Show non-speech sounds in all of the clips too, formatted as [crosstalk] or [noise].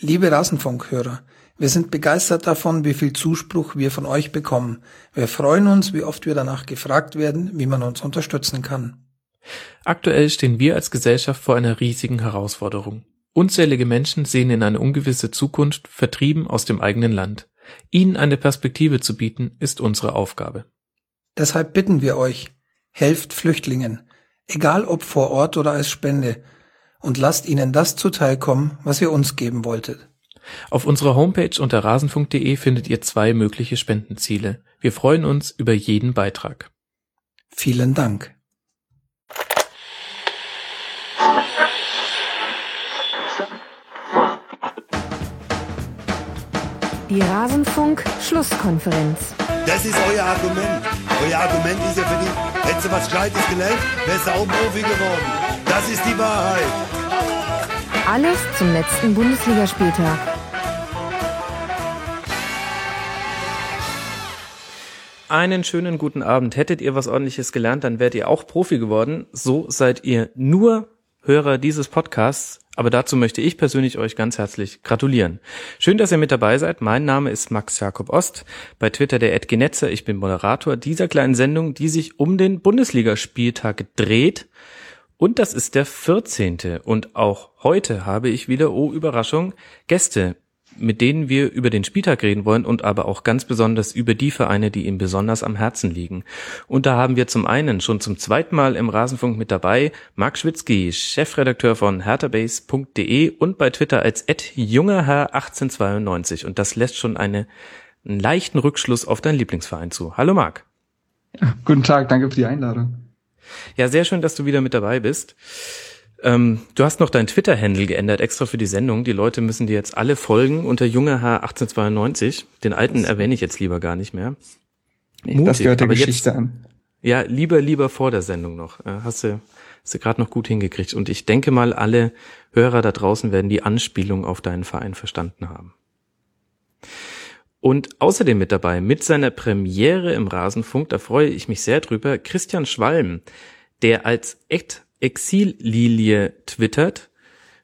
Liebe Rasenfunkhörer, wir sind begeistert davon, wie viel Zuspruch wir von euch bekommen. Wir freuen uns, wie oft wir danach gefragt werden, wie man uns unterstützen kann. Aktuell stehen wir als Gesellschaft vor einer riesigen Herausforderung. Unzählige Menschen sehen in eine ungewisse Zukunft, vertrieben aus dem eigenen Land. Ihnen eine Perspektive zu bieten, ist unsere Aufgabe. Deshalb bitten wir euch, helft Flüchtlingen, egal ob vor Ort oder als Spende, und lasst ihnen das zuteilkommen, was ihr uns geben wolltet. Auf unserer Homepage unter rasenfunk.de findet ihr zwei mögliche Spendenziele. Wir freuen uns über jeden Beitrag. Vielen Dank. Die Rasenfunk-Schlusskonferenz. Das ist euer Argument. Euer Argument ist ja für die, hättest du was Gescheites gelernt, wärst du auch Profi geworden. Das ist die Wahrheit. Alles zum letzten Bundesligaspieltag. Einen schönen guten Abend. Hättet ihr was ordentliches gelernt, dann wärt ihr auch Profi geworden. So seid ihr nur Hörer dieses Podcasts aber dazu möchte ich persönlich euch ganz herzlich gratulieren. Schön, dass ihr mit dabei seid. Mein Name ist Max Jakob Ost, bei Twitter der Edgenetzer. Ich bin Moderator dieser kleinen Sendung, die sich um den Bundesligaspieltag dreht. Und das ist der 14. Und auch heute habe ich wieder, oh Überraschung, Gäste mit denen wir über den Spieltag reden wollen und aber auch ganz besonders über die Vereine, die ihm besonders am Herzen liegen. Und da haben wir zum einen schon zum zweiten Mal im Rasenfunk mit dabei Marc Schwitzky, Chefredakteur von herterbase.de und bei Twitter als jungerherr1892 und das lässt schon eine, einen leichten Rückschluss auf deinen Lieblingsverein zu. Hallo Marc. Guten Tag, danke für die Einladung. Ja, sehr schön, dass du wieder mit dabei bist. Ähm, du hast noch dein Twitter-Handle geändert, extra für die Sendung. Die Leute müssen dir jetzt alle folgen unter jungeH1892. Den alten erwähne ich jetzt lieber gar nicht mehr. Mutig, das gehört der Geschichte jetzt, an. Ja, lieber, lieber vor der Sendung noch. Äh, hast du, hast du gerade noch gut hingekriegt. Und ich denke mal, alle Hörer da draußen werden die Anspielung auf deinen Verein verstanden haben. Und außerdem mit dabei, mit seiner Premiere im Rasenfunk, da freue ich mich sehr drüber, Christian Schwalm, der als echt Exillilie twittert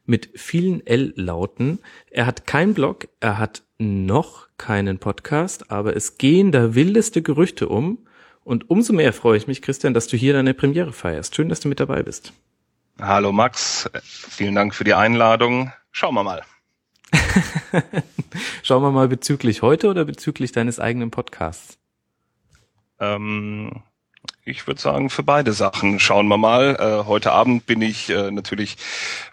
mit vielen L-Lauten. Er hat keinen Blog, er hat noch keinen Podcast, aber es gehen da wildeste Gerüchte um. Und umso mehr freue ich mich, Christian, dass du hier deine Premiere feierst. Schön, dass du mit dabei bist. Hallo Max, vielen Dank für die Einladung. Schauen wir mal. [laughs] Schauen wir mal bezüglich heute oder bezüglich deines eigenen Podcasts? Ähm, ich würde sagen, für beide Sachen. Schauen wir mal. Äh, heute Abend bin ich äh, natürlich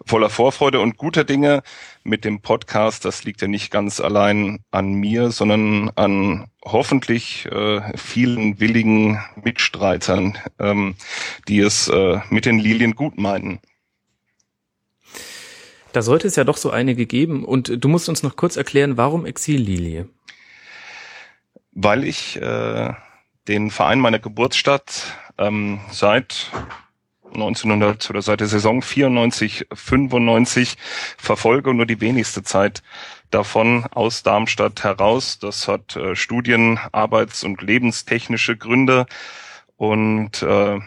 voller Vorfreude und guter Dinge mit dem Podcast. Das liegt ja nicht ganz allein an mir, sondern an hoffentlich äh, vielen willigen Mitstreitern, ähm, die es äh, mit den Lilien gut meinen. Da sollte es ja doch so einige geben. Und du musst uns noch kurz erklären, warum Exillilie? Weil ich äh, den Verein meiner Geburtsstadt ähm, seit 1900 oder seit der Saison 94, 95 verfolge nur die wenigste Zeit davon aus Darmstadt heraus. Das hat äh, Studien, Arbeits- und lebenstechnische Gründe und äh,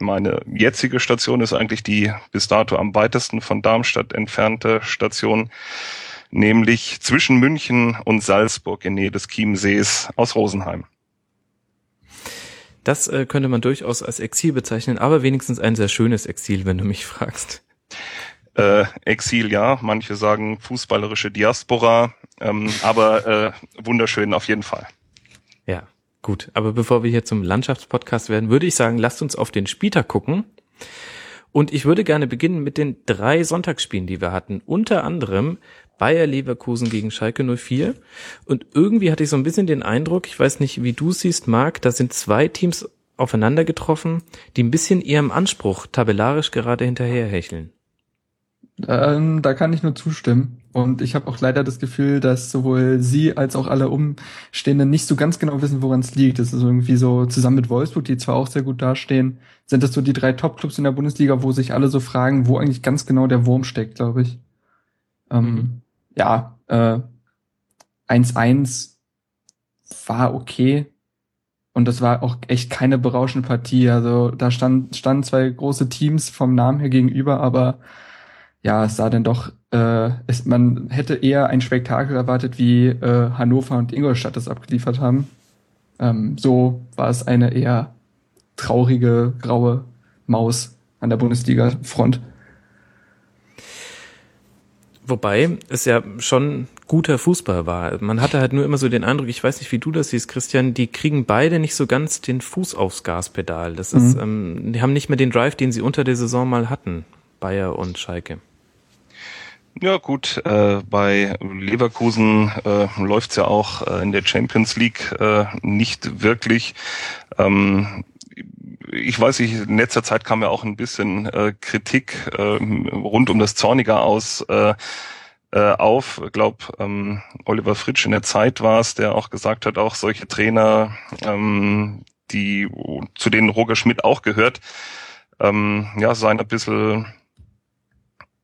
meine jetzige Station ist eigentlich die bis dato am weitesten von Darmstadt entfernte Station, nämlich zwischen München und Salzburg in Nähe des Chiemsees aus Rosenheim. Das äh, könnte man durchaus als Exil bezeichnen, aber wenigstens ein sehr schönes Exil, wenn du mich fragst. Äh, Exil, ja. Manche sagen fußballerische Diaspora, ähm, aber äh, wunderschön auf jeden Fall. Ja, gut. Aber bevor wir hier zum Landschaftspodcast werden, würde ich sagen, lasst uns auf den Spieltag gucken. Und ich würde gerne beginnen mit den drei Sonntagsspielen, die wir hatten. Unter anderem Bayer Leverkusen gegen Schalke 04. Und irgendwie hatte ich so ein bisschen den Eindruck, ich weiß nicht, wie du siehst, Marc, da sind zwei Teams aufeinander getroffen, die ein bisschen ihrem Anspruch tabellarisch gerade hinterherhecheln. Ähm, da kann ich nur zustimmen. Und ich habe auch leider das Gefühl, dass sowohl sie als auch alle Umstehenden nicht so ganz genau wissen, woran es liegt. Das ist irgendwie so zusammen mit Wolfsburg, die zwar auch sehr gut dastehen, sind das so die drei Top-Clubs in der Bundesliga, wo sich alle so fragen, wo eigentlich ganz genau der Wurm steckt, glaube ich. Ähm, mhm ja, äh, 1-1 war okay. Und das war auch echt keine berauschende Partie. Also da stand, standen zwei große Teams vom Namen her gegenüber, aber ja, es sah dann doch, äh, es, man hätte eher ein Spektakel erwartet, wie äh, Hannover und Ingolstadt das abgeliefert haben. Ähm, so war es eine eher traurige, graue Maus an der Bundesliga-Front. Wobei es ja schon guter Fußball war. Man hatte halt nur immer so den Eindruck, ich weiß nicht, wie du das siehst, Christian, die kriegen beide nicht so ganz den Fuß aufs Gaspedal. Das ist, mhm. ähm, die haben nicht mehr den Drive, den sie unter der Saison mal hatten, Bayer und Schalke. Ja gut, äh, bei Leverkusen äh, läuft's ja auch äh, in der Champions League äh, nicht wirklich. Ähm, ich weiß nicht, in letzter Zeit kam ja auch ein bisschen äh, Kritik äh, rund um das Zorniger aus äh, äh, auf. Ich glaube, ähm, Oliver Fritsch in der Zeit war es, der auch gesagt hat, auch solche Trainer, ähm, die zu denen Roger Schmidt auch gehört, ähm, ja, seien ein bisschen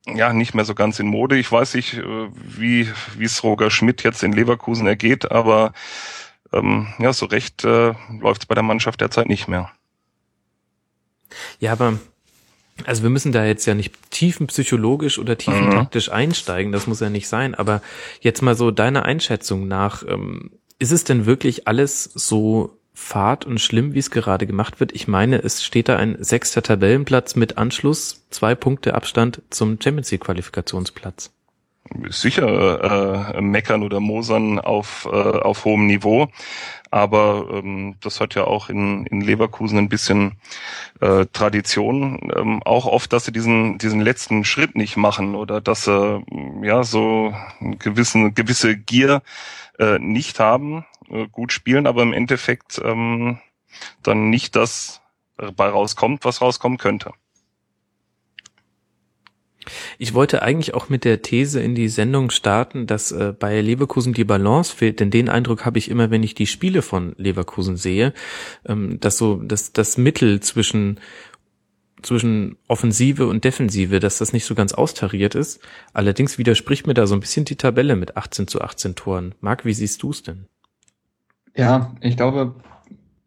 ja nicht mehr so ganz in Mode. Ich weiß nicht, äh, wie wie es Roger Schmidt jetzt in Leverkusen ergeht, aber ähm, ja, so recht äh, läuft es bei der Mannschaft derzeit nicht mehr. Ja, aber also wir müssen da jetzt ja nicht tiefenpsychologisch oder tiefentaktisch mhm. einsteigen, das muss ja nicht sein, aber jetzt mal so deiner Einschätzung nach, ähm, ist es denn wirklich alles so fad und schlimm, wie es gerade gemacht wird? Ich meine, es steht da ein sechster Tabellenplatz mit Anschluss, zwei Punkte Abstand zum Champions League Qualifikationsplatz sicher äh, meckern oder mosern auf, äh, auf hohem Niveau. Aber ähm, das hat ja auch in, in Leverkusen ein bisschen äh, Tradition. Ähm, auch oft, dass sie diesen, diesen letzten Schritt nicht machen oder dass sie ja so gewissen, gewisse Gier äh, nicht haben, äh, gut spielen, aber im Endeffekt ähm, dann nicht das bei rauskommt, was rauskommen könnte. Ich wollte eigentlich auch mit der These in die Sendung starten, dass äh, bei Leverkusen die Balance fehlt, denn den Eindruck habe ich immer, wenn ich die Spiele von Leverkusen sehe, ähm, dass so dass das Mittel zwischen zwischen Offensive und Defensive, dass das nicht so ganz austariert ist. Allerdings widerspricht mir da so ein bisschen die Tabelle mit 18 zu 18 Toren. Marc, wie siehst du es denn? Ja, ich glaube,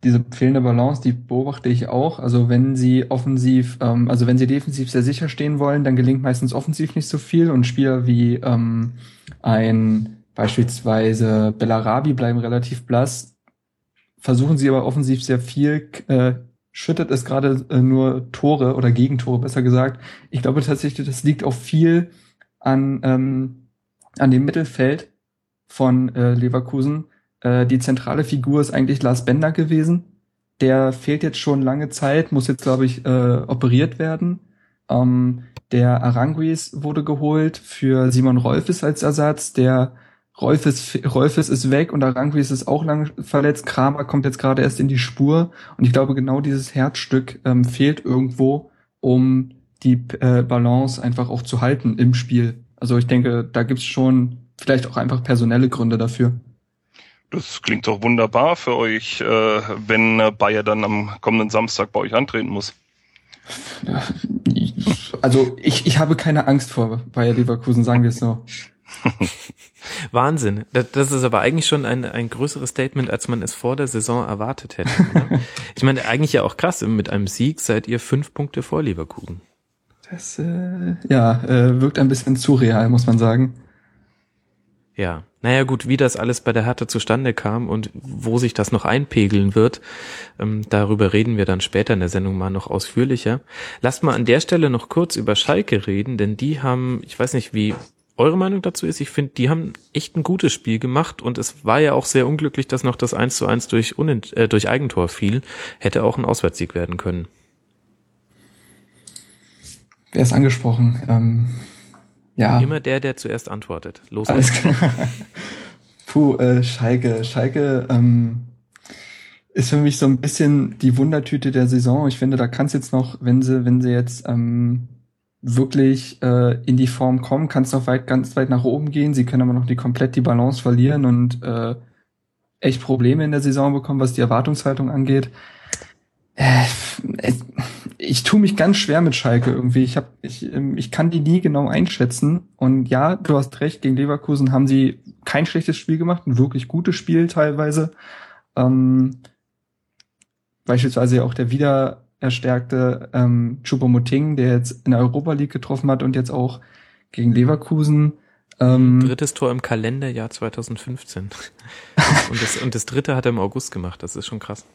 diese fehlende Balance, die beobachte ich auch. Also wenn sie offensiv, ähm, also wenn sie defensiv sehr sicher stehen wollen, dann gelingt meistens offensiv nicht so viel und Spieler wie ähm, ein beispielsweise Bellarabi bleiben relativ blass. Versuchen sie aber offensiv sehr viel, äh, schüttet es gerade äh, nur Tore oder Gegentore, besser gesagt. Ich glaube tatsächlich, das liegt auch viel an, ähm, an dem Mittelfeld von äh, Leverkusen äh, die zentrale Figur ist eigentlich Lars Bender gewesen. Der fehlt jetzt schon lange Zeit, muss jetzt, glaube ich, äh, operiert werden. Ähm, der Aranguis wurde geholt für Simon Rolfes als Ersatz. Der Rolfes, Rolfes ist weg und Aranguis ist auch lange verletzt. Kramer kommt jetzt gerade erst in die Spur. Und ich glaube, genau dieses Herzstück ähm, fehlt irgendwo, um die äh, Balance einfach auch zu halten im Spiel. Also ich denke, da gibt's schon vielleicht auch einfach personelle Gründe dafür. Das klingt doch wunderbar für euch, äh, wenn äh, Bayer dann am kommenden Samstag bei euch antreten muss. [laughs] Also ich, ich habe keine Angst vor Bayer Leverkusen, sagen wir es so. [laughs] Wahnsinn. Das, ist aber eigentlich schon ein, ein größeres Statement, als man es vor der Saison erwartet hätte. [laughs] ich meine, eigentlich ja auch krass. Mit einem Sieg seid ihr fünf Punkte vor Leverkusen. Das äh, ja, äh, wirkt ein bisschen zu real, muss man sagen. Ja, naja gut, wie das alles bei der Härte zustande kam und wo sich das noch einpegeln wird, ähm, darüber reden wir dann später in der Sendung mal noch ausführlicher. Lasst mal an der Stelle noch kurz über Schalke reden, denn die haben, ich weiß nicht, wie eure Meinung dazu ist, ich finde, die haben echt ein gutes Spiel gemacht und es war ja auch sehr unglücklich, dass noch das 1 zu 1 durch, Unent äh, durch Eigentor fiel. Hätte auch ein Auswärtssieg werden können. Wer ist angesprochen? Ähm ja. Immer der, der zuerst antwortet. Los. Alles klar. [laughs] Puh, äh, Schalke. Schalke ähm, ist für mich so ein bisschen die Wundertüte der Saison. Ich finde, da kann es jetzt noch, wenn sie, wenn sie jetzt ähm, wirklich äh, in die Form kommen, kann es noch weit, ganz weit nach oben gehen. Sie können aber noch die komplett die Balance verlieren und äh, echt Probleme in der Saison bekommen, was die Erwartungshaltung angeht. Äh, ich tue mich ganz schwer mit Schalke irgendwie. Ich, hab, ich, ähm, ich kann die nie genau einschätzen. Und ja, du hast recht, gegen Leverkusen haben sie kein schlechtes Spiel gemacht, ein wirklich gutes Spiel teilweise. Ähm, beispielsweise auch der wieder erstärkte ähm, Choupo-Moting, der jetzt in der Europa League getroffen hat und jetzt auch gegen Leverkusen. Ähm, Drittes Tor im Kalenderjahr 2015. [laughs] und, das, und das dritte hat er im August gemacht. Das ist schon krass.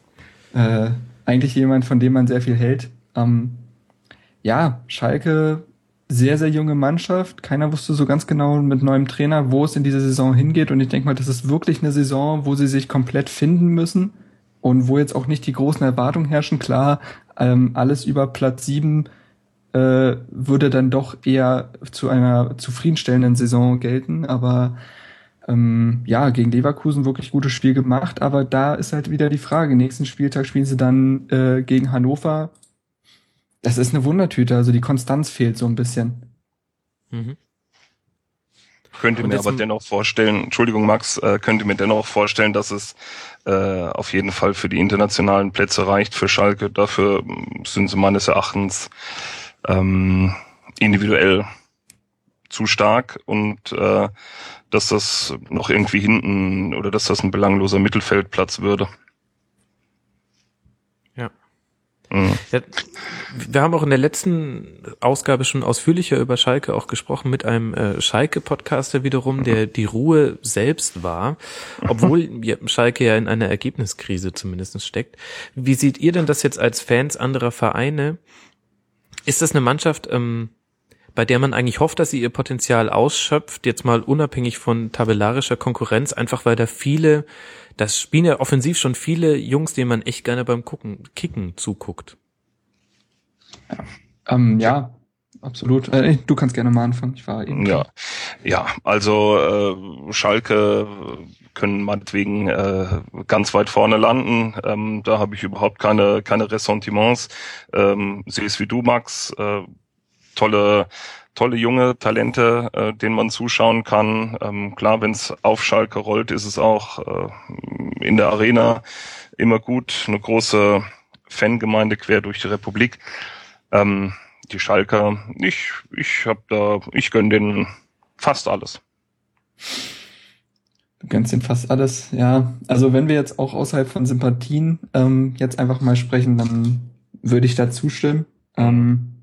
Äh, eigentlich jemand, von dem man sehr viel hält. Ähm, ja, Schalke, sehr, sehr junge Mannschaft. Keiner wusste so ganz genau mit neuem Trainer, wo es in dieser Saison hingeht. Und ich denke mal, das ist wirklich eine Saison, wo sie sich komplett finden müssen und wo jetzt auch nicht die großen Erwartungen herrschen. Klar, ähm, alles über Platz sieben äh, würde dann doch eher zu einer zufriedenstellenden Saison gelten. Aber ähm, ja, gegen Leverkusen wirklich gutes Spiel gemacht. Aber da ist halt wieder die Frage. Nächsten Spieltag spielen sie dann äh, gegen Hannover. Das ist eine Wundertüte. Also die Konstanz fehlt so ein bisschen. Mhm. Könnte Und mir aber dennoch vorstellen, Entschuldigung Max, äh, könnte mir dennoch vorstellen, dass es äh, auf jeden Fall für die internationalen Plätze reicht für Schalke. Dafür sind sie meines Erachtens ähm, individuell zu stark und äh, dass das noch irgendwie hinten oder dass das ein belangloser Mittelfeldplatz würde. Ja. Mhm. Ja, wir haben auch in der letzten Ausgabe schon ausführlicher über Schalke auch gesprochen mit einem äh, Schalke-Podcaster wiederum, der die Ruhe selbst war, obwohl [laughs] Schalke ja in einer Ergebniskrise zumindest steckt. Wie seht ihr denn das jetzt als Fans anderer Vereine? Ist das eine Mannschaft, ähm, bei der man eigentlich hofft, dass sie ihr Potenzial ausschöpft, jetzt mal unabhängig von tabellarischer Konkurrenz, einfach weil da viele, das spielen ja offensiv schon viele Jungs, denen man echt gerne beim Gucken, Kicken zuguckt. Ähm, ja, absolut. Äh, du kannst gerne mal anfangen. Ich war eben. Ja, ja, also äh, Schalke können meinetwegen äh, ganz weit vorne landen. Ähm, da habe ich überhaupt keine keine Ressentiments. Ähm, sehe es wie du, Max. Äh, tolle tolle junge Talente, äh, denen man zuschauen kann. Ähm, klar, wenn es auf Schalke rollt, ist es auch äh, in der Arena immer gut. Eine große Fangemeinde quer durch die Republik. Ähm, die Schalker, ich, ich hab da, ich gönn denen fast alles. Du gönnst den fast alles, ja. Also wenn wir jetzt auch außerhalb von Sympathien ähm, jetzt einfach mal sprechen, dann würde ich da zustimmen. Ähm,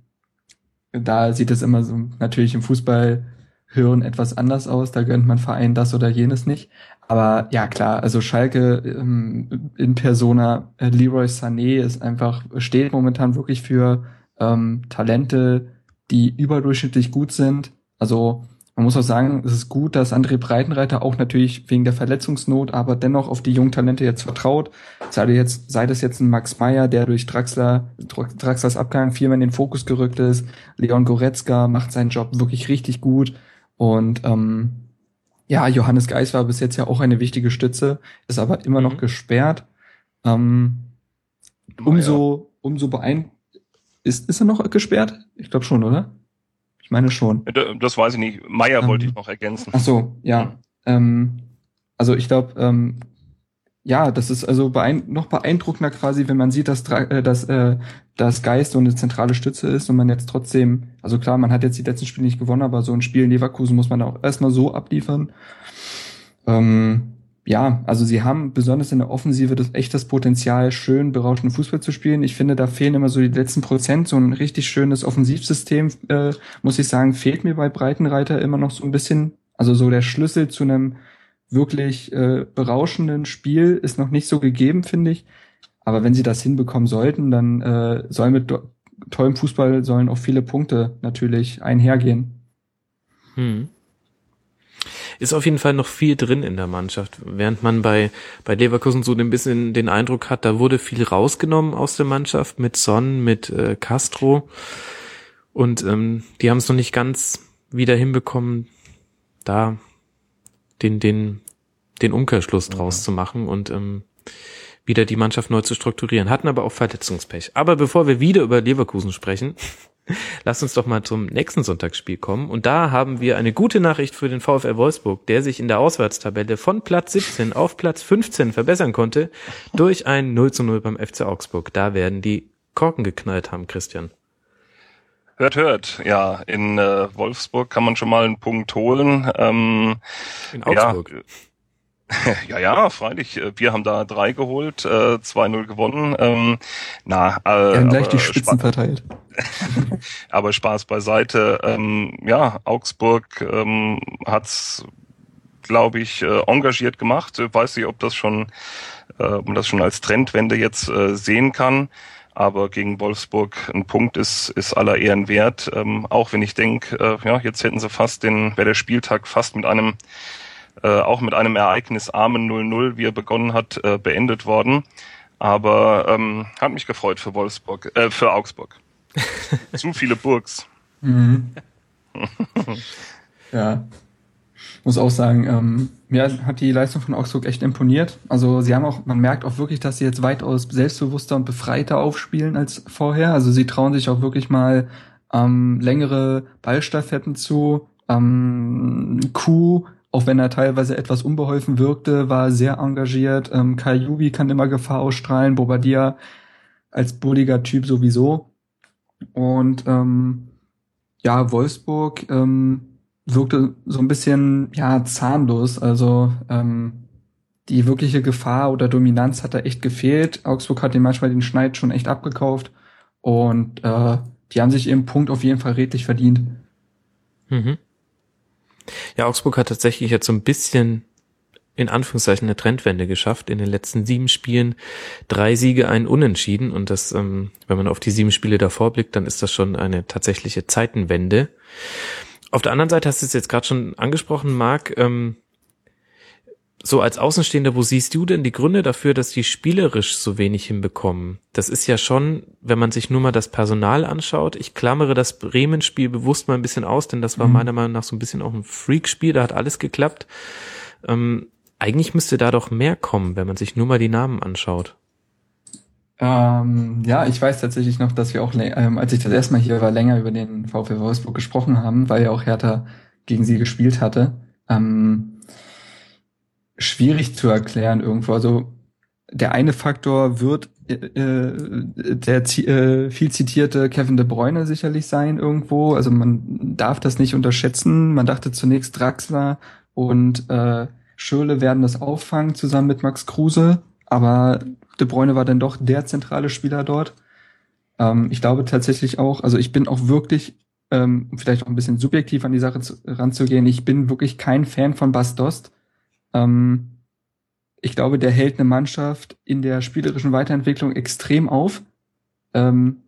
da sieht es immer so natürlich im Fußball hören etwas anders aus. Da gönnt man Verein das oder jenes nicht. Aber ja klar, also Schalke ähm, in Persona, äh, Leroy Sané ist einfach steht momentan wirklich für ähm, Talente, die überdurchschnittlich gut sind. Also man muss auch sagen, es ist gut, dass André Breitenreiter auch natürlich wegen der Verletzungsnot, aber dennoch auf die jungen Talente jetzt vertraut. Sei, das jetzt, sei das jetzt ein Max Meyer, der durch Draxler, Draxlers Abgang viel mehr in den Fokus gerückt ist. Leon Goretzka macht seinen Job wirklich richtig gut. Und ähm, ja, Johannes Geis war bis jetzt ja auch eine wichtige Stütze, ist aber immer noch Mhm. gesperrt. Ähm, umso, umso beein ist, ist er noch gesperrt? Ich glaube schon, oder? Ich meine schon. Das weiß ich nicht. Meier Ähm, wollte ich noch ergänzen. Ach so, ja. Ähm, also ich glaube, ähm, ja, das ist also beein noch beeindruckender quasi, wenn man sieht, dass, äh, dass äh, das Geist so eine zentrale Stütze ist und man jetzt trotzdem, also klar, man hat jetzt die letzten Spiele nicht gewonnen, aber so ein Spiel in Leverkusen muss man auch erstmal so abliefern. Ähm, ja, also sie haben besonders in der Offensive das echt das Potenzial, schön berauschenden Fußball zu spielen. Ich finde, da fehlen immer so die letzten Prozent. So ein richtig schönes Offensivsystem, äh, muss ich sagen, fehlt mir bei Breitenreiter immer noch so ein bisschen. Also so der Schlüssel zu einem wirklich äh, berauschenden Spiel ist noch nicht so gegeben, finde ich. Aber wenn sie das hinbekommen sollten, dann äh, soll mit tollem Fußball sollen auch viele Punkte natürlich einhergehen. Hm. Ist auf jeden Fall noch viel drin in der Mannschaft, während man bei, bei Leverkusen so ein bisschen den Eindruck hat, da wurde viel rausgenommen aus der Mannschaft mit Son, mit äh, Castro. Und ähm, die haben es noch nicht ganz wieder hinbekommen, da den, den, den Umkehrschluss draus zu machen und ähm, wieder die Mannschaft neu zu strukturieren, hatten aber auch Verletzungspech. Aber bevor wir wieder über Leverkusen sprechen, Lass uns doch mal zum nächsten Sonntagsspiel kommen. Und da haben wir eine gute Nachricht für den VfL Wolfsburg, der sich in der Auswärtstabelle von Platz 17 auf Platz 15 verbessern konnte durch ein 0 zu 0 beim FC Augsburg. Da werden die Korken geknallt haben, Christian. Hört, hört. Ja, in äh, Wolfsburg kann man schon mal einen Punkt holen. Ähm, In Augsburg. Ja, [laughs] ja, freilich. Wir haben da drei geholt, äh, 2-0 gewonnen. Ähm, na, äh, Wir haben gleich die Spitzen verteilt. [laughs] aber Spaß beiseite. Ähm, ja, Augsburg ähm, hat's, glaube ich, äh, engagiert gemacht. Weiß nicht, ob das schon, äh, ob man das schon als Trendwende jetzt äh, sehen kann. Aber gegen Wolfsburg ein Punkt ist, ist aller Ehren wert. Ähm, auch wenn ich denke, äh, ja, jetzt hätten sie fast den, wäre der Spieltag fast mit einem, äh, auch mit einem ereignisarmen 0-0, wie er begonnen hat, äh, beendet worden. Aber ähm, hat mich gefreut für Wolfsburg, äh, für Augsburg. [laughs] Zu viele Burgs. Mhm. [laughs] ja. Muss auch sagen, ähm, mir hat die Leistung von Augsburg echt imponiert. Also sie haben auch, man merkt auch wirklich, dass sie jetzt weitaus selbstbewusster und befreiter aufspielen als vorher. Also sie trauen sich auch wirklich mal ähm, längere Ballstaffetten zu. Ähm, Kuh, auch wenn er teilweise etwas unbeholfen wirkte, war sehr engagiert. Ähm, Kai Jubi kann immer Gefahr ausstrahlen, Bobadilla als bulliger Typ sowieso. Und ähm, ja, Wolfsburg ähm, wirkte so ein bisschen ja zahnlos. Also ähm, die wirkliche Gefahr oder Dominanz hat da echt gefehlt. Augsburg hat den manchmal den Schneid schon echt abgekauft und äh, die haben sich ihren Punkt auf jeden Fall redlich verdient. Mhm. Ja, Augsburg hat tatsächlich jetzt so ein bisschen in Anführungszeichen eine Trendwende geschafft. In den letzten sieben Spielen drei Siege, ein Unentschieden. Und das, ähm, wenn man auf die sieben Spiele davor blickt, dann ist das schon eine tatsächliche Zeitenwende. Auf der anderen Seite hast du es jetzt gerade schon angesprochen, Marc, ähm, so als Außenstehender, wo siehst du denn die Gründe dafür, dass die spielerisch so wenig hinbekommen? Das ist ja schon, wenn man sich nur mal das Personal anschaut. Ich klammere das Bremen-Spiel bewusst mal ein bisschen aus, denn das war Mhm. meiner Meinung nach so ein bisschen auch ein Freak-Spiel, da hat alles geklappt. Ähm, eigentlich müsste da doch mehr kommen, wenn man sich nur mal die Namen anschaut. Ähm, ja, ich weiß tatsächlich noch, dass wir auch, ähm, als ich das erste Mal hier war, länger über den VfL Wolfsburg gesprochen haben, weil ja auch Hertha gegen sie gespielt hatte. Ähm, schwierig zu erklären irgendwo. Also der eine Faktor wird äh, äh, der äh, viel zitierte Kevin de Bruyne sicherlich sein irgendwo. Also man darf das nicht unterschätzen. Man dachte zunächst Draxler und äh, Schürle werden das auffangen zusammen mit Max Kruse, aber De Bruyne war dann doch der zentrale Spieler dort. Ähm, ich glaube tatsächlich auch, also ich bin auch wirklich, ähm, vielleicht auch ein bisschen subjektiv an die Sache zu, ranzugehen, ich bin wirklich kein Fan von Bas Dost. Ähm, ich glaube, der hält eine Mannschaft in der spielerischen Weiterentwicklung extrem auf. Ähm,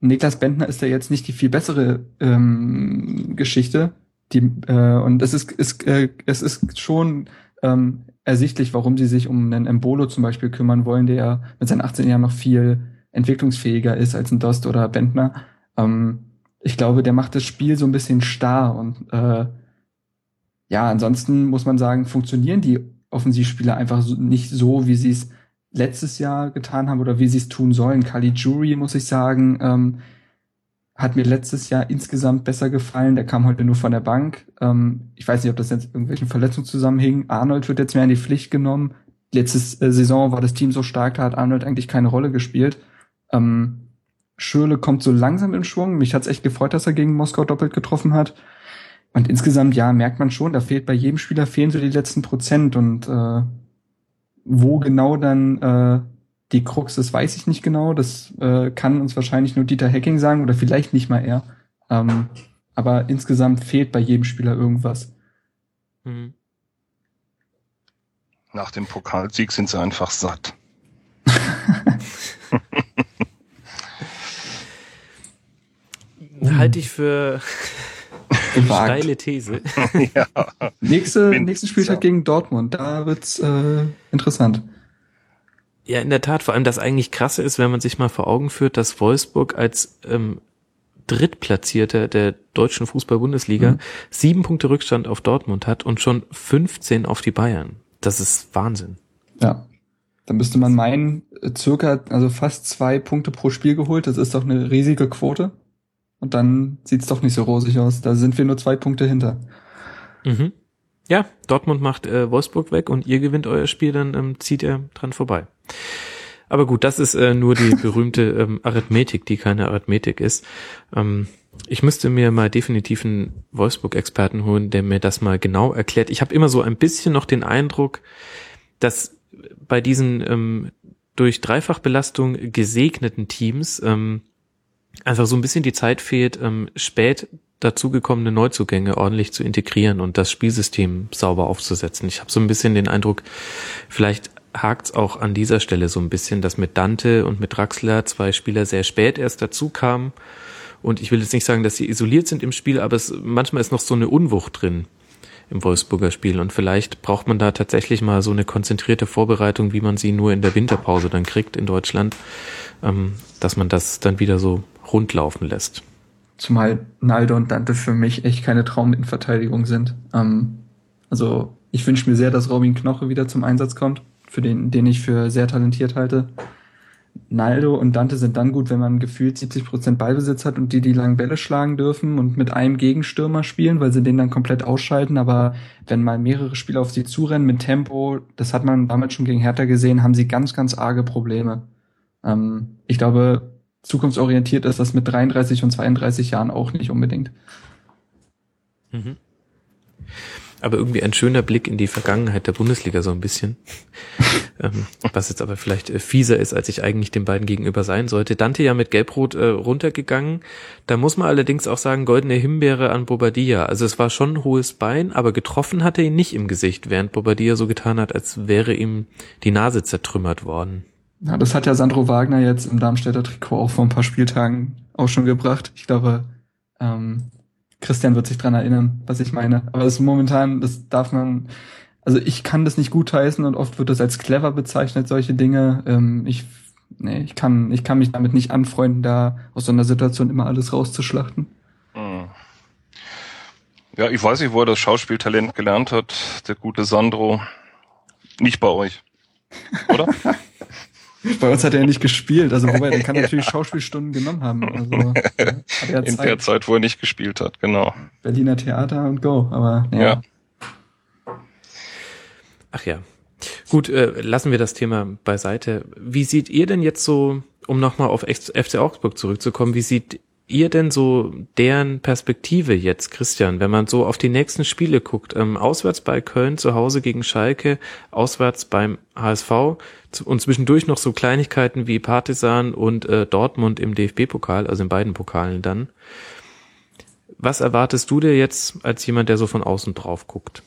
Niklas Bentner ist ja jetzt nicht die viel bessere ähm, Geschichte. Die, äh, und es ist, ist, äh, es ist schon ähm, ersichtlich, warum sie sich um einen Embolo zum Beispiel kümmern wollen, der mit seinen 18 Jahren noch viel entwicklungsfähiger ist als ein Dost oder Bentner. Ähm, ich glaube, der macht das Spiel so ein bisschen starr und äh, ja, ansonsten muss man sagen, funktionieren die Offensivspieler einfach so, nicht so, wie sie es letztes Jahr getan haben oder wie sie es tun sollen. Kali Jury, muss ich sagen, ähm, hat mir letztes Jahr insgesamt besser gefallen. Der kam heute nur von der Bank. Ähm, ich weiß nicht, ob das jetzt irgendwelchen Verletzungen zusammenhing. Arnold wird jetzt mehr in die Pflicht genommen. Letzte äh, Saison war das Team so stark, da hat Arnold eigentlich keine Rolle gespielt. Ähm, Schürle kommt so langsam in Schwung. Mich hat's echt gefreut, dass er gegen Moskau doppelt getroffen hat. Und insgesamt, ja, merkt man schon, da fehlt bei jedem Spieler fehlen so die letzten Prozent und äh, wo genau dann äh, die Krux ist, weiß ich nicht genau. Das äh, kann uns wahrscheinlich nur Dieter Hecking sagen oder vielleicht nicht mal er. Ähm, aber insgesamt fehlt bei jedem Spieler irgendwas. Mhm. Nach dem Pokalsieg sind sie einfach satt. [laughs] Halte ich für Gewagt. steile These. [laughs] ja. Nächste, nächsten Spieltag gegen Dortmund, da wird's äh, interessant. Ja, in der Tat. Vor allem das eigentlich krasse ist, wenn man sich mal vor Augen führt, dass Wolfsburg als ähm, Drittplatzierter der deutschen Fußball-Bundesliga Mhm. sieben Punkte Rückstand auf Dortmund hat und schon 15 auf die Bayern. Das ist Wahnsinn. Ja. Da müsste man meinen, äh, circa, also fast zwei Punkte pro Spiel geholt. Das ist doch eine riesige Quote. Und dann sieht's doch nicht so rosig aus. Da sind wir nur zwei Punkte hinter. Mhm. Ja, Dortmund macht äh, Wolfsburg weg und ihr gewinnt euer Spiel, dann ähm, zieht er dran vorbei. Aber gut, das ist äh, nur die [laughs] berühmte ähm, Arithmetik, die keine Arithmetik ist. Ähm, ich müsste mir mal definitiv einen Wolfsburg-Experten holen, der mir das mal genau erklärt. Ich habe immer so ein bisschen noch den Eindruck, dass bei diesen ähm, durch Dreifachbelastung gesegneten Teams ähm, einfach so ein bisschen die Zeit fehlt, ähm, spät dazugekommene Neuzugänge ordentlich zu integrieren und das Spielsystem sauber aufzusetzen. Ich habe so ein bisschen den Eindruck, vielleicht hakt's auch an dieser Stelle so ein bisschen, dass mit Dante und mit Draxler zwei Spieler sehr spät erst dazu kamen. Und ich will jetzt nicht sagen, dass sie isoliert sind im Spiel, aber es, manchmal ist noch so eine Unwucht drin im Wolfsburger Spiel. Und vielleicht braucht man da tatsächlich mal so eine konzentrierte Vorbereitung, wie man sie nur in der Winterpause dann kriegt in Deutschland, ähm, dass man das dann wieder so rundlaufen lässt. Zumal Naldo und Dante für mich echt keine Trauminverteidigung sind. Ähm, also ich wünsche mir sehr, dass Robin Knoche wieder zum Einsatz kommt, für den, den ich für sehr talentiert halte. Naldo und Dante sind dann gut, wenn man gefühlt 70 Prozent Ballbesitz hat und die die langen Bälle schlagen dürfen und mit einem Gegenstürmer spielen, weil sie den dann komplett ausschalten. Aber wenn mal mehrere Spieler auf sie zurennen mit Tempo, das hat man damals schon gegen Hertha gesehen, haben sie ganz, ganz arge Probleme. Ähm, ich glaube, zukunftsorientiert ist das mit 33 und 32 Jahren auch nicht unbedingt. Mhm. Aber irgendwie ein schöner Blick in die Vergangenheit der Bundesliga so ein bisschen. [laughs] ähm, was jetzt aber vielleicht äh, fieser ist, als ich eigentlich den beiden gegenüber sein sollte. Dante ja mit Gelbrot äh, runtergegangen. Da muss man allerdings auch sagen, goldene Himbeere an Bobadilla. Also es war schon ein hohes Bein, aber getroffen hatte ihn nicht im Gesicht, während Bobadilla so getan hat, als wäre ihm die Nase zertrümmert worden. Ja, das hat ja Sandro Wagner jetzt im Darmstädter Trikot auch vor ein paar Spieltagen auch schon gebracht. Ich glaube, ähm, Christian wird sich dran erinnern, was ich meine. Aber das ist momentan, das darf man, also ich kann das nicht gutheißen und oft wird das als clever bezeichnet, solche Dinge. Ähm, ich, nee, ich kann, ich kann mich damit nicht anfreunden, da aus so einer Situation immer alles rauszuschlachten. Hm. Ja, ich weiß nicht, wo er das Schauspieltalent gelernt hat, der gute Sandro. Nicht bei euch. Oder? [laughs] Bei uns hat er ja nicht gespielt, also wobei, der [laughs] kann natürlich Schauspielstunden genommen haben. Also, [laughs] ja, In der Zeit, wo er nicht gespielt hat, genau. Berliner Theater und Go, aber ja. ja. Ach ja. Gut, äh, lassen wir das Thema beiseite. Wie seht ihr denn jetzt so, um nochmal auf FC Augsburg zurückzukommen, wie sieht ihr denn so deren Perspektive jetzt, Christian, wenn man so auf die nächsten Spiele guckt? Ähm, auswärts bei Köln, zu Hause gegen Schalke, auswärts beim HSV und zwischendurch noch so Kleinigkeiten wie Partisan und äh, Dortmund im DFB-Pokal, also in beiden Pokalen dann. Was erwartest du dir jetzt als jemand, der so von außen drauf guckt?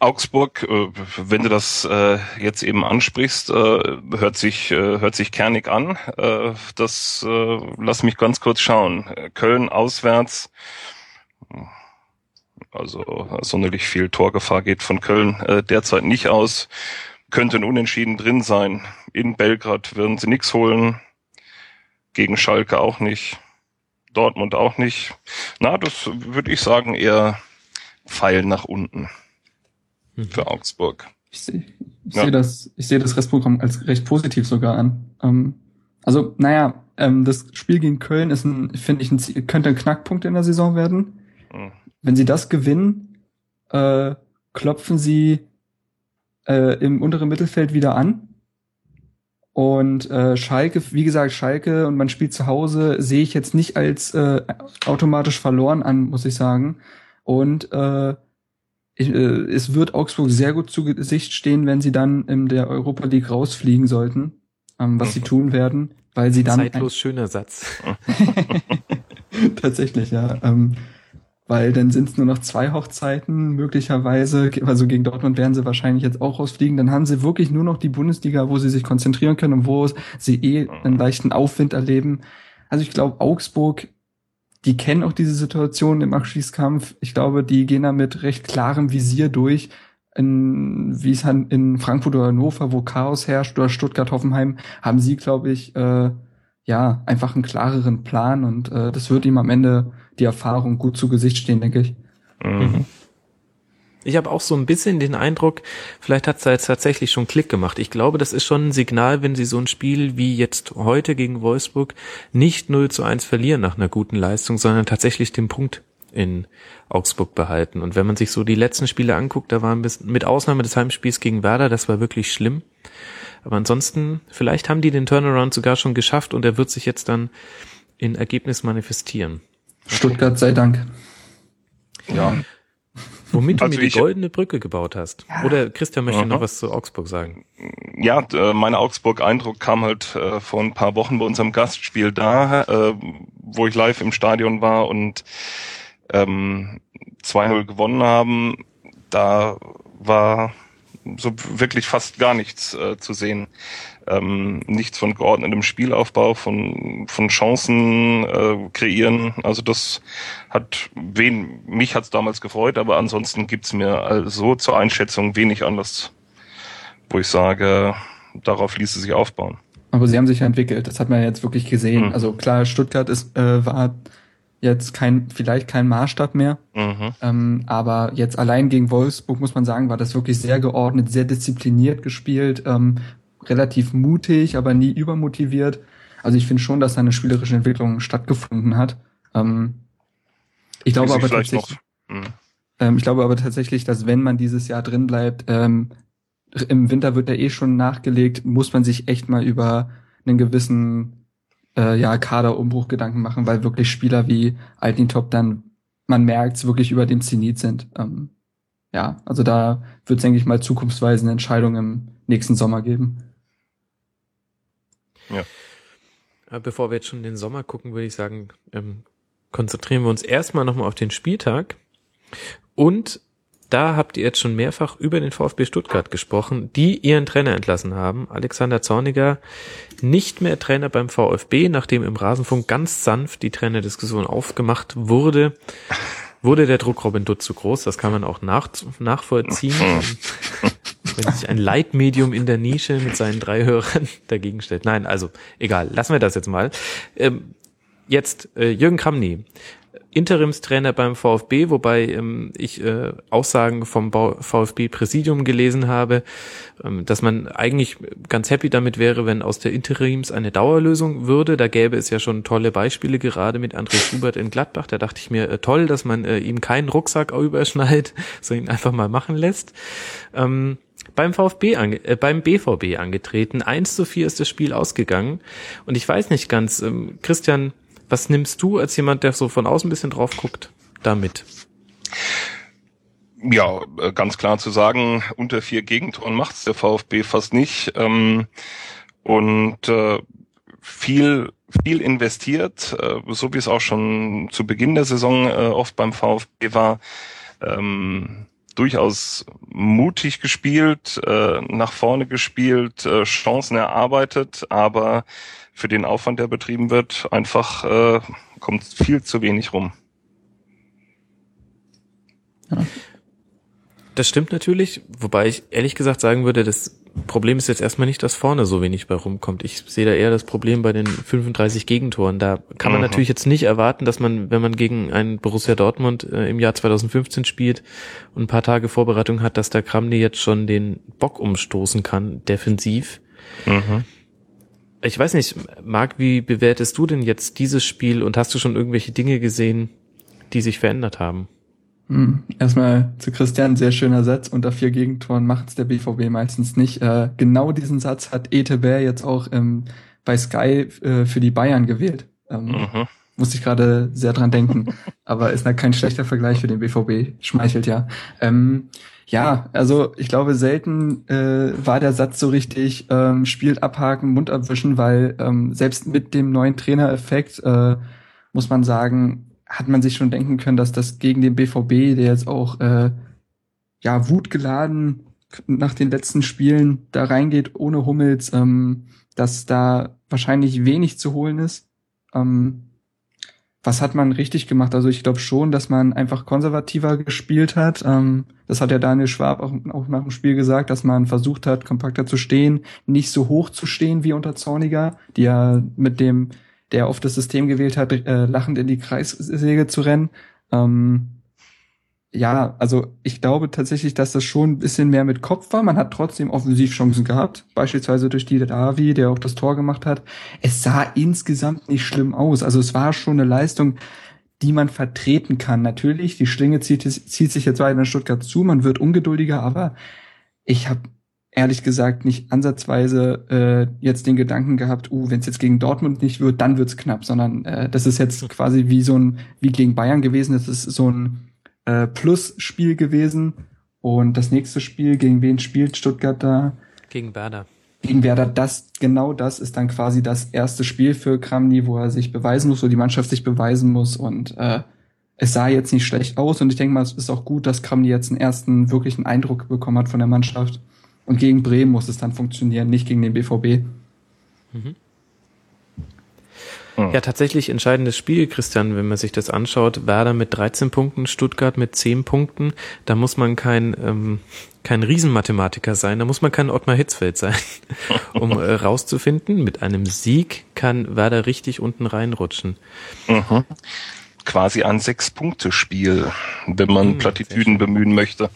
Augsburg, äh, wenn du das äh, jetzt eben ansprichst, äh, hört sich hört sich kernig an. Das lass mich ganz kurz schauen. Köln auswärts. Also sonderlich viel Torgefahr geht von Köln derzeit nicht aus. Könnte ein Unentschieden drin sein. In Belgrad würden sie nichts holen. Gegen Schalke auch nicht. Dortmund auch nicht. Na, das würde ich sagen eher Pfeil nach unten mhm. für Augsburg. Ich sehe ich ja. seh das, ich sehe das Restprogramm als recht positiv sogar an. Ähm, also, naja, ähm, das Spiel gegen Köln ist ein, finde ich, ein, könnte ein Knackpunkt in der Saison werden. Mhm. Wenn sie das gewinnen, äh, klopfen sie äh, im unteren Mittelfeld wieder an. Und äh, Schalke, wie gesagt, Schalke und man spielt zu Hause, sehe ich jetzt nicht als äh, automatisch verloren an, muss ich sagen. Und äh, ich, äh, es wird Augsburg sehr gut zu Gesicht stehen, wenn sie dann in der Europa League rausfliegen sollten, ähm, was mhm. sie tun werden, weil sie dann zeitlos schöner Satz. [laughs] Tatsächlich, ja. Ähm, weil dann sind es nur noch zwei Hochzeiten möglicherweise, also gegen Dortmund werden sie wahrscheinlich jetzt auch rausfliegen, dann haben sie wirklich nur noch die Bundesliga, wo sie sich konzentrieren können und wo sie eh einen leichten Aufwind erleben. Also ich glaube, Augsburg die kennen auch diese Situation im Abschießkampf. Ich glaube, die gehen da mit recht klarem Visier durch. In, wie es in Frankfurt oder Hannover, wo Chaos herrscht, oder Stuttgart, Hoffenheim, haben sie, glaube ich, äh, ja, einfach einen klareren Plan und äh, das wird ihm am Ende die Erfahrung gut zu Gesicht stehen, denke ich. Mhm. Ich habe auch so ein bisschen den Eindruck, vielleicht hat es da jetzt tatsächlich schon Klick gemacht. Ich glaube, das ist schon ein Signal, wenn sie so ein Spiel wie jetzt heute gegen Wolfsburg nicht 0 zu 1 verlieren nach einer guten Leistung, sondern tatsächlich den Punkt in Augsburg behalten. Und wenn man sich so die letzten Spiele anguckt, da waren bis, mit Ausnahme des Heimspiels gegen Werder, das war wirklich schlimm. Aber ansonsten, vielleicht haben die den Turnaround sogar schon geschafft und er wird sich jetzt dann in Ergebnis manifestieren. Stuttgart sei Dank. Ja. Womit du Also mir die ich- goldene Brücke gebaut hast. Oder Christian möchte Aha. noch was zu Augsburg sagen. Ja, äh, mein Augsburg-Eindruck kam halt äh, vor ein paar Wochen bei unserem Gastspiel da, äh, wo ich live im Stadion war und ähm, 2-0 gewonnen haben. Da war so wirklich fast gar nichts äh, zu sehen. Ähm, nichts von geordnetem Spielaufbau, von, von Chancen äh, kreieren. Also das hat wen, mich hat's damals gefreut, aber ansonsten gibt's mir also zur Einschätzung wenig Anlass wo ich sage, darauf ließe sich aufbauen. Aber sie haben sich ja entwickelt. Das hat man jetzt wirklich gesehen. Mhm. Also klar, Stuttgart ist, äh, war jetzt kein, vielleicht kein Maßstab mehr. Mhm. Ähm, aber jetzt allein gegen Wolfsburg muss man sagen, war das wirklich sehr geordnet, sehr diszipliniert gespielt, ähm, relativ mutig, aber nie übermotiviert. Also ich finde schon, dass da eine spielerische Entwicklung stattgefunden hat. Ähm, ich glaube aber tatsächlich, Mhm. ähm, ich glaube aber tatsächlich, dass wenn man dieses Jahr drin bleibt, ähm, im Winter wird er eh schon nachgelegt, muss man sich echt mal über einen gewissen äh, ja, Kaderumbruch Gedanken machen, weil wirklich Spieler wie Altintop dann, man merkt wirklich über dem Zenit sind. Ähm, ja, also da wird es, denke ich mal, zukunftsweisende Entscheidungen im nächsten Sommer geben. Aber Bevor wir jetzt schon in den Sommer gucken, würde ich sagen, ähm, konzentrieren wir uns erstmal nochmal auf den Spieltag. Und da habt ihr jetzt schon mehrfach über den VfB Stuttgart gesprochen, die ihren Trainer entlassen haben. Alexander Zorniger nicht mehr Trainer beim VfB, nachdem im Rasenfunk ganz sanft die Trainerdiskussion aufgemacht wurde, wurde der Druck Robin Dutt zu groß. Das kann man auch nach, nachvollziehen. Wenn sich ein Leitmedium in der Nische mit seinen drei Hörern [laughs] dagegen stellt. Nein, also egal, lassen wir das jetzt mal. Ähm, jetzt äh, Jürgen Kramny, Interimstrainer beim VfB, wobei ähm, ich äh, Aussagen vom VfB-Präsidium gelesen habe, ähm, dass man eigentlich ganz happy damit wäre, wenn aus der Interims eine Dauerlösung würde. Da gäbe es ja schon tolle Beispiele, gerade mit André Schubert in Gladbach. Da dachte ich mir, äh, toll, dass man äh, ihm keinen Rucksack überschneidet, [laughs] sondern ihn einfach mal machen lässt. Ähm, beim VfB, äh, beim BVB angetreten. 1 zu 4 ist das Spiel ausgegangen. Und ich weiß nicht ganz, ähm, Christian, was nimmst du als jemand, der so von außen ein bisschen drauf guckt, damit? Ja, äh, ganz klar zu sagen, unter vier Gegentoren macht's der VfB fast nicht. Ähm, und äh, viel, viel investiert, äh, so wie es auch schon zu Beginn der Saison äh, oft beim VfB war. Ähm, durchaus mutig gespielt, äh, nach vorne gespielt, äh, Chancen erarbeitet, aber für den Aufwand, der betrieben wird, einfach äh, kommt viel zu wenig rum. Das stimmt natürlich, wobei ich ehrlich gesagt sagen würde, das Problem ist jetzt erstmal nicht, dass vorne so wenig bei rumkommt. Ich sehe da eher das Problem bei den 35 Gegentoren. Da kann man Mhm. natürlich jetzt nicht erwarten, dass man, wenn man gegen einen Borussia Dortmund äh, im Jahr 2015 spielt und ein paar Tage Vorbereitung hat, dass der Kramny jetzt schon den Bock umstoßen kann, defensiv. Mhm. Ich weiß nicht, Marc, wie bewertest du denn jetzt dieses Spiel und hast du schon irgendwelche Dinge gesehen, die sich verändert haben? Hm, Erstmal zu Christian, sehr schöner Satz. Unter vier Gegentoren macht's der BVB meistens nicht. Äh, genau diesen Satz hat Ete Bär jetzt auch ähm, bei Sky äh, für die Bayern gewählt. Ähm, Mhm. Musste ich gerade sehr dran denken. [laughs] Aber ist halt kein schlechter Vergleich für den BVB. Schmeichelt ja. Ähm, ja, also ich glaube, selten äh, war der Satz so richtig, ähm, spielt abhaken, Mund abwischen, weil ähm, selbst mit dem neuen Trainereffekt äh, muss man sagen, hat man sich schon denken können, dass das gegen den BVB, der jetzt auch äh, ja wutgeladen nach den letzten Spielen da reingeht ohne Hummels, ähm, dass da wahrscheinlich wenig zu holen ist. Ähm, was hat man richtig gemacht? Also ich glaube schon, dass man einfach konservativer gespielt hat. Ähm, das hat ja Daniel Schwab auch, auch nach dem Spiel gesagt, dass man versucht hat, kompakter zu stehen, nicht so hoch zu stehen wie unter Zorniger, die ja mit dem der oft das System gewählt hat, äh, lachend in die Kreissäge zu rennen. Ja, also ich glaube tatsächlich, dass das schon ein bisschen mehr mit Kopf war. Man hat trotzdem Offensivchancen gehabt, beispielsweise durch die Davi, der auch das Tor gemacht hat. Es sah insgesamt nicht schlimm aus. Also es war schon eine Leistung, die man vertreten kann. Natürlich, die Schlinge zieht, zieht sich jetzt weiter in Stuttgart zu, man wird ungeduldiger, aber ich habe ehrlich gesagt nicht ansatzweise äh, jetzt den Gedanken gehabt, uh, wenn es jetzt gegen Dortmund nicht wird, dann wird's knapp, sondern äh, das ist jetzt quasi wie so ein, wie gegen Bayern gewesen, das ist so ein äh, Plus-Spiel gewesen. Und das nächste Spiel, gegen wen spielt Stuttgart da? Gegen Werder. Gegen Werder, das, genau das ist dann quasi das erste Spiel für Kramny, wo er sich beweisen muss, wo die Mannschaft sich beweisen muss und äh, es sah jetzt nicht schlecht aus und ich denke mal, es ist auch gut, dass Kramny jetzt einen ersten wirklichen Eindruck bekommen hat von der Mannschaft. Und gegen Bremen muss es dann funktionieren, nicht gegen den BVB. Mhm. Ja, tatsächlich entscheidendes Spiel, Christian, wenn man sich das anschaut. Werder mit 13 Punkten, Stuttgart mit 10 Punkten. Da muss man kein, ähm, kein Riesenmathematiker sein, da muss man kein Ottmar Hitzfeld sein, [laughs] um äh, rauszufinden, mit einem Sieg kann Werder richtig unten reinrutschen. Mhm. Quasi ein Sechs-Punkte-Spiel, wenn man mhm, Plattitüden bemühen möchte.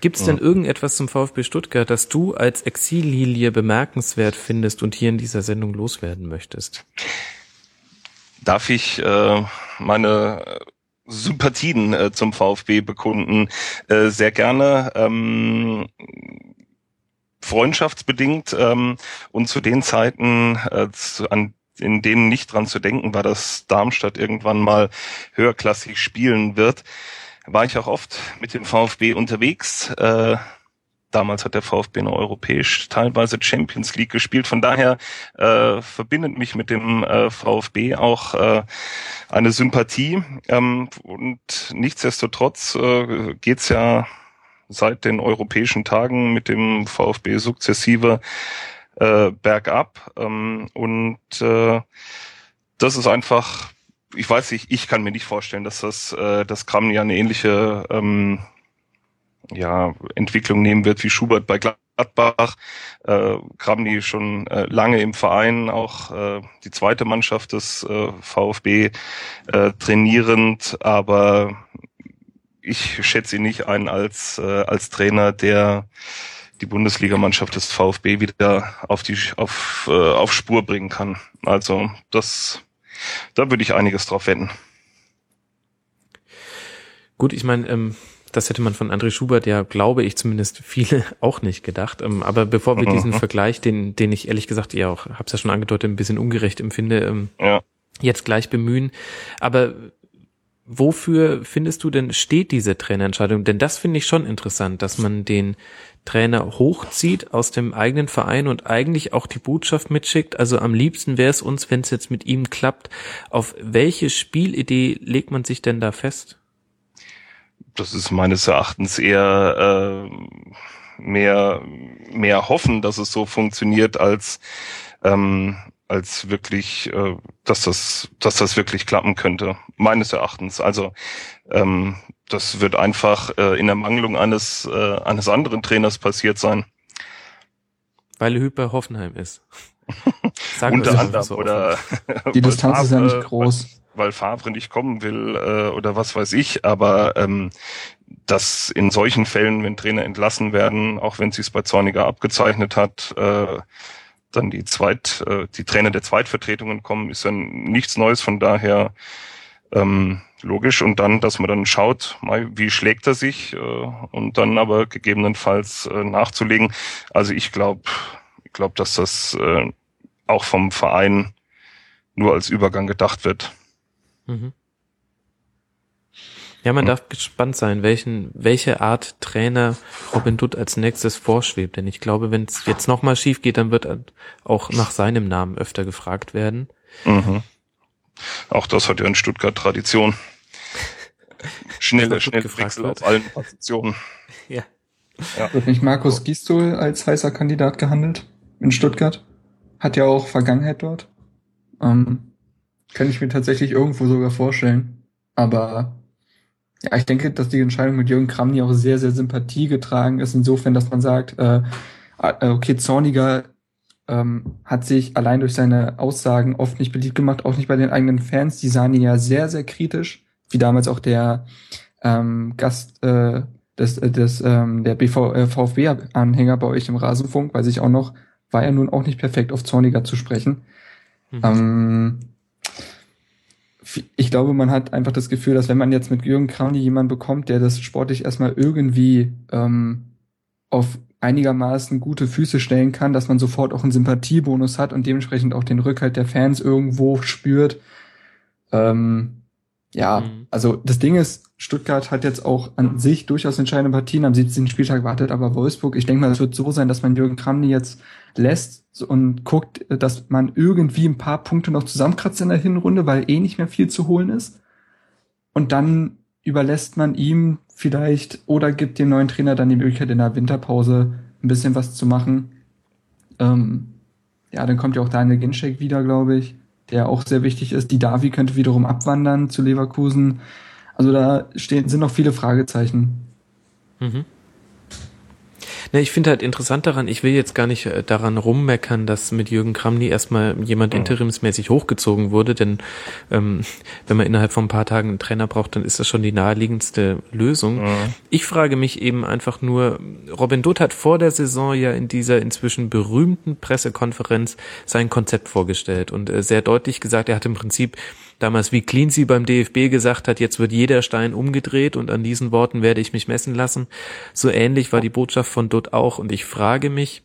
Gibt es denn irgendetwas zum VfB Stuttgart, das du als Exillilie bemerkenswert findest und hier in dieser Sendung loswerden möchtest? Darf ich äh, meine Sympathien äh, zum VfB bekunden? Äh, sehr gerne. Ähm, freundschaftsbedingt ähm, und zu den Zeiten, äh, zu, an in denen nicht dran zu denken war, dass Darmstadt irgendwann mal höherklassig spielen wird war ich auch oft mit dem VfB unterwegs. Äh, damals hat der VfB noch europäisch teilweise Champions League gespielt. Von daher äh, verbindet mich mit dem äh, VfB auch äh, eine Sympathie. Ähm, und nichtsdestotrotz äh, geht's ja seit den europäischen Tagen mit dem VfB sukzessive äh, bergab. Ähm, und äh, das ist einfach ich weiß nicht, ich kann mir nicht vorstellen, dass das, äh, das Kram ja eine ähnliche ähm, ja, Entwicklung nehmen wird wie Schubert bei Gladbach. Äh, Kramny schon äh, lange im Verein, auch äh, die zweite Mannschaft des äh, VfB äh, trainierend, aber ich schätze ihn nicht ein als, äh, als Trainer, der die Bundesligamannschaft des VfB wieder auf die auf, äh, auf Spur bringen kann. Also das da würde ich einiges drauf wetten. Gut, ich meine, ähm, das hätte man von André Schubert ja, glaube ich zumindest, viele [laughs] auch nicht gedacht. Ähm, aber bevor wir diesen mhm. [laughs] Vergleich, den, den ich ehrlich gesagt ja auch, hab's ja schon angedeutet, ein bisschen ungerecht empfinde, ähm, ja. jetzt gleich bemühen. Aber wofür findest du denn steht diese Trainerentscheidung? Denn das finde ich schon interessant, dass man den Trainer hochzieht aus dem eigenen Verein und eigentlich auch die Botschaft mitschickt. Also am liebsten wäre es uns, wenn es jetzt mit ihm klappt. Auf welche Spielidee legt man sich denn da fest? Das ist meines Erachtens eher äh, mehr mehr hoffen, dass es so funktioniert, als ähm, als wirklich, äh, dass das, dass das wirklich klappen könnte, meines Erachtens. Also ähm, das wird einfach äh, in der Mangelung eines äh, eines anderen Trainers passiert sein. Weil Hüper Hoffenheim ist. [laughs] Sagen Unter anderem so oder [laughs] die Distanz Favre, ist ja nicht groß. Weil, weil Favre nicht kommen will äh, oder was weiß ich. Aber ähm, dass in solchen Fällen, wenn Trainer entlassen werden, auch wenn sie es bei Zorniger abgezeichnet hat, äh, dann die Zweit, äh, die Trainer der Zweitvertretungen kommen, ist dann nichts Neues. Von daher ähm, logisch. Und dann, dass man dann schaut, mal, wie schlägt er sich äh, und dann aber gegebenenfalls äh, nachzulegen. Also ich glaube, ich glaube, dass das äh, auch vom Verein nur als Übergang gedacht wird. Mhm. Ja, man hm. darf gespannt sein, welchen, welche Art Trainer Robin Dutt als nächstes vorschwebt. Denn ich glaube, wenn es jetzt nochmal schief geht, dann wird er auch nach seinem Namen öfter gefragt werden. Mhm. Auch das hat ja in Stuttgart Tradition. [laughs] Schnelle, schnelle Wechsel auf allen Positionen. [laughs] ja. ja. Wird nicht Markus Gisdol als heißer Kandidat gehandelt in Stuttgart? Hat ja auch Vergangenheit dort. Ähm, kann ich mir tatsächlich irgendwo sogar vorstellen. Aber ja, ich denke, dass die Entscheidung mit Jürgen Kramny auch sehr, sehr Sympathie getragen ist, insofern, dass man sagt, äh, äh, okay, Zorniger ähm, hat sich allein durch seine Aussagen oft nicht beliebt gemacht, auch nicht bei den eigenen Fans. Die sahen ihn ja sehr, sehr kritisch, wie damals auch der ähm, Gast äh, des, äh, des ähm, der BV, äh, VfB-Anhänger bei euch im Rasenfunk, weiß ich auch noch, war ja nun auch nicht perfekt auf Zorniger zu sprechen. Mhm. Ähm, ich glaube, man hat einfach das Gefühl, dass wenn man jetzt mit Jürgen Krauny jemanden bekommt, der das sportlich erstmal irgendwie ähm, auf einigermaßen gute Füße stellen kann, dass man sofort auch einen Sympathiebonus hat und dementsprechend auch den Rückhalt der Fans irgendwo spürt. Ähm, ja, mhm. also das Ding ist, Stuttgart hat jetzt auch an sich durchaus entscheidende Partien am 17. Spieltag wartet, aber Wolfsburg, ich denke mal, es wird so sein, dass man Jürgen Kramny jetzt lässt und guckt, dass man irgendwie ein paar Punkte noch zusammenkratzt in der Hinrunde, weil eh nicht mehr viel zu holen ist. Und dann überlässt man ihm vielleicht oder gibt dem neuen Trainer dann die Möglichkeit in der Winterpause ein bisschen was zu machen. Ähm, ja, dann kommt ja auch Daniel Ginczek wieder, glaube ich, der auch sehr wichtig ist. Die Davi könnte wiederum abwandern zu Leverkusen. Also da stehen, sind noch viele Fragezeichen. Mhm. Ne, ich finde halt interessant daran, ich will jetzt gar nicht äh, daran rummeckern, dass mit Jürgen Kramny erstmal jemand mhm. interimsmäßig hochgezogen wurde, denn ähm, wenn man innerhalb von ein paar Tagen einen Trainer braucht, dann ist das schon die naheliegendste Lösung. Mhm. Ich frage mich eben einfach nur, Robin Dutt hat vor der Saison ja in dieser inzwischen berühmten Pressekonferenz sein Konzept vorgestellt und äh, sehr deutlich gesagt, er hat im Prinzip damals wie Cleansey beim DFB gesagt hat, jetzt wird jeder Stein umgedreht und an diesen Worten werde ich mich messen lassen. So ähnlich war die Botschaft von Dutt auch und ich frage mich,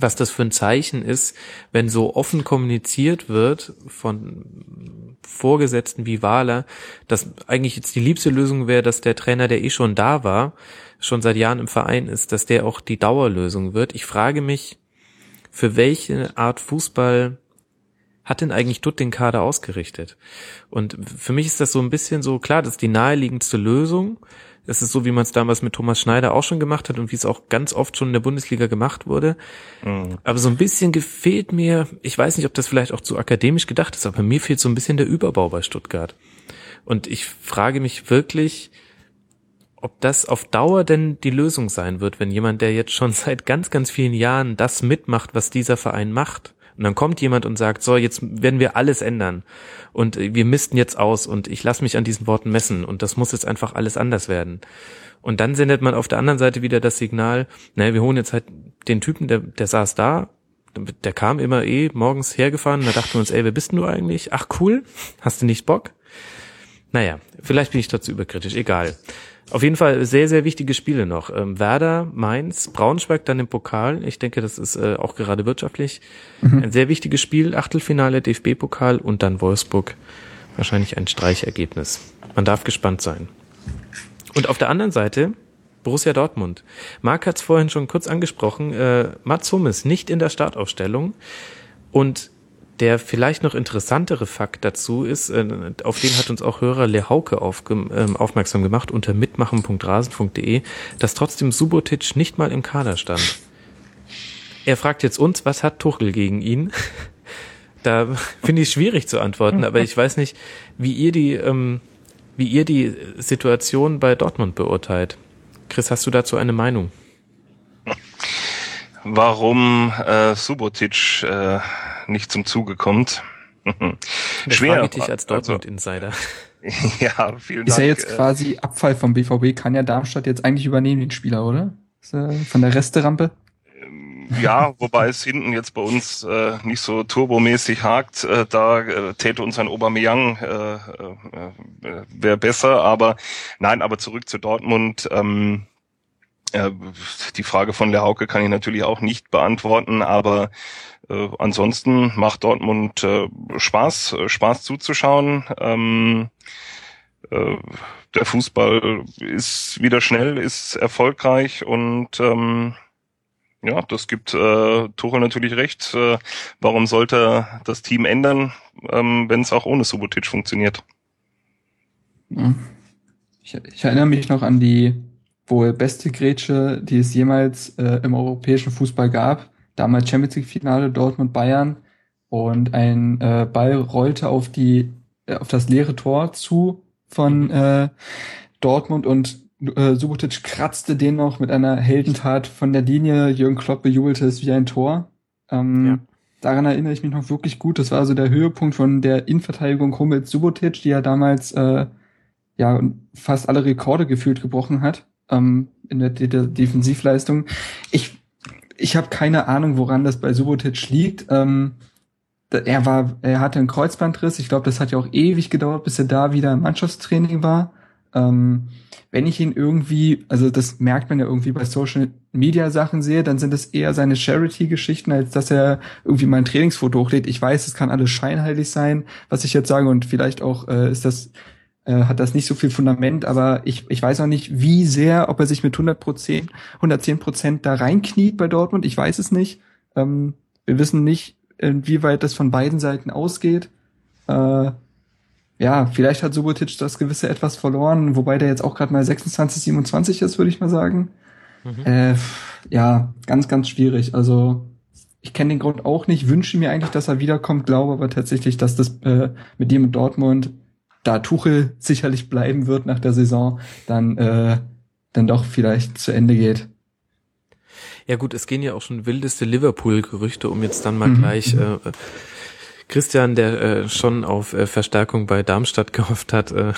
was das für ein Zeichen ist, wenn so offen kommuniziert wird von Vorgesetzten wie Wahler, dass eigentlich jetzt die liebste Lösung wäre, dass der Trainer, der eh schon da war, schon seit Jahren im Verein ist, dass der auch die Dauerlösung wird. Ich frage mich, für welche Art Fußball hat denn eigentlich Dutt den Kader ausgerichtet? Und für mich ist das so ein bisschen so, klar, das ist die naheliegendste Lösung. Das ist so, wie man es damals mit Thomas Schneider auch schon gemacht hat und wie es auch ganz oft schon in der Bundesliga gemacht wurde. Mhm. Aber so ein bisschen gefehlt mir, ich weiß nicht, ob das vielleicht auch zu akademisch gedacht ist, aber mir fehlt so ein bisschen der Überbau bei Stuttgart. Und ich frage mich wirklich, ob das auf Dauer denn die Lösung sein wird, wenn jemand, der jetzt schon [laughs] seit ganz, ganz vielen Jahren das mitmacht, was dieser Verein macht, und dann kommt jemand und sagt, so, jetzt werden wir alles ändern. Und wir missten jetzt aus und ich lasse mich an diesen Worten messen und das muss jetzt einfach alles anders werden. Und dann sendet man auf der anderen Seite wieder das Signal, naja, wir holen jetzt halt den Typen, der, der saß da, der kam immer eh morgens hergefahren, da dachten wir uns, ey, wer bist denn du eigentlich? Ach cool, hast du nicht Bock? Naja, vielleicht bin ich dazu überkritisch, egal. Auf jeden Fall sehr, sehr wichtige Spiele noch. Ähm, Werder, Mainz, Braunschweig dann im Pokal. Ich denke, das ist äh, auch gerade wirtschaftlich mhm. ein sehr wichtiges Spiel. Achtelfinale DFB-Pokal und dann Wolfsburg. Wahrscheinlich ein Streichergebnis. Man darf gespannt sein. Und auf der anderen Seite Borussia Dortmund. Marc hat es vorhin schon kurz angesprochen. Äh, Mats Hummels nicht in der Startaufstellung. Und der vielleicht noch interessantere Fakt dazu ist, äh, auf den hat uns auch Hörer Le Hauke ähm, aufmerksam gemacht unter mitmachen.rasen.de, dass trotzdem Subotic nicht mal im Kader stand. Er fragt jetzt uns, was hat Tuchel gegen ihn? da finde ich schwierig zu antworten, aber ich weiß nicht, wie ihr die, ähm, wie ihr die Situation bei Dortmund beurteilt. Chris, hast du dazu eine Meinung? Warum äh, Subotic äh, nicht zum Zuge kommt. [laughs] Schwer. Frage dich als also Dortmund-Insider. Also, [laughs] ja, vielen Dank. Ist ja jetzt äh, quasi Abfall vom BVB, kann ja Darmstadt jetzt eigentlich übernehmen, den Spieler, oder? Von der Resterampe? Ähm, ja, [laughs] wobei es hinten jetzt bei uns äh, nicht so turbomäßig hakt, äh, da äh, täte uns ein Aubameyang äh, äh, wäre besser, aber nein, aber zurück zu Dortmund. Ähm, äh, die Frage von Le Hauke kann ich natürlich auch nicht beantworten, aber äh, ansonsten macht Dortmund äh, Spaß, äh, Spaß zuzuschauen. Ähm, äh, der Fußball ist wieder schnell, ist erfolgreich und ähm, ja, das gibt äh, Tuchel natürlich recht. Äh, warum sollte das Team ändern, ähm, wenn es auch ohne Subotic funktioniert? Ich, ich, erinnere mich noch an die wohl beste Grätsche, die es jemals äh, im europäischen Fußball gab damals Champions League Finale Dortmund Bayern und ein äh, Ball rollte auf die äh, auf das leere Tor zu von äh, Dortmund und äh, Subotic kratzte den noch mit einer Heldentat von der Linie. Jürgen Klopp bejubelte es wie ein Tor. Ähm, ja. Daran erinnere ich mich noch wirklich gut. Das war also der Höhepunkt von der Innenverteidigung Hummels Subotic, die ja damals äh, ja fast alle Rekorde gefühlt gebrochen hat ähm, in der, der Defensivleistung. Ich ich habe keine Ahnung, woran das bei Subotic liegt. Ähm, er war, er hatte einen Kreuzbandriss. Ich glaube, das hat ja auch ewig gedauert, bis er da wieder im Mannschaftstraining war. Ähm, wenn ich ihn irgendwie, also das merkt man ja irgendwie bei Social Media Sachen sehe, dann sind es eher seine Charity-Geschichten, als dass er irgendwie mal ein Trainingsfoto hochlädt. Ich weiß, es kann alles scheinheilig sein, was ich jetzt sage, und vielleicht auch äh, ist das äh, hat das nicht so viel Fundament, aber ich, ich weiß auch nicht, wie sehr, ob er sich mit 100 Prozent, 110 Prozent da reinkniet bei Dortmund. Ich weiß es nicht. Ähm, wir wissen nicht, inwieweit das von beiden Seiten ausgeht. Äh, ja, vielleicht hat Subotic das gewisse etwas verloren, wobei der jetzt auch gerade mal 26, 27 ist, würde ich mal sagen. Mhm. Äh, ja, ganz, ganz schwierig. Also ich kenne den Grund auch nicht, wünsche mir eigentlich, dass er wiederkommt, glaube aber tatsächlich, dass das äh, mit dem in Dortmund, da Tuchel sicherlich bleiben wird nach der Saison, dann, äh, dann doch vielleicht zu Ende geht. Ja gut, es gehen ja auch schon wildeste Liverpool-Gerüchte, um jetzt dann mal mhm. gleich äh, Christian, der äh, schon auf äh, Verstärkung bei Darmstadt [laughs] gehofft hat, äh,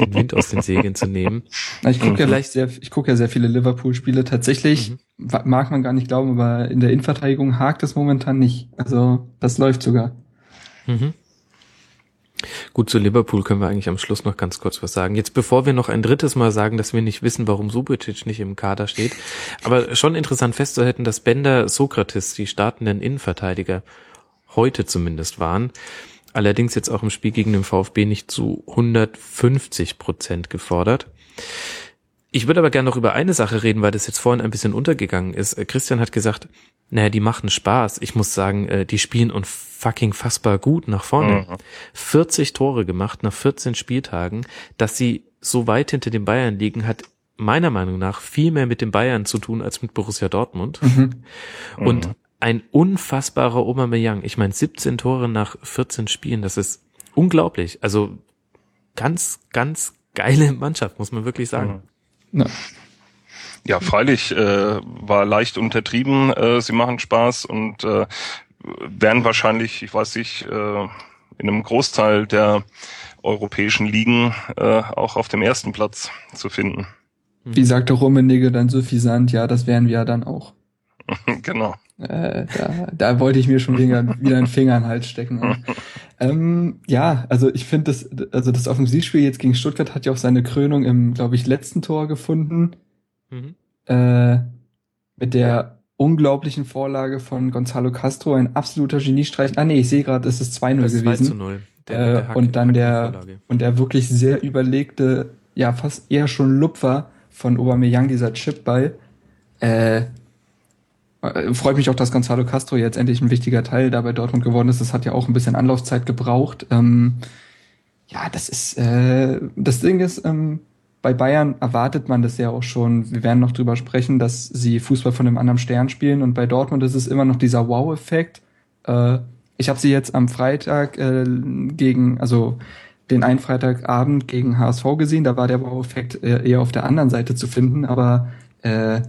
den Wind aus den Segeln zu nehmen. Ich gucke ja, vielleicht sehr, ich guck ja sehr viele Liverpool-Spiele. Tatsächlich mhm. mag man gar nicht glauben, aber in der Innenverteidigung hakt es momentan nicht. Also das läuft sogar. Mhm. Gut, zu Liverpool können wir eigentlich am Schluss noch ganz kurz was sagen. Jetzt bevor wir noch ein drittes Mal sagen, dass wir nicht wissen, warum Subotic nicht im Kader steht, aber schon interessant festzuhalten, dass Bender Sokrates, die startenden Innenverteidiger, heute zumindest waren. Allerdings jetzt auch im Spiel gegen den VfB nicht zu 150 Prozent gefordert. Ich würde aber gerne noch über eine Sache reden, weil das jetzt vorhin ein bisschen untergegangen ist. Äh, Christian hat gesagt, naja, die machen Spaß. Ich muss sagen, äh, die spielen und fucking fassbar gut nach vorne. Mhm. 40 Tore gemacht nach 14 Spieltagen. Dass sie so weit hinter den Bayern liegen, hat meiner Meinung nach viel mehr mit den Bayern zu tun als mit Borussia Dortmund. Mhm. Und mhm ein unfassbarer Aubameyang. Ich meine, 17 Tore nach 14 Spielen, das ist unglaublich. Also ganz, ganz geile Mannschaft, muss man wirklich sagen. Ja, ja freilich, äh, war leicht untertrieben. Äh, sie machen Spaß und äh, werden wahrscheinlich, ich weiß nicht, äh, in einem Großteil der europäischen Ligen äh, auch auf dem ersten Platz zu finden. Wie sagte Rummenigge dann suffisant, ja, das wären wir ja dann auch. [laughs] genau. Äh, da, da wollte ich mir schon wieder, wieder einen Finger in den Hals stecken. [laughs] ähm, ja, also ich finde das, also das Offensivspiel jetzt gegen Stuttgart hat ja auch seine Krönung im, glaube ich, letzten Tor gefunden. Mhm. Äh, mit der unglaublichen Vorlage von Gonzalo Castro, ein absoluter Geniestreich. Ah nee, ich sehe gerade, es ist 2-0 gewesen. 2 zu 0. Der, äh, der und dann der, und der wirklich sehr überlegte, ja, fast eher schon Lupfer von Aubameyang, dieser Chipball. Äh, freut mich auch, dass Gonzalo Castro jetzt endlich ein wichtiger Teil da bei Dortmund geworden ist. Das hat ja auch ein bisschen Anlaufzeit gebraucht. Ähm, ja, das ist äh, das Ding ist, ähm, bei Bayern erwartet man das ja auch schon. Wir werden noch drüber sprechen, dass sie Fußball von einem anderen Stern spielen und bei Dortmund ist es immer noch dieser Wow-Effekt. Äh, ich habe sie jetzt am Freitag äh, gegen, also den einen Freitagabend gegen HSV gesehen. Da war der Wow-Effekt äh, eher auf der anderen Seite zu finden, aber äh,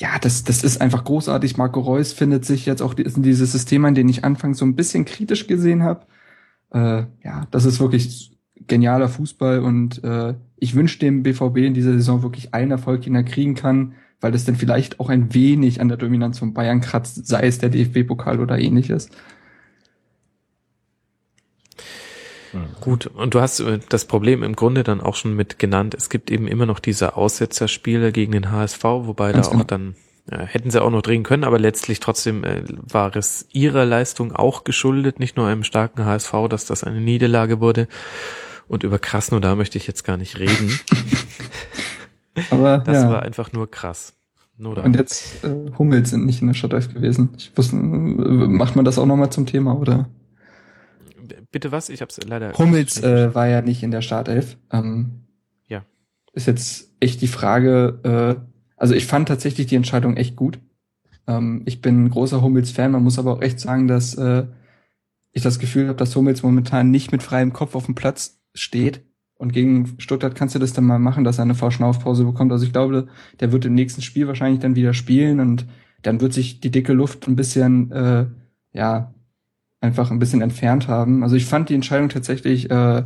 ja, das, das ist einfach großartig. Marco Reus findet sich jetzt auch in dieses System an, den ich anfangs so ein bisschen kritisch gesehen habe. Äh, ja, das ist wirklich genialer Fußball und äh, ich wünsche dem BVB in dieser Saison wirklich allen Erfolg, den er kriegen kann, weil das dann vielleicht auch ein wenig an der Dominanz von Bayern kratzt, sei es der DFB-Pokal oder ähnliches. Gut, und du hast äh, das Problem im Grunde dann auch schon mit genannt. Es gibt eben immer noch diese Aussetzerspiele gegen den HSV, wobei Ganz da auch genau. dann ja, hätten sie auch noch drehen können, aber letztlich trotzdem äh, war es ihrer Leistung auch geschuldet, nicht nur einem starken HSV, dass das eine Niederlage wurde. Und über Krasnodar möchte ich jetzt gar nicht reden. [laughs] aber das ja. war einfach nur krass. Nur Und jetzt äh, Hummels sind nicht in der Stadt gewesen. Ich wusste, macht man das auch nochmal zum Thema, oder? Bitte was? Ich hab's leider. Hummels äh, war ja nicht in der Startelf. Ähm, ja. Ist jetzt echt die Frage. Äh, also ich fand tatsächlich die Entscheidung echt gut. Ähm, ich bin ein großer Hummels-Fan. Man muss aber auch echt sagen, dass äh, ich das Gefühl habe, dass Hummels momentan nicht mit freiem Kopf auf dem Platz steht. Und gegen Stuttgart kannst du das dann mal machen, dass er eine Verschnaufpause bekommt. Also ich glaube, der wird im nächsten Spiel wahrscheinlich dann wieder spielen und dann wird sich die dicke Luft ein bisschen äh, ja einfach ein bisschen entfernt haben. Also ich fand die Entscheidung tatsächlich äh,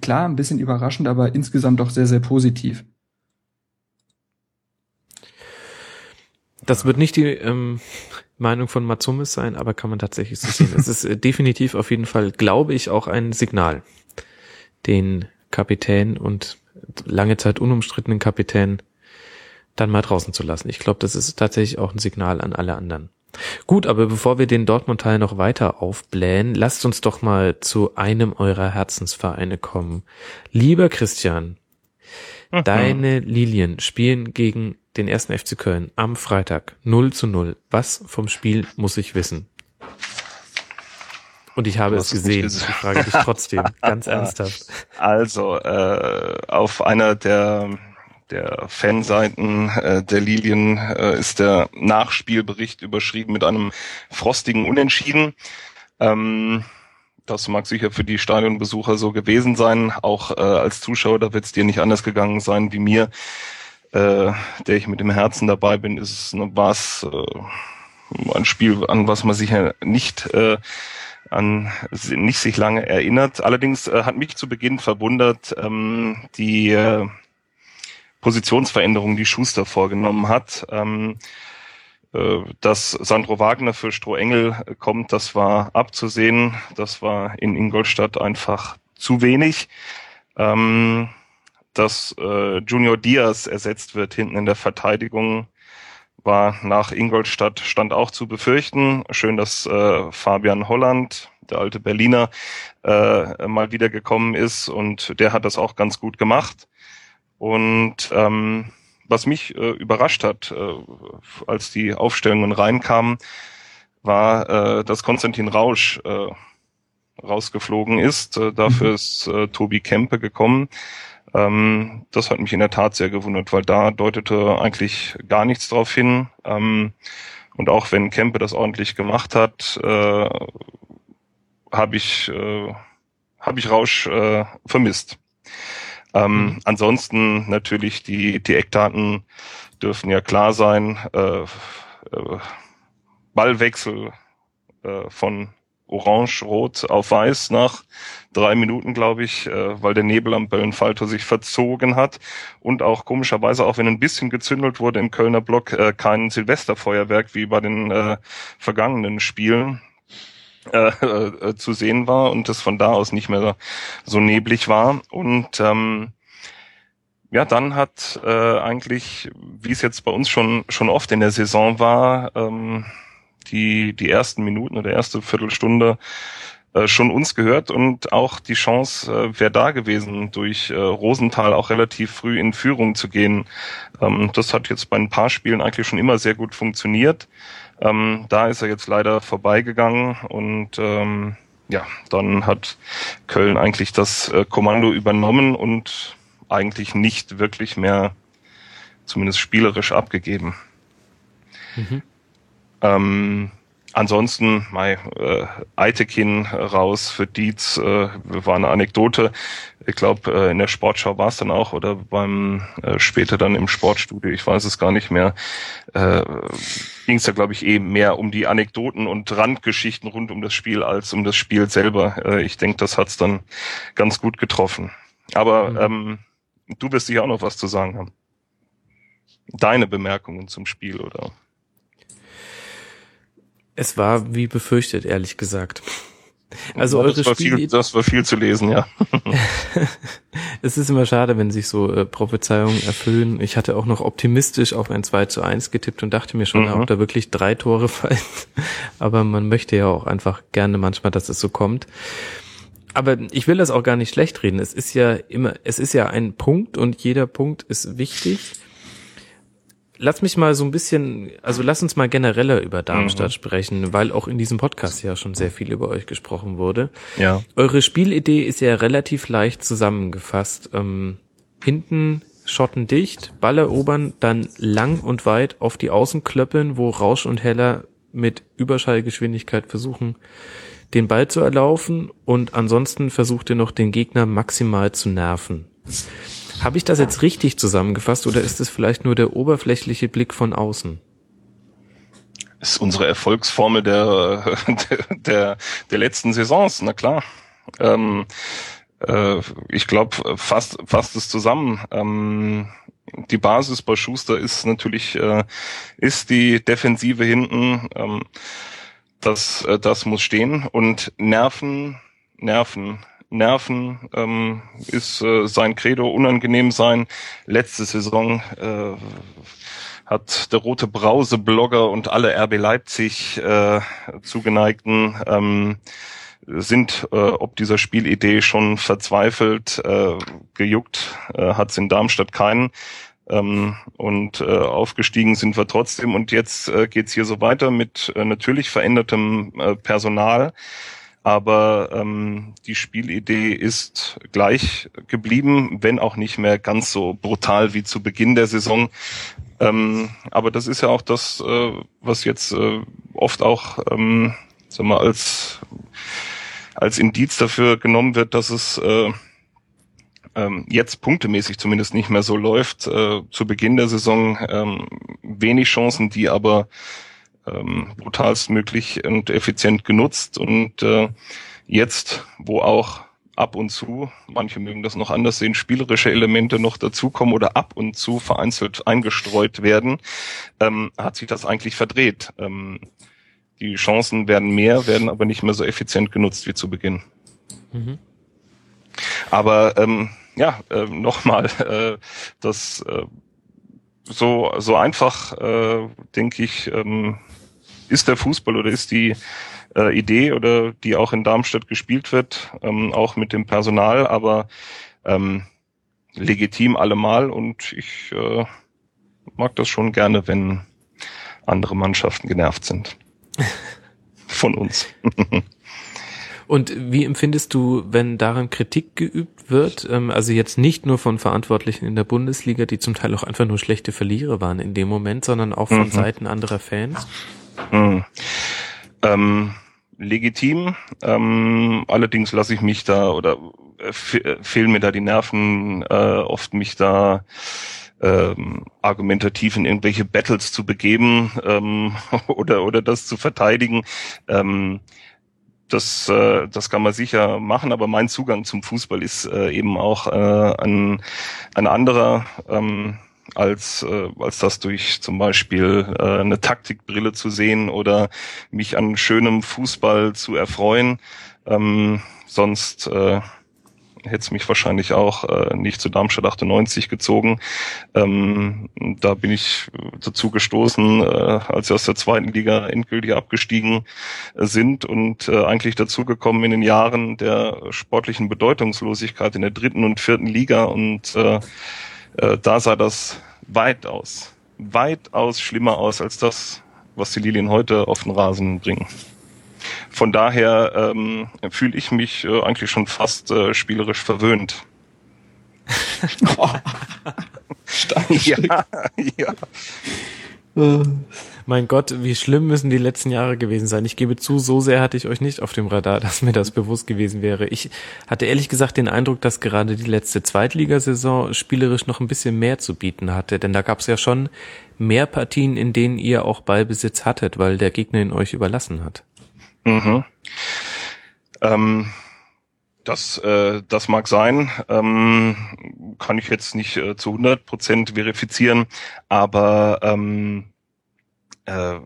klar ein bisschen überraschend, aber insgesamt doch sehr, sehr positiv. Das wird nicht die ähm, Meinung von Matsumis sein, aber kann man tatsächlich so sehen. es ist äh, definitiv auf jeden Fall, glaube ich, auch ein Signal, den Kapitän und lange Zeit unumstrittenen Kapitän dann mal draußen zu lassen. Ich glaube, das ist tatsächlich auch ein Signal an alle anderen. Gut, aber bevor wir den Dortmund-Teil noch weiter aufblähen, lasst uns doch mal zu einem eurer Herzensvereine kommen. Lieber Christian, mhm. deine Lilien spielen gegen den ersten FC Köln am Freitag 0 zu 0. Was vom Spiel muss ich wissen? Und ich habe es gesehen. Ich frage dich trotzdem, [laughs] ganz ernsthaft. Also, äh, auf einer der der Fanseiten äh, der Lilien äh, ist der Nachspielbericht überschrieben mit einem frostigen Unentschieden. Ähm, das mag sicher für die Stadionbesucher so gewesen sein. Auch äh, als Zuschauer, da wird es dir nicht anders gegangen sein wie mir, äh, der ich mit dem Herzen dabei bin, ist war es äh, ein Spiel, an was man sich ja nicht äh, an nicht sich lange erinnert. Allerdings äh, hat mich zu Beginn verwundert ähm, die äh, Positionsveränderung, die Schuster vorgenommen hat. Ähm, äh, dass Sandro Wagner für Strohengel kommt, das war abzusehen. Das war in Ingolstadt einfach zu wenig. Ähm, dass äh, Junior Diaz ersetzt wird hinten in der Verteidigung, war nach Ingolstadt stand auch zu befürchten. Schön, dass äh, Fabian Holland, der alte Berliner, äh, mal wieder gekommen ist und der hat das auch ganz gut gemacht. Und ähm, was mich äh, überrascht hat, äh, als die Aufstellungen reinkamen, war, äh, dass Konstantin Rausch äh, rausgeflogen ist. Äh, dafür mhm. ist äh, Tobi Kempe gekommen. Ähm, das hat mich in der Tat sehr gewundert, weil da deutete eigentlich gar nichts drauf hin. Ähm, und auch wenn Kempe das ordentlich gemacht hat, äh, habe ich, äh, hab ich Rausch äh, vermisst. Ähm, mhm. Ansonsten natürlich die, die Eckdaten dürfen ja klar sein. Äh, äh, Ballwechsel äh, von Orange-Rot auf Weiß nach drei Minuten, glaube ich, äh, weil der Nebel am Böllenfalter sich verzogen hat und auch komischerweise, auch wenn ein bisschen gezündelt wurde im Kölner Block, äh, kein Silvesterfeuerwerk wie bei den äh, vergangenen Spielen äh, äh, zu sehen war und es von da aus nicht mehr so neblig war. Und ähm, ja, dann hat äh, eigentlich, wie es jetzt bei uns schon schon oft in der Saison war, ähm, die die ersten Minuten oder erste Viertelstunde äh, schon uns gehört und auch die Chance äh, wäre da gewesen, durch äh, Rosenthal auch relativ früh in Führung zu gehen. Ähm, das hat jetzt bei ein paar Spielen eigentlich schon immer sehr gut funktioniert. Ähm, da ist er jetzt leider vorbeigegangen und ähm, ja, dann hat Köln eigentlich das äh, Kommando übernommen und eigentlich nicht wirklich mehr, zumindest spielerisch abgegeben. Mhm. Ähm, ansonsten, mein äh, Eitekin raus für Dietz äh, war eine Anekdote. Ich glaube, äh, in der Sportschau war es dann auch oder beim äh, später dann im Sportstudio, ich weiß es gar nicht mehr, äh, ging es ja, glaube ich, eh mehr um die Anekdoten und Randgeschichten rund um das Spiel als um das Spiel selber. Äh, ich denke, das hat's dann ganz gut getroffen. Aber mhm. ähm, du wirst sicher auch noch was zu sagen haben. Deine Bemerkungen zum Spiel, oder? Es war wie befürchtet, ehrlich gesagt. Also ja, eure das war, viel, das war viel zu lesen, ja. [laughs] es ist immer schade, wenn sich so äh, Prophezeiungen erfüllen. Ich hatte auch noch optimistisch auf ein 2 zu 1 getippt und dachte mir schon, mhm. ob da wirklich drei Tore [laughs] fallen. Aber man möchte ja auch einfach gerne manchmal, dass es so kommt. Aber ich will das auch gar nicht schlecht reden. Es ist ja immer, es ist ja ein Punkt und jeder Punkt ist wichtig lass mich mal so ein bisschen, also lass uns mal genereller über Darmstadt mhm. sprechen, weil auch in diesem Podcast ja schon sehr viel über euch gesprochen wurde. Ja. Eure Spielidee ist ja relativ leicht zusammengefasst. Ähm, hinten Schotten dicht, Ball erobern, dann lang und weit auf die Außen klöppeln, wo Rausch und Heller mit Überschallgeschwindigkeit versuchen, den Ball zu erlaufen und ansonsten versucht ihr noch den Gegner maximal zu nerven. Habe ich das jetzt richtig zusammengefasst oder ist es vielleicht nur der oberflächliche Blick von außen? Ist unsere Erfolgsformel der, der, [laughs] der, der letzten Saisons, na klar. Ähm, äh, ich glaube, fast, fast es zusammen. Ähm, die Basis bei Schuster ist natürlich, äh, ist die Defensive hinten. Ähm, das, äh, das muss stehen und Nerven, Nerven nerven, ähm, ist äh, sein Credo unangenehm sein. Letzte Saison äh, hat der rote Brause-Blogger und alle RB Leipzig äh, zugeneigten ähm, sind äh, ob dieser Spielidee schon verzweifelt, äh, gejuckt äh, hat es in Darmstadt keinen. Ähm, und äh, aufgestiegen sind wir trotzdem. Und jetzt äh, geht's hier so weiter mit äh, natürlich verändertem äh, Personal. Aber ähm, die Spielidee ist gleich geblieben, wenn auch nicht mehr ganz so brutal wie zu Beginn der Saison. Ähm, aber das ist ja auch das, äh, was jetzt äh, oft auch ähm, sag mal, als, als Indiz dafür genommen wird, dass es äh, ähm, jetzt punktemäßig zumindest nicht mehr so läuft. Äh, zu Beginn der Saison ähm, wenig Chancen, die aber ähm, brutalst möglich und effizient genutzt. Und äh, jetzt, wo auch ab und zu, manche mögen das noch anders sehen, spielerische Elemente noch dazukommen oder ab und zu vereinzelt eingestreut werden, ähm, hat sich das eigentlich verdreht. Ähm, die Chancen werden mehr, werden aber nicht mehr so effizient genutzt wie zu Beginn. Mhm. Aber ähm, ja, äh, [laughs] nochmal, äh, das äh, so so einfach, äh, denke ich, ähm, ist der Fußball oder ist die äh, Idee oder die auch in Darmstadt gespielt wird, ähm, auch mit dem Personal, aber ähm, legitim allemal und ich äh, mag das schon gerne, wenn andere Mannschaften genervt sind. [laughs] Von uns. [laughs] Und wie empfindest du, wenn daran Kritik geübt wird? Ähm, also jetzt nicht nur von Verantwortlichen in der Bundesliga, die zum Teil auch einfach nur schlechte Verlierer waren in dem Moment, sondern auch von mhm. Seiten anderer Fans? Mhm. Ähm, legitim. Ähm, allerdings lasse ich mich da oder äh, fehlen mir da die Nerven, äh, oft mich da ähm, argumentativ in irgendwelche Battles zu begeben ähm, [laughs] oder oder das zu verteidigen. Ähm, das, äh, das kann man sicher machen, aber mein Zugang zum Fußball ist äh, eben auch äh, ein, ein anderer ähm, als, äh, als das durch zum Beispiel äh, eine Taktikbrille zu sehen oder mich an schönem Fußball zu erfreuen. Ähm, sonst äh, hätte es mich wahrscheinlich auch äh, nicht zu Darmstadt 98 gezogen. Ähm, da bin ich dazu gestoßen, äh, als sie aus der zweiten Liga endgültig abgestiegen äh, sind und äh, eigentlich dazugekommen in den Jahren der sportlichen Bedeutungslosigkeit in der dritten und vierten Liga und äh, äh, da sah das weitaus, weitaus schlimmer aus als das, was die Lilien heute auf den Rasen bringen. Von daher ähm, fühle ich mich äh, eigentlich schon fast äh, spielerisch verwöhnt. oh. [laughs] [laughs] ja, ja. Mein Gott, wie schlimm müssen die letzten Jahre gewesen sein. Ich gebe zu, so sehr hatte ich euch nicht auf dem Radar, [laughs] dass mir das bewusst gewesen wäre. Ich hatte ehrlich gesagt den Eindruck, dass gerade die letzte Zweitligasaison spielerisch noch ein bisschen mehr zu bieten hatte. Denn da gab es ja schon mehr Partien, in denen ihr auch Ballbesitz hattet, weil der Gegner ihn euch überlassen hat. Mhm. Ähm, das, äh, das mag sein, ähm, kann ich jetzt nicht äh, zu 100 Prozent verifizieren, aber ähm, äh,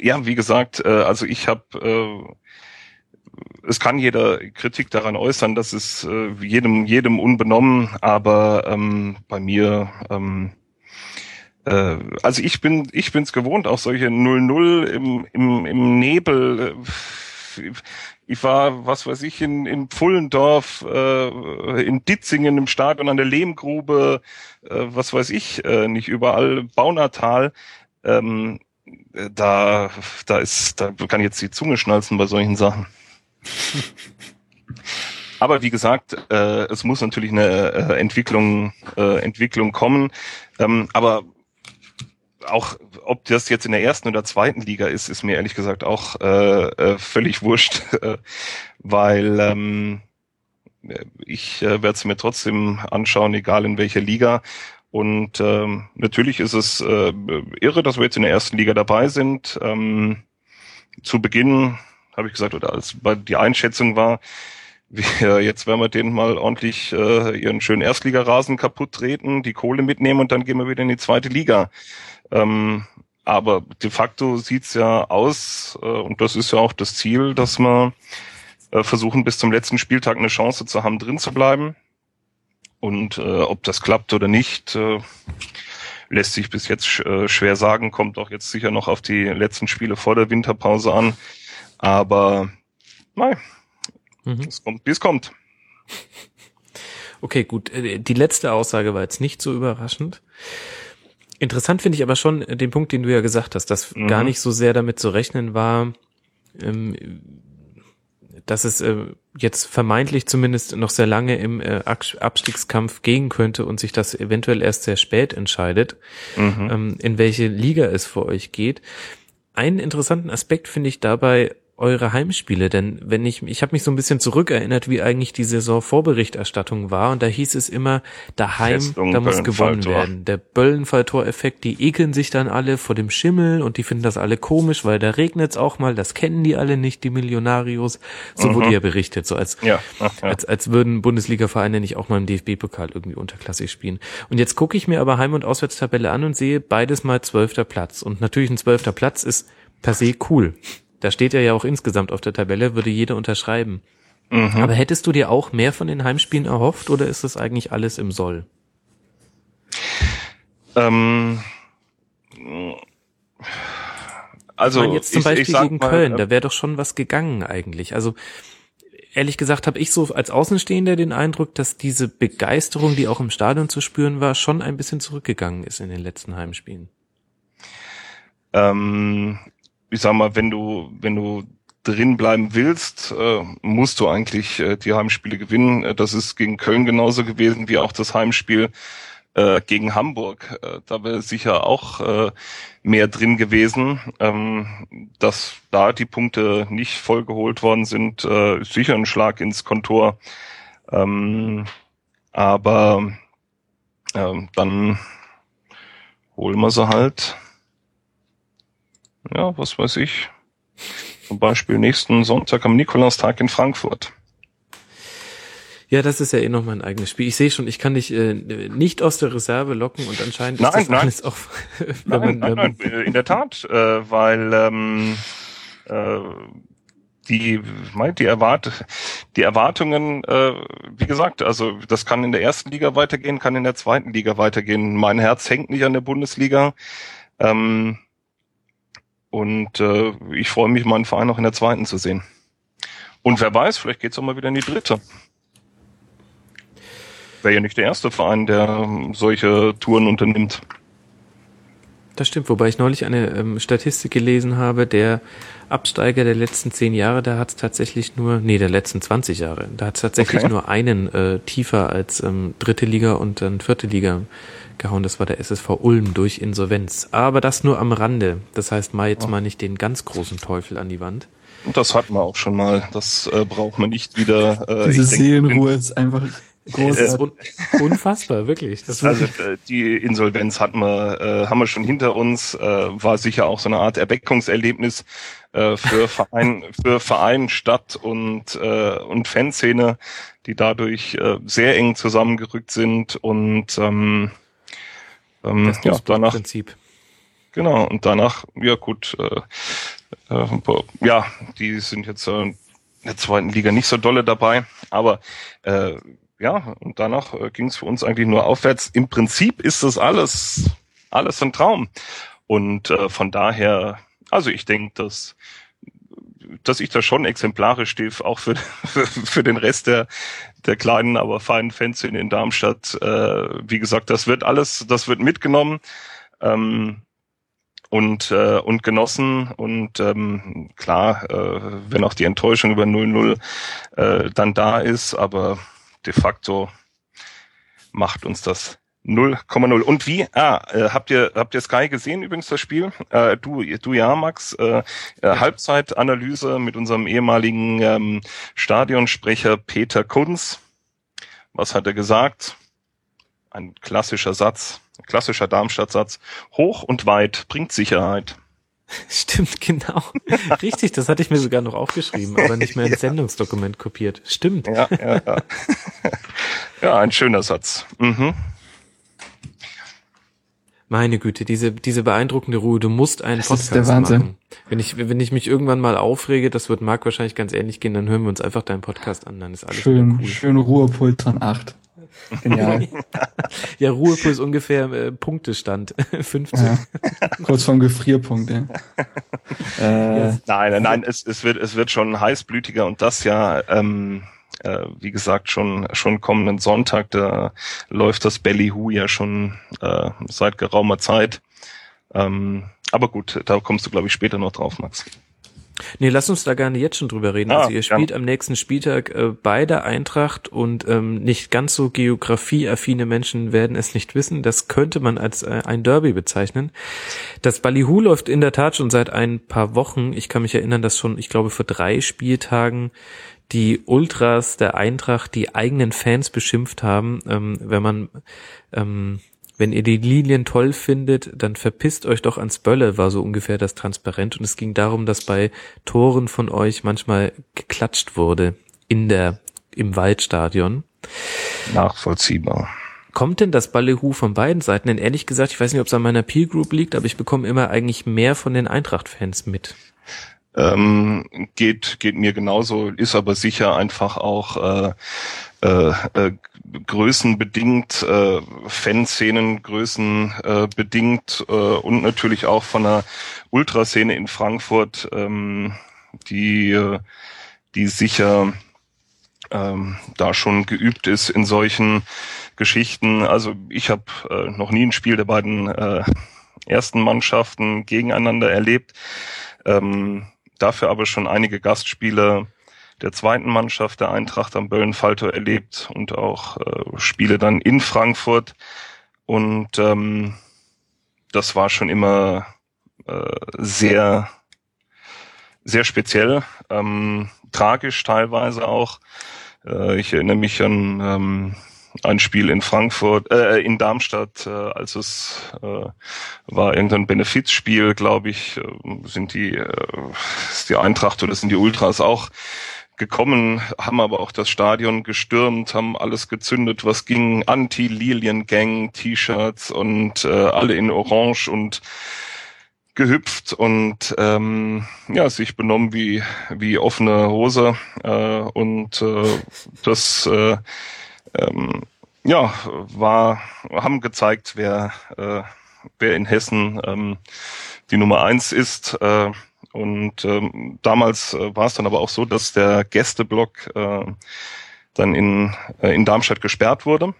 ja, wie gesagt, äh, also ich habe, äh, es kann jeder Kritik daran äußern, dass es äh, jedem jedem unbenommen, aber ähm, bei mir ähm, äh, also ich bin ich bin's gewohnt, auch solche 0-0 im, im, im Nebel. Äh, ich war, was weiß ich, in, in Pfullendorf, äh, in Ditzingen im Stadion an der Lehmgrube, äh, was weiß ich, äh, nicht überall, Baunatal. Ähm, da, da ist, da kann jetzt die Zunge schnalzen bei solchen Sachen. [laughs] Aber wie gesagt, äh, es muss natürlich eine äh, Entwicklung, äh, Entwicklung kommen. Ähm, aber auch ob das jetzt in der ersten oder zweiten Liga ist, ist mir ehrlich gesagt auch äh, äh, völlig wurscht, [laughs] weil ähm, ich äh, werde es mir trotzdem anschauen, egal in welcher Liga. Und ähm, natürlich ist es äh, irre, dass wir jetzt in der ersten Liga dabei sind. Ähm, zu Beginn habe ich gesagt, oder als die Einschätzung war, wir, jetzt werden wir denen mal ordentlich äh, ihren schönen Erstligarasen kaputt treten, die Kohle mitnehmen und dann gehen wir wieder in die zweite Liga. Ähm, aber de facto sieht's ja aus, äh, und das ist ja auch das Ziel, dass man äh, versuchen bis zum letzten Spieltag eine Chance zu haben, drin zu bleiben. Und äh, ob das klappt oder nicht, äh, lässt sich bis jetzt sch äh, schwer sagen, kommt auch jetzt sicher noch auf die letzten Spiele vor der Winterpause an. Aber nein, mhm. es kommt, wie es kommt. Okay, gut. Äh, die letzte Aussage war jetzt nicht so überraschend. Interessant finde ich aber schon den Punkt, den du ja gesagt hast, dass mhm. gar nicht so sehr damit zu rechnen war, ähm, dass es äh, jetzt vermeintlich zumindest noch sehr lange im äh, Abstiegskampf gehen könnte und sich das eventuell erst sehr spät entscheidet, mhm. ähm, in welche Liga es für euch geht. Einen interessanten Aspekt finde ich dabei eure Heimspiele? Denn wenn ich, ich habe mich so ein bisschen zurückerinnert, wie eigentlich die Saisonvorberichterstattung war und da hieß es immer, daheim, Festung, da muss gewonnen werden. Der Böllenfalltor-Effekt, die ekeln sich dann alle vor dem Schimmel und die finden das alle komisch, weil da regnet's auch mal, das kennen die alle nicht, die Millionarios. So mhm. wurde ja berichtet, so als, ja, ja. als, als würden Bundesliga-Vereine nicht auch mal im DFB-Pokal irgendwie unterklassig spielen. Und jetzt gucke ich mir aber Heim- und Auswärtstabelle an und sehe beides mal zwölfter Platz. Und natürlich ein zwölfter Platz ist per se cool. Da steht er ja auch insgesamt auf der Tabelle, würde jeder unterschreiben. Mhm. Aber hättest du dir auch mehr von den Heimspielen erhofft oder ist das eigentlich alles im Soll? Ähm, also ich meine jetzt zum ich, Beispiel ich gegen mal, Köln, äh, da wäre doch schon was gegangen eigentlich. Also ehrlich gesagt habe ich so als Außenstehender den Eindruck, dass diese Begeisterung, die auch im Stadion zu spüren war, schon ein bisschen zurückgegangen ist in den letzten Heimspielen. Ähm, ich sag mal, wenn du, wenn du drin bleiben willst, äh, musst du eigentlich äh, die Heimspiele gewinnen. Äh, das ist gegen Köln genauso gewesen wie auch das Heimspiel äh, gegen Hamburg. Äh, da wäre sicher auch äh, mehr drin gewesen. Ähm, dass da die Punkte nicht vollgeholt worden sind, äh, ist sicher ein Schlag ins Kontor. Ähm, aber äh, dann holen wir sie halt ja, was weiß ich. Zum Beispiel nächsten Sonntag am Nikolaustag in Frankfurt. Ja, das ist ja eh noch mein eigenes Spiel. Ich sehe schon, ich kann dich äh, nicht aus der Reserve locken und anscheinend nein, ist das nein. alles auch. [laughs] nein, man, nein, nein, in der Tat, äh, weil ähm, äh, die, die, Erwart die Erwartungen, äh, wie gesagt, also das kann in der ersten Liga weitergehen, kann in der zweiten Liga weitergehen. Mein Herz hängt nicht an der Bundesliga. Ähm, und äh, ich freue mich, meinen Verein noch in der zweiten zu sehen. Und wer weiß, vielleicht geht's auch mal wieder in die dritte. Wäre ja nicht der erste Verein, der ähm, solche Touren unternimmt. Das stimmt, wobei ich neulich eine ähm, Statistik gelesen habe, der Absteiger der letzten zehn Jahre, da hat es tatsächlich nur, nee, der letzten 20 Jahre, da hat es tatsächlich okay. nur einen äh, tiefer als ähm, dritte Liga und dann vierte Liga gehauen. Das war der SSV Ulm durch Insolvenz. Aber das nur am Rande. Das heißt, mal jetzt mal nicht den ganz großen Teufel an die Wand. Das hatten wir auch schon mal. Das äh, braucht man nicht wieder. Äh, Diese Seelenruhe ist einfach großartig. Äh, unfassbar, wirklich. Das also äh, die Insolvenz hatten wir, äh, haben wir schon hinter uns. Äh, war sicher auch so eine Art Erweckungserlebnis äh, für [laughs] Verein, für Verein, Stadt und äh, und Fanszene, die dadurch äh, sehr eng zusammengerückt sind und ähm, ähm, das ja, danach. Prinzip. Genau, und danach, ja gut, äh, äh, ja, die sind jetzt äh, in der zweiten Liga nicht so dolle dabei, aber äh, ja, und danach äh, ging es für uns eigentlich nur aufwärts. Im Prinzip ist das alles, alles ein Traum. Und äh, von daher, also ich denke, dass dass ich da schon exemplarisch stehe, auch für, für, [laughs] für den Rest der, der kleinen, aber feinen Fans in Darmstadt. Äh, wie gesagt, das wird alles, das wird mitgenommen ähm, und, äh, und genossen. Und ähm, klar, äh, wenn auch die Enttäuschung über 0-0 äh, dann da ist, aber de facto macht uns das 0,0. Und wie? Ah, äh, habt ihr habt ihr Sky gesehen übrigens das Spiel? Äh, du du ja Max. Äh, äh, Halbzeitanalyse mit unserem ehemaligen ähm, Stadionsprecher Peter Kunz. Was hat er gesagt? Ein klassischer Satz, ein klassischer Darmstadt-Satz. Hoch und weit bringt Sicherheit. [laughs] Stimmt, genau. Richtig, das hatte ich mir sogar noch aufgeschrieben, aber nicht mehr ins [laughs] ja. Sendungsdokument kopiert. Stimmt. Ja, ja, ja. [laughs] ja ein schöner Satz. Mhm. Meine Güte, diese, diese beeindruckende Ruhe. Du musst einen Das Podcast ist der Wahnsinn. machen. Wenn ich, wenn ich mich irgendwann mal aufrege, das wird Marc wahrscheinlich ganz ähnlich gehen, dann hören wir uns einfach deinen Podcast an, dann ist alles Schön, wieder cool. schön Ruhepuls von acht. Genial. [laughs] Ja, Ruhepuls ungefähr äh, Punktestand. [laughs] 15. ja. Kurz vorm Gefrierpunkt, ja. Äh, Nein, nein, nein, es, es wird, es wird schon heißblütiger und das ja, ähm, äh, wie gesagt, schon, schon kommenden Sonntag, da läuft das Belly Who ja schon äh, seit geraumer Zeit. Ähm, aber gut, da kommst du, glaube ich, später noch drauf, Max. Nee, lass uns da gerne jetzt schon drüber reden. Ah, also ihr spielt gerne. am nächsten Spieltag äh, bei der Eintracht und ähm, nicht ganz so geografieaffine Menschen werden es nicht wissen. Das könnte man als äh, ein Derby bezeichnen. Das Ballyhoo läuft in der Tat schon seit ein paar Wochen. Ich kann mich erinnern, dass schon, ich glaube, vor drei Spieltagen die Ultras der Eintracht die eigenen Fans beschimpft haben, ähm, wenn man ähm, wenn ihr die Lilien toll findet, dann verpisst euch doch ans Bölle, war so ungefähr das Transparent. Und es ging darum, dass bei Toren von euch manchmal geklatscht wurde in der, im Waldstadion. Nachvollziehbar. Kommt denn das Ballyhoo von beiden Seiten? Denn ehrlich gesagt, ich weiß nicht, ob es an meiner Peer Group liegt, aber ich bekomme immer eigentlich mehr von den Eintracht-Fans mit. Ähm, geht, geht mir genauso, ist aber sicher einfach auch äh, äh, äh, größenbedingt, äh, Fanszenen größen äh, äh, und natürlich auch von der Ultraszene in Frankfurt, ähm, die, äh, die sicher ähm, da schon geübt ist in solchen Geschichten. Also ich habe äh, noch nie ein Spiel der beiden äh, ersten Mannschaften gegeneinander erlebt. Ähm, dafür aber schon einige Gastspiele der zweiten Mannschaft der Eintracht am Böllenfalter erlebt und auch äh, Spiele dann in Frankfurt. Und ähm, das war schon immer äh, sehr, sehr speziell, ähm, tragisch teilweise auch. Äh, ich erinnere mich an ähm, ein Spiel in Frankfurt, äh, in Darmstadt, äh, als es äh, war irgendein Benefizspiel, glaube ich, äh, sind die, äh, ist die Eintracht oder sind die Ultras auch gekommen, haben aber auch das Stadion gestürmt, haben alles gezündet, was ging, Anti-Lilien-Gang, T-Shirts und äh, alle in Orange und gehüpft und ähm, ja sich benommen wie wie offene Hose äh, und äh, das äh, ähm, ja war haben gezeigt wer äh, wer in Hessen ähm, die Nummer eins ist äh, und ähm, damals äh, war es dann aber auch so, dass der Gästeblock äh, dann in äh, in Darmstadt gesperrt wurde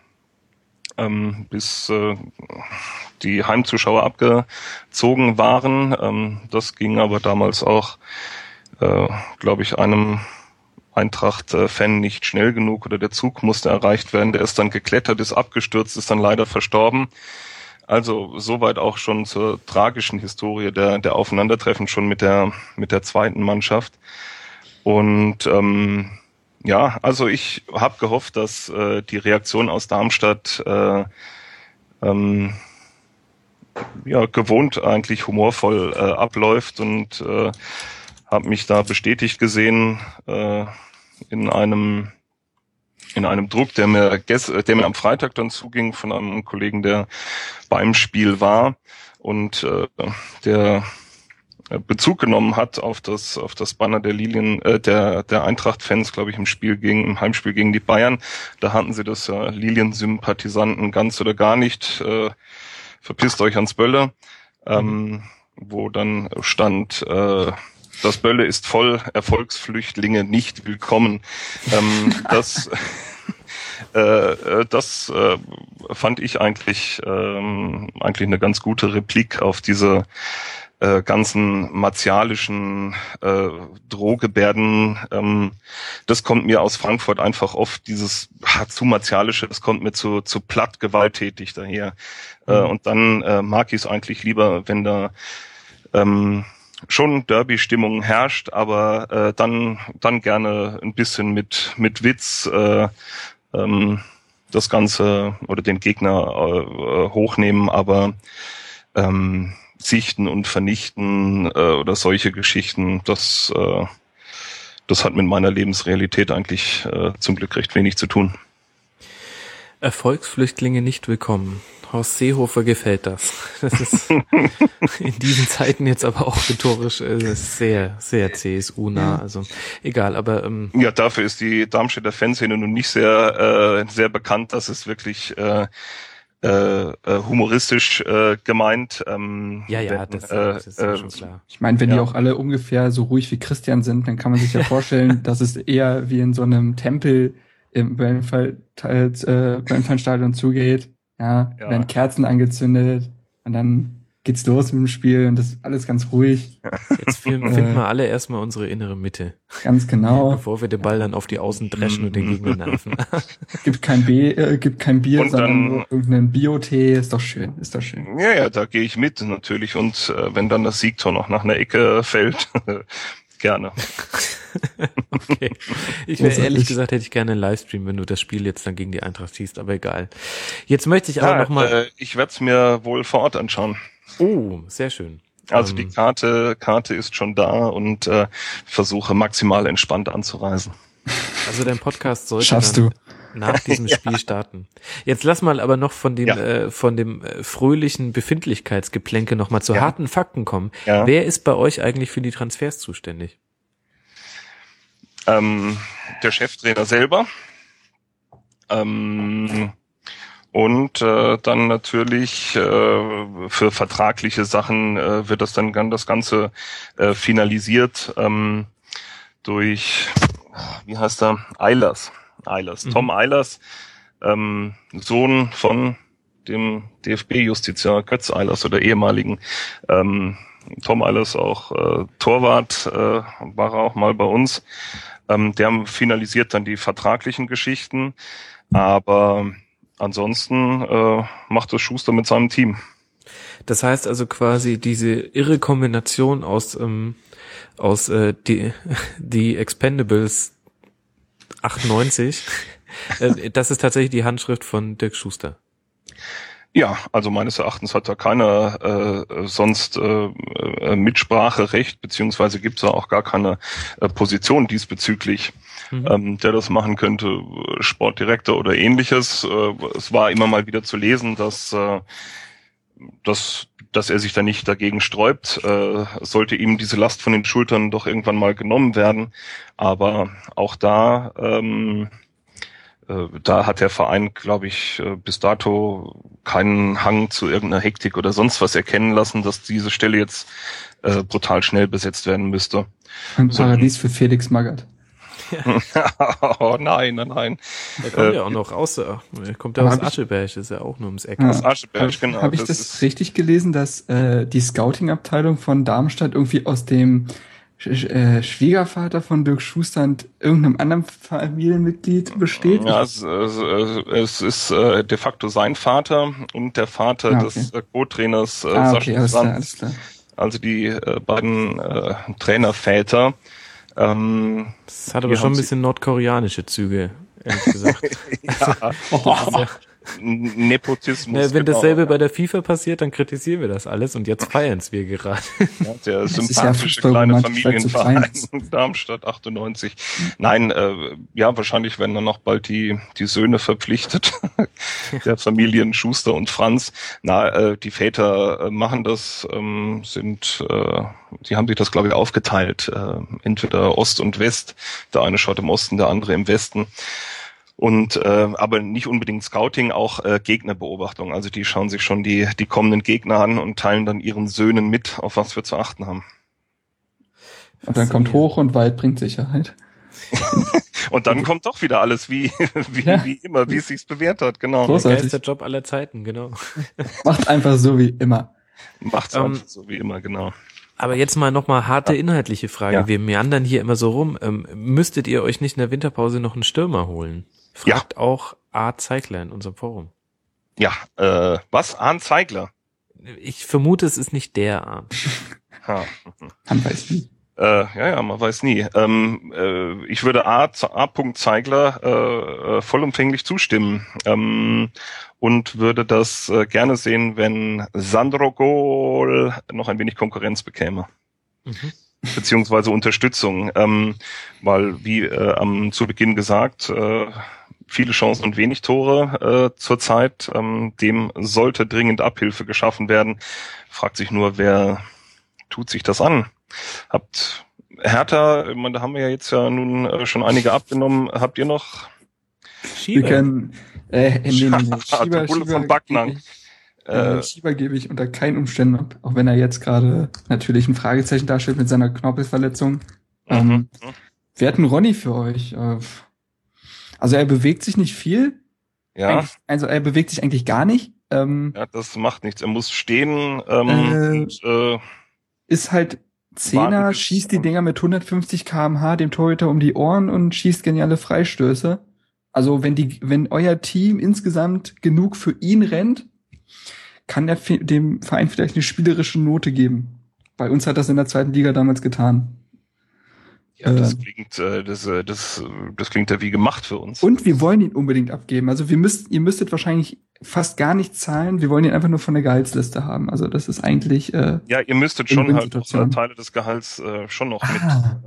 ähm, bis äh, die Heimzuschauer abgezogen waren. Ähm, das ging aber damals auch, äh, glaube ich, einem Eintracht-Fan nicht schnell genug oder der Zug musste erreicht werden. Der ist dann geklettert, ist abgestürzt, ist dann leider verstorben. Also soweit auch schon zur tragischen Historie der, der Aufeinandertreffen schon mit der, mit der zweiten Mannschaft. Und ähm, ja, also ich habe gehofft, dass äh, die Reaktion aus Darmstadt äh, ähm, ja, gewohnt eigentlich humorvoll äh, abläuft und äh, habe mich da bestätigt gesehen äh, in einem in einem Druck, der mir, der mir am Freitag dann zuging von einem Kollegen, der beim Spiel war und äh, der Bezug genommen hat auf das auf das Banner der Lilien äh, der der Eintracht-Fans, glaube ich, im Spiel gegen im Heimspiel gegen die Bayern. Da hatten sie das ja Lilien-Sympathisanten ganz oder gar nicht. Äh, verpisst euch ans Bölle, ähm, wo dann stand, äh, das Bölle ist voll, Erfolgsflüchtlinge nicht willkommen. Ähm, [laughs] das äh, das äh, fand ich eigentlich ähm, eigentlich eine ganz gute Replik auf diese äh, ganzen martialischen äh, Drohgebärden. Ähm, das kommt mir aus Frankfurt einfach oft dieses ha, zu martialische, das kommt mir zu zu platt gewalttätig daher. Mhm. Äh, und dann äh, mag ich es eigentlich lieber, wenn da ähm, schon Derby-Stimmung herrscht, aber äh, dann dann gerne ein bisschen mit mit Witz äh, ähm, das Ganze oder den Gegner äh, hochnehmen, aber ähm, sichten und vernichten äh, oder solche Geschichten, das äh, das hat mit meiner Lebensrealität eigentlich äh, zum Glück recht wenig zu tun. Erfolgsflüchtlinge nicht willkommen. Horst Seehofer gefällt das. Das ist [laughs] in diesen Zeiten jetzt aber auch rhetorisch äh, sehr, sehr CSU-nah. Also egal, aber ähm, Ja, dafür ist die Darmstädter Fanszene nun nicht sehr, äh, sehr bekannt. Das ist wirklich äh, äh, äh, humoristisch äh, gemeint. Ähm, ja, ja, wenn, das, äh, das ist ja äh, schon klar. Ich meine, wenn die Ja. auch alle ungefähr so ruhig wie Christian sind, dann kann man sich ja [laughs] vorstellen, dass es eher wie in so einem Tempel im Wellenfall, äh, Wellenfallstadion zugeht. Ja, Ja. werden Kerzen angezündet und dann geht's los mit dem Spiel und das ist alles ganz ruhig. Jetzt finden finden wir alle erstmal unsere innere Mitte, Ganz genau. bevor wir den Ball dann auf die Außen dreschen und den Gegner nerven. [laughs] Gibt kein B, äh, gibt kein Bier, Und sondern dann- irgendeinen Bio-Tee. Ist doch schön, ist doch schön. Ja, ja, da gehe ich mit natürlich. Und äh, wenn dann das Siegtor noch nach einer Ecke fällt, [laughs] gerne. [laughs] Okay. Ich wäre Großartig. ehrlich gesagt, hätte ich gerne einen Livestream, wenn du das Spiel jetzt dann gegen die Eintracht siehst, aber egal. Jetzt möchte ich aber Ja, noch mal. äh, ich werde es mir wohl vor Ort anschauen. oh, sehr schön. Also Ähm, die Karte, Karte ist schon da und äh, versuche maximal entspannt anzureisen. Also dein Podcast sollte Schaffst dann du. nach diesem [laughs] Spiel starten. Jetzt lass mal aber noch von dem Ja. äh, von dem äh, fröhlichen Befindlichkeitsgeplänke noch mal zu Ja. harten Fakten kommen. Ja. Wer ist bei euch eigentlich für die Transfers zuständig? Ähm, der Cheftrainer selber. Ähm, und äh, dann natürlich äh, für vertragliche Sachen äh, wird das dann das Ganze äh, finalisiert ähm, durch, wie heißt er, Eilers. Eilers. Mhm. Tom Eilers, ähm, Sohn von dem DFB-Justiziar Götz Eilers oder ehemaligen ähm, Tom Eilers auch äh, Torwart, äh, war er auch mal bei uns. Ähm, der finalisiert dann die vertraglichen Geschichten, aber ansonsten äh, macht es Schuster mit seinem Team. Das heißt also quasi diese irre Kombination aus ähm, aus äh, die die Expendables 98. [laughs] äh, das ist tatsächlich die Handschrift von Dirk Schuster. Ja, also meines Erachtens hat da keiner äh, sonst äh, äh, Mitspracherecht, beziehungsweise gibt es da auch gar keine äh, Position diesbezüglich, Mhm. ähm, der das machen könnte, Sportdirektor oder ähnliches. Äh, es war immer mal wieder zu lesen, dass, äh, dass, dass er sich da nicht dagegen sträubt. Äh, sollte ihm diese Last von den Schultern doch irgendwann mal genommen werden. Aber auch da ähm, äh, da hat der Verein, glaube ich, äh, bis dato keinen Hang zu irgendeiner Hektik oder sonst was erkennen lassen, dass diese Stelle jetzt äh, brutal schnell besetzt werden müsste. Ein So. Paradies für Felix Magath. [laughs] oh nein, nein, nein. Er kommt Äh, ja auch noch aus, er kommt ja aus Ascheberg, ist ja auch nur ums Eck. Ja. Das Ascheberg, Habe genau. hab ich das das, richtig gelesen, dass äh, die Scouting-Abteilung von Darmstadt irgendwie aus dem äh, Schwiegervater von Dirk Schuster und irgendeinem anderen Familienmitglied besteht? Ja, es, es, es ist äh, de facto sein Vater und der Vater Ah, okay. des äh, Co-Trainers äh, ah, Sascha okay, alles klar, alles klar. Also die äh, beiden äh, Trainerväter. Ähm, Das hat aber schon ein bisschen nordkoreanische Züge, ehrlich gesagt. [laughs] ja, [laughs] [laughs] Nepotismus. Na, wenn genau. dasselbe bei der FIFA passiert, dann kritisieren wir das alles und jetzt feiern es wir gerade. Ja, der [laughs] ist ja sympathische kleine es so Familienverein Darmstadt 98. Nein, äh, ja, wahrscheinlich werden dann noch bald die, die Söhne verpflichtet, [laughs] der Familien Schuster und Franz. Na, äh, die Väter äh, machen das, ähm, sind, äh, die haben sich das, glaube ich, aufgeteilt, äh, entweder Ost und West. Der eine schaut im Osten, der andere im Westen. Und äh, aber nicht unbedingt Scouting, auch äh, Gegnerbeobachtung. Also die schauen sich schon die, die kommenden Gegner an und teilen dann ihren Söhnen mit, auf was wir zu achten haben. Und dann kommt hoch und weit bringt Sicherheit. [laughs] Und dann kommt doch wieder alles wie, [laughs] wie, Ja. wie immer, wie es sich bewährt hat, genau. Groß. Der Großartig. geilste Job aller Zeiten, genau. [laughs] Macht einfach so wie immer. Macht's Ähm, einfach so wie immer, genau. Aber jetzt mal nochmal harte inhaltliche Frage. Ja. Wir meandern hier immer so rum. Ähm, müsstet ihr euch nicht in der Winterpause noch einen Stürmer holen? Fragt auch A. Zeigler in unserem Forum. Ja, äh, was? Arndt Zeigler. Ich vermute, es ist nicht der Arndt. [laughs] Ha. Man weiß wie. Äh, ja, ja, man weiß nie. Ähm, äh, ich würde A. A. Zeigler äh, äh, vollumfänglich zustimmen ähm, und würde das äh, gerne sehen, wenn Sandro Gol noch ein wenig Konkurrenz bekäme. Mhm. beziehungsweise Unterstützung, ähm, weil wie äh, am zu Beginn gesagt, äh, viele Chancen und wenig Tore äh, zurzeit. Ähm, dem sollte dringend Abhilfe geschaffen werden. Fragt sich nur, wer tut sich das an? Habt Hertha, ich meine, da haben wir ja jetzt ja nun äh, schon einige abgenommen. Habt ihr noch? Wir können, äh, nee, nee. Der Bulle von Backnang. gebe ich, äh, Schieber gebe ich unter keinen Umständen ab, auch wenn er jetzt gerade natürlich ein Fragezeichen darstellt mit seiner Knorpelverletzung. Ähm, Mhm. wir hatten Ronny für euch. Äh, also er bewegt sich nicht viel. Ja, Eigentlich- Also er bewegt sich eigentlich gar nicht. Ähm, ja, das macht nichts. Er muss stehen ähm, Äh, und äh, ist halt Zehner, schießt die Dinger mit 150 kmh dem Torhüter um die Ohren und schießt geniale Freistöße. Also wenn die, wenn euer Team insgesamt genug für ihn rennt, kann er dem Verein vielleicht eine spielerische Note geben. Bei uns hat das in der zweiten Liga damals getan. Ja, das äh, klingt, äh, das, äh, das, äh, das klingt ja wie gemacht für uns. Und wir wollen ihn unbedingt abgeben. Also wir müsst, ihr müsstet wahrscheinlich fast gar nichts zahlen. Wir wollen ihn einfach nur von der Gehaltsliste haben. Also das ist eigentlich äh, ja, ihr müsstet schon halt äh, Teile des Gehalts äh, schon noch mit. ah,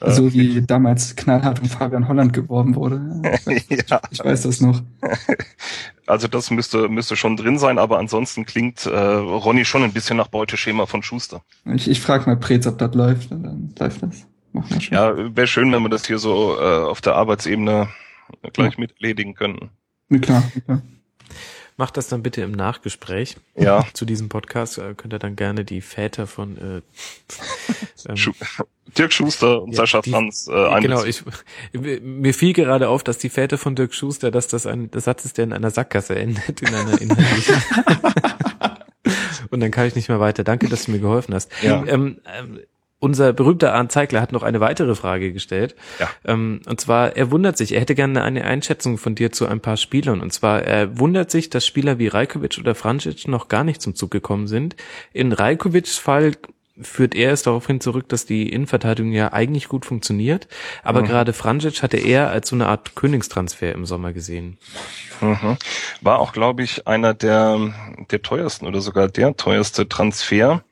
äh, so wie damals knallhart um Fabian Holland geworben wurde. [laughs] ja, Ich weiß das noch. [laughs] also das müsste müsste schon drin sein, aber ansonsten klingt äh, Ronny schon ein bisschen nach Beuteschema von Schuster. Ich, ich frage mal Prez, ob das läuft, und dann läuft das. Machen wir schon. Ja, wäre schön, wenn wir das hier so äh, auf der Arbeitsebene gleich mit erledigen könnten. Ja, klar, klar. Macht das dann bitte im Nachgespräch Ja, [laughs] zu diesem Podcast. Äh, könnt ihr dann gerne die Väter von äh, [laughs] ähm, Schu Dirk Schuster und Ja, Sascha die- Franz äh, Genau, ich, mir fiel gerade auf, dass die Väter von Dirk Schuster, dass das ein der Satz ist, der in einer Sackgasse endet, in einer inhaltlichen. [laughs] Und dann kann ich nicht mehr weiter. Danke, dass du mir geholfen hast. Ja. Ähm, ähm, unser berühmter Arndt Zeigler hat noch eine weitere Frage gestellt. Ja. Ähm, und zwar, er wundert sich, er hätte gerne eine Einschätzung von dir zu ein paar Spielern. Und zwar, er wundert sich, dass Spieler wie Rajkovic oder Francic noch gar nicht zum Zug gekommen sind. In Rajkovics Fall führt er es darauf hin zurück, dass die Innenverteidigung ja eigentlich gut funktioniert. Aber gerade Francic hatte er als so eine Art Königstransfer im Sommer gesehen. Mhm. War auch, glaube ich, einer der, der teuersten oder sogar der teuerste Transfer.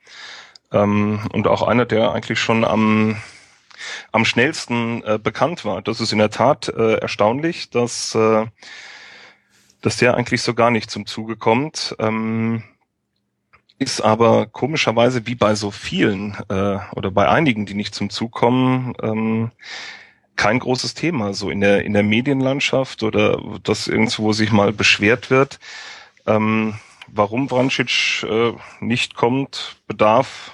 Ähm, und auch einer, der eigentlich schon am, am schnellsten äh, bekannt war. Das ist in der Tat äh, erstaunlich, dass, äh, dass der eigentlich so gar nicht zum Zuge kommt. Ähm, ist aber komischerweise wie bei so vielen äh, oder bei einigen, die nicht zum Zug kommen, ähm, kein großes Thema so in der in der Medienlandschaft oder dass irgendwo sich mal beschwert wird. Ähm, warum Vrancic äh, nicht kommt, bedarf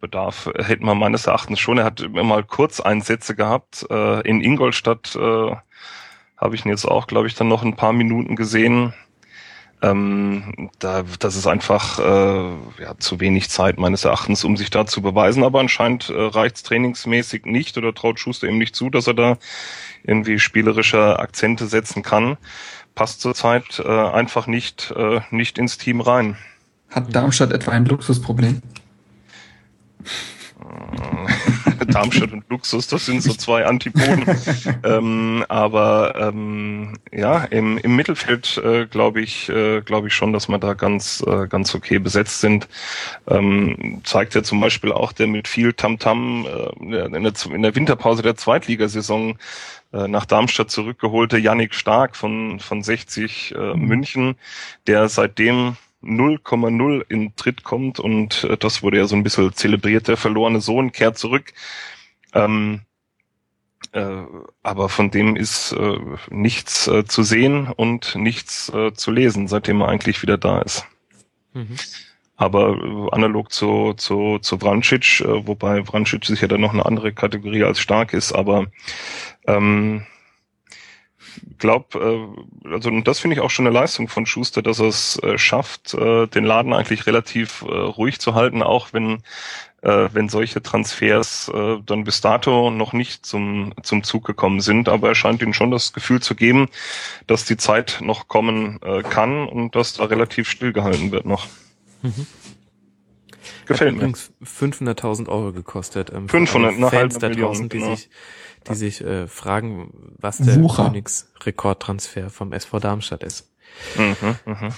Bedarf äh, hätten wir meines Erachtens schon. Er hat immer mal Kurzeinsätze gehabt. Äh, in Ingolstadt äh, habe ich ihn jetzt auch, glaube ich, dann noch ein paar Minuten gesehen. Ähm, da, das ist einfach äh, ja, zu wenig Zeit meines Erachtens, um sich da zu beweisen. Aber anscheinend äh, reicht trainingsmäßig nicht oder traut Schuster ihm nicht zu, dass er da irgendwie spielerische Akzente setzen kann. Passt zurzeit äh, einfach nicht, äh, nicht ins Team rein. Hat Darmstadt etwa ein Luxusproblem? [laughs] Darmstadt und Luxus, das sind so zwei Antipoden. [laughs] ähm, aber ähm, ja, im, im Mittelfeld äh, glaube ich, äh, glaube ich schon, dass wir da ganz, äh, ganz okay besetzt sind. Ähm, zeigt ja zum Beispiel auch der mit viel Tamtam äh, in, der, in der Winterpause der Zweitligasaison äh, nach Darmstadt zurückgeholte Yannick Stark von, von 60 äh, München, der seitdem 0,0 in Tritt kommt und äh, das wurde ja so ein bisschen zelebriert. Der verlorene Sohn kehrt zurück. Ähm, äh, aber von dem ist äh, nichts äh, zu sehen und nichts äh, zu lesen, seitdem er eigentlich wieder da ist. Mhm. Aber äh, analog zu, zu, zu Vrancic, äh, wobei Vrancic sicher dann noch eine andere Kategorie als stark ist, aber ähm, glaub, äh, also und das finde ich auch schon eine Leistung von Schuster, dass er es äh, schafft, äh, den Laden eigentlich relativ äh, ruhig zu halten, auch wenn äh, wenn solche Transfers äh, dann bis dato noch nicht zum zum Zug gekommen sind. Aber er scheint ihnen schon das Gefühl zu geben, dass die Zeit noch kommen äh, kann und dass da relativ stillgehalten wird noch. Gefällt Hat mir. übrigens 500.000 Euro gekostet. Ähm, 500, für alle eine halbe Fans da Million, die genau. sich, die sich äh, fragen, was der. Königsrekordtransfer vom SV Darmstadt ist. Mhm, mhm.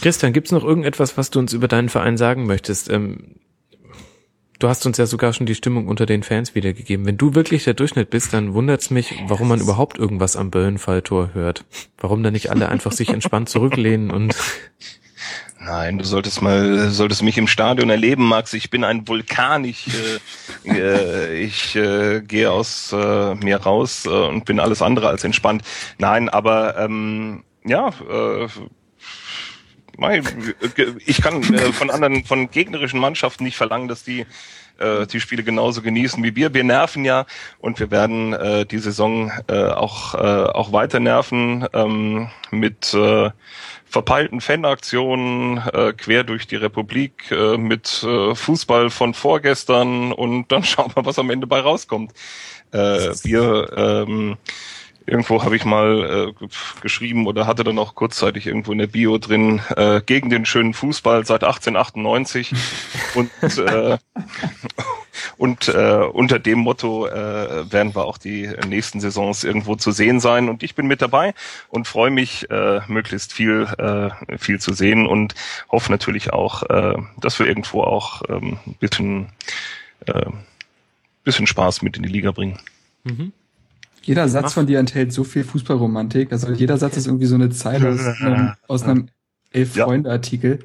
Christian, gibt's noch irgendetwas, was du uns über deinen Verein sagen möchtest? Ähm, Du hast uns ja sogar schon die Stimmung unter den Fans wiedergegeben. Wenn du wirklich der Durchschnitt bist, dann wundert's mich, warum man überhaupt irgendwas am Böllenfalltor hört. Warum da nicht alle einfach sich entspannt zurücklehnen und Nein, du solltest mal, solltest mich im Stadion erleben, Max. Ich bin ein Vulkan. Ich, äh, äh, ich äh, gehe aus äh, mir raus äh, und bin alles andere als entspannt. Nein, aber ähm, ja, äh, ich kann äh, von anderen, von gegnerischen Mannschaften nicht verlangen, dass die äh, die Spiele genauso genießen wie wir. Wir nerven ja und wir werden äh, die Saison äh, auch äh, auch weiter nerven ähm, mit äh, verpeilten Fanaktionen äh, quer durch die Republik äh, mit äh, Fußball von vorgestern und dann [laughs] schauen wir, was am Ende bei rauskommt. Äh, wir ähm, irgendwo habe ich mal äh, geschrieben oder hatte dann auch kurzzeitig irgendwo in der Bio drin äh, gegen den schönen Fußball seit 1898 [laughs] und äh, und äh, unter dem Motto äh, werden wir auch die nächsten Saisons irgendwo zu sehen sein und ich bin mit dabei und freue mich äh, möglichst viel äh, viel zu sehen und hoffe natürlich auch, äh, dass wir irgendwo auch ähm, bisschen äh, bisschen Spaß mit in die Liga bringen. Mhm. Jeder Satz von dir enthält so viel Fußballromantik. Also jeder Satz ist irgendwie so eine Zeile aus, [laughs] ähm, aus einem Elf-Freunde-Artikel.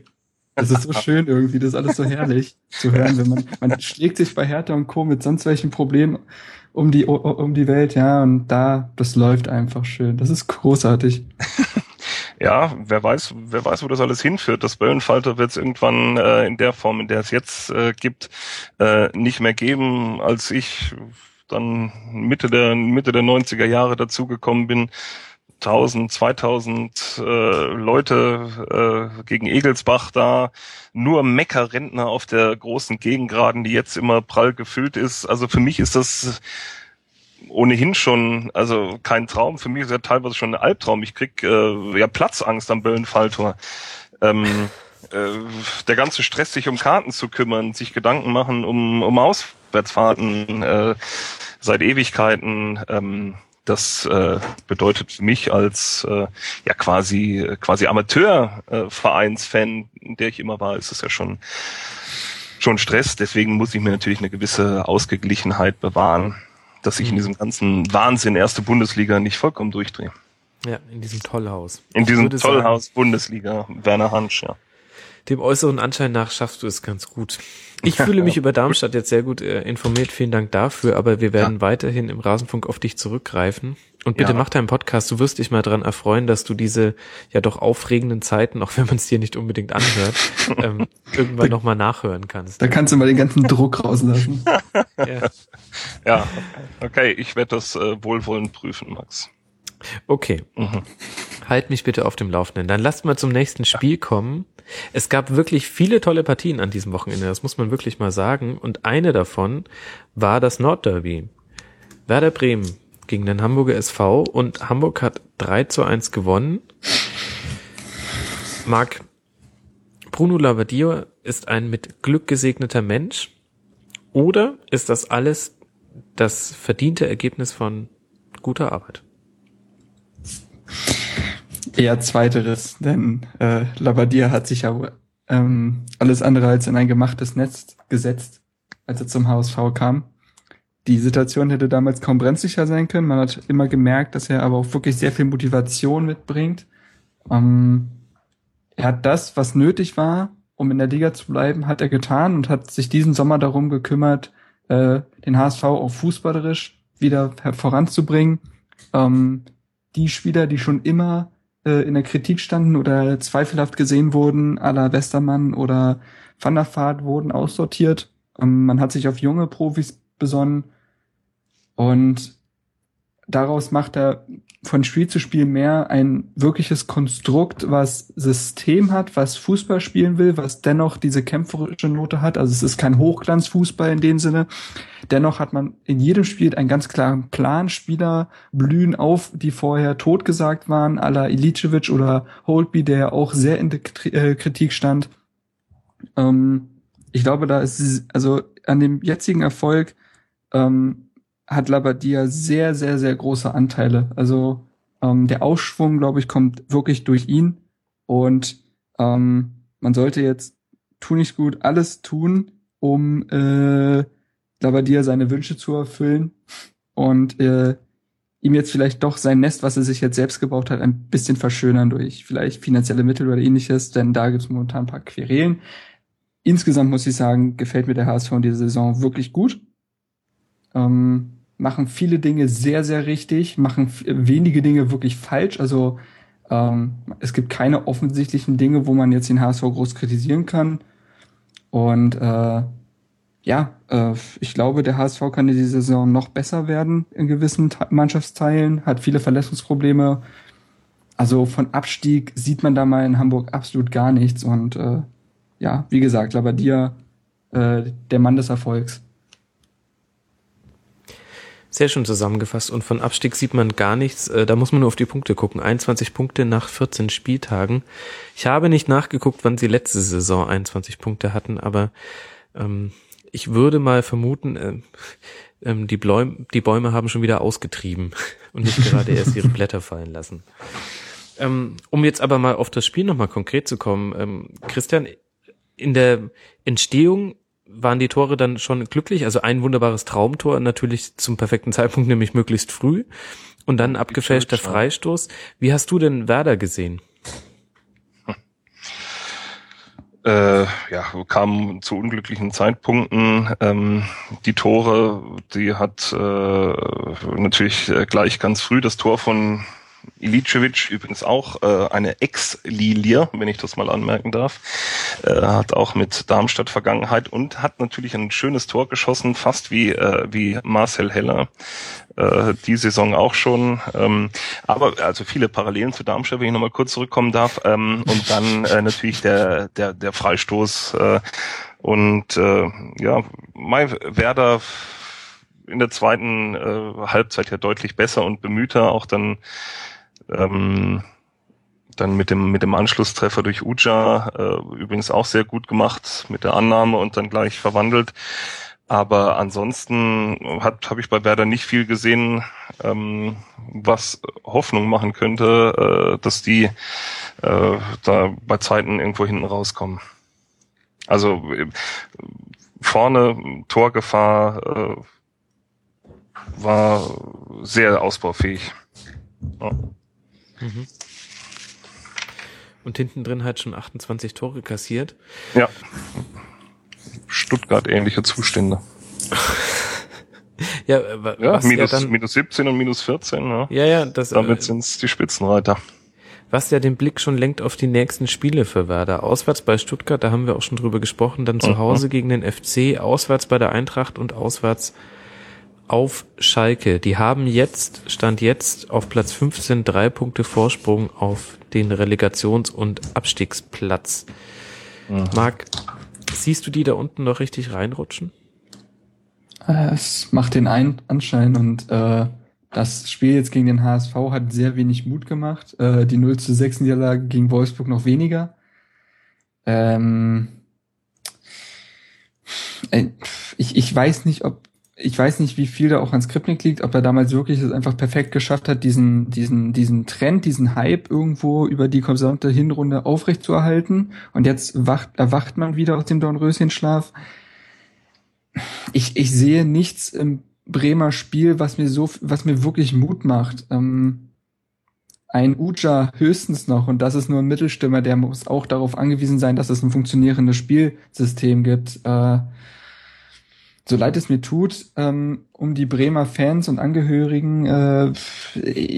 Das ist so [laughs] schön irgendwie, das ist alles so herrlich zu hören, wenn man, man schlägt sich bei Hertha und Co. mit sonst welchen Problemen um die, um die Welt, ja, und da, das läuft einfach schön. Das ist großartig. [laughs] ja, wer weiß, wer weiß, wo das alles hinführt. Das Böllenfalter wird es irgendwann äh, in der Form, in der es jetzt äh, gibt, äh, nicht mehr geben. Als ich dann Mitte der Mitte der 90er Jahre dazugekommen bin, 1000, 2000 äh, Leute äh, gegen Egelsbach da, nur Meckerrentner auf der großen Gegengraden, die jetzt immer prall gefüllt ist. Also für mich ist das ohnehin schon, also kein Traum. Für mich ist ja teilweise schon ein Albtraum. Ich krieg äh, ja Platzangst am Böllenfalltor. Ähm, äh, der ganze Stress, sich um Karten zu kümmern, sich Gedanken machen um, um Auswärtsfahrten äh, seit Ewigkeiten. Ähm, das äh, bedeutet für mich als äh, ja quasi quasi Amateurvereinsfan, äh, der ich immer war, ist es ja schon schon Stress. Deswegen muss ich mir natürlich eine gewisse Ausgeglichenheit bewahren, dass ich in diesem ganzen Wahnsinn erste Bundesliga nicht vollkommen durchdrehe. Ja, in diesem Tollhaus. In diesem Tollhaus sagen, Bundesliga, Werner Hansch, ja. Dem äußeren Anschein nach schaffst du es ganz gut. Ich fühle mich über Darmstadt jetzt sehr gut äh, informiert. Vielen Dank dafür. Aber wir werden ja. weiterhin im Rasenfunk auf dich zurückgreifen. Und bitte ja. mach deinen Podcast. Du wirst dich mal dran erfreuen, dass du diese ja doch aufregenden Zeiten, auch wenn man es dir nicht unbedingt anhört, [laughs] ähm, irgendwann nochmal nachhören kannst. Da kannst du mal den ganzen Druck rauslassen. [laughs] ja. ja, okay. Ich werde das äh, wohlwollend prüfen, Max. Okay. Mhm. Halt mich bitte auf dem Laufenden. Dann lasst mal zum nächsten Spiel kommen. Es gab wirklich viele tolle Partien an diesem Wochenende, das muss man wirklich mal sagen. Und eine davon war das Nordderby. Werder Bremen gegen den Hamburger SV und Hamburg hat 3 zu 1 gewonnen. Marc, Bruno Lavadio ist ein mit Glück gesegneter Mensch oder ist das alles das verdiente Ergebnis von guter Arbeit? Eher zweiteres, denn äh, Labadia hat sich ja ähm, alles andere als in ein gemachtes Netz gesetzt, als er zum HSV kam. Die Situation hätte damals kaum brenzlicher sein können. Man hat immer gemerkt, dass er aber auch wirklich sehr viel Motivation mitbringt. Ähm, er hat das, was nötig war, um in der Liga zu bleiben, hat er getan und hat sich diesen Sommer darum gekümmert, äh, den HSV auch fußballerisch wieder voranzubringen. Ähm, die Spieler, die schon immer äh, in der Kritik standen oder zweifelhaft gesehen wurden, à la Westermann oder Van der Vaart, wurden aussortiert. Ähm, man hat sich auf junge Profis besonnen und daraus macht er von Spiel zu Spiel mehr ein wirkliches Konstrukt, was System hat, was Fußball spielen will, was dennoch diese kämpferische Note hat. Also es ist kein Hochglanzfußball in dem Sinne. Dennoch hat man in jedem Spiel einen ganz klaren Plan. Spieler blühen auf, die vorher totgesagt waren, à la Ilicevic oder Holtby, der auch sehr in der äh, Kritik stand. Ähm, ich glaube, da ist, also an dem jetzigen Erfolg, ähm, hat Labadia sehr, sehr, sehr große Anteile. Also ähm, der Ausschwung, glaube ich, kommt wirklich durch ihn. Und ähm, man sollte jetzt tu nicht gut alles tun, um äh, Labadia seine Wünsche zu erfüllen und äh, ihm jetzt vielleicht doch sein Nest, was er sich jetzt selbst gebaut hat, ein bisschen verschönern durch vielleicht finanzielle Mittel oder ähnliches, denn da gibt es momentan ein paar Querelen. Insgesamt muss ich sagen, gefällt mir der HSV in dieser Saison wirklich gut. Ähm, machen viele Dinge sehr, sehr richtig, machen wenige Dinge wirklich falsch. Also ähm, es gibt keine offensichtlichen Dinge, wo man jetzt den HSV groß kritisieren kann. Und äh, ja, äh, ich glaube, der HSV kann in dieser Saison noch besser werden in gewissen Mannschaftsteilen, hat viele Verletzungsprobleme. Also von Abstieg sieht man da mal in Hamburg absolut gar nichts. Und äh, ja, wie gesagt, Labadia, äh, der Mann des Erfolgs. Sehr schön zusammengefasst. Und von Abstieg sieht man gar nichts. Äh, da muss man nur auf die Punkte gucken. 21 Punkte nach 14 Spieltagen. Ich habe nicht nachgeguckt, wann sie letzte Saison 21 Punkte hatten, aber ähm, ich würde mal vermuten, äh, ähm, die, Bläum die Bäume haben schon wieder ausgetrieben [laughs] und nicht gerade erst ihre Blätter fallen lassen. Ähm, um jetzt aber mal auf das Spiel nochmal konkret zu kommen. Ähm, Christian, in der Entstehung waren die Tore dann schon glücklich. Also ein wunderbares Traumtor natürlich zum perfekten Zeitpunkt, nämlich möglichst früh. Und dann abgefälschter Freistoß. Wie hast du denn Werder gesehen? Äh, ja, kamen zu unglücklichen Zeitpunkten. Ähm, die Tore, die hat äh, natürlich gleich ganz früh das Tor von Ilicevic übrigens auch äh, eine Ex-Lilie, wenn ich das mal anmerken darf, äh, hat auch mit Darmstadt Vergangenheit und hat natürlich ein schönes Tor geschossen, fast wie äh, wie Marcel Heller äh, die Saison auch schon. Ähm, aber also viele Parallelen zu Darmstadt, wenn ich nochmal kurz zurückkommen darf. Ähm, und dann äh, natürlich der der der Freistoß äh, und äh, ja, Mai Werder in der zweiten äh, Halbzeit ja deutlich besser und bemühter, auch dann ähm, dann mit dem mit dem Anschlusstreffer durch Uja äh, übrigens auch sehr gut gemacht mit der Annahme und dann gleich verwandelt. Aber ansonsten hat habe ich bei Werder nicht viel gesehen, ähm, was Hoffnung machen könnte, äh, dass die äh, da bei Zeiten irgendwo hinten rauskommen. Also äh, vorne Torgefahr äh, war sehr ausbaufähig. Ja. Mhm. Und hinten drin hat schon 28 Tore kassiert. Ja. Stuttgart ähnliche Zustände. [laughs] ja, ja, minus, ja dann, minus 17 und minus 14. Ja, ja, ja das, Damit äh, sind's die Spitzenreiter. Was ja den Blick schon lenkt auf die nächsten Spiele für Werder. Auswärts bei Stuttgart, da haben wir auch schon drüber gesprochen, dann zu mhm. Hause gegen den FC, auswärts bei der Eintracht und auswärts auf Schalke. Die haben jetzt, stand jetzt auf Platz 15 drei Punkte Vorsprung auf den Relegations- und Abstiegsplatz. Mhm. Marc, siehst du die da unten noch richtig reinrutschen? Äh, es macht den einen Anschein und äh, das Spiel jetzt gegen den HSV hat sehr wenig Mut gemacht. Äh, die 0 zu 6 Niederlage gegen Wolfsburg noch weniger. Ähm, äh, ich, ich weiß nicht, ob ich weiß nicht, wie viel da auch an Skripnik liegt, ob er damals wirklich es einfach perfekt geschafft hat, diesen, diesen, diesen Trend, diesen Hype irgendwo über die gesamte Hinrunde aufrechtzuerhalten. Und jetzt wacht, erwacht man wieder aus dem Dornröschenschlaf. Ich, ich sehe nichts im Bremer Spiel, was mir so, was mir wirklich Mut macht. Ähm, ein Uja höchstens noch, und das ist nur ein Mittelstimmer, der muss auch darauf angewiesen sein, dass es ein funktionierendes Spielsystem gibt. Äh, so leid es mir tut, ähm, um die Bremer Fans und Angehörigen, äh,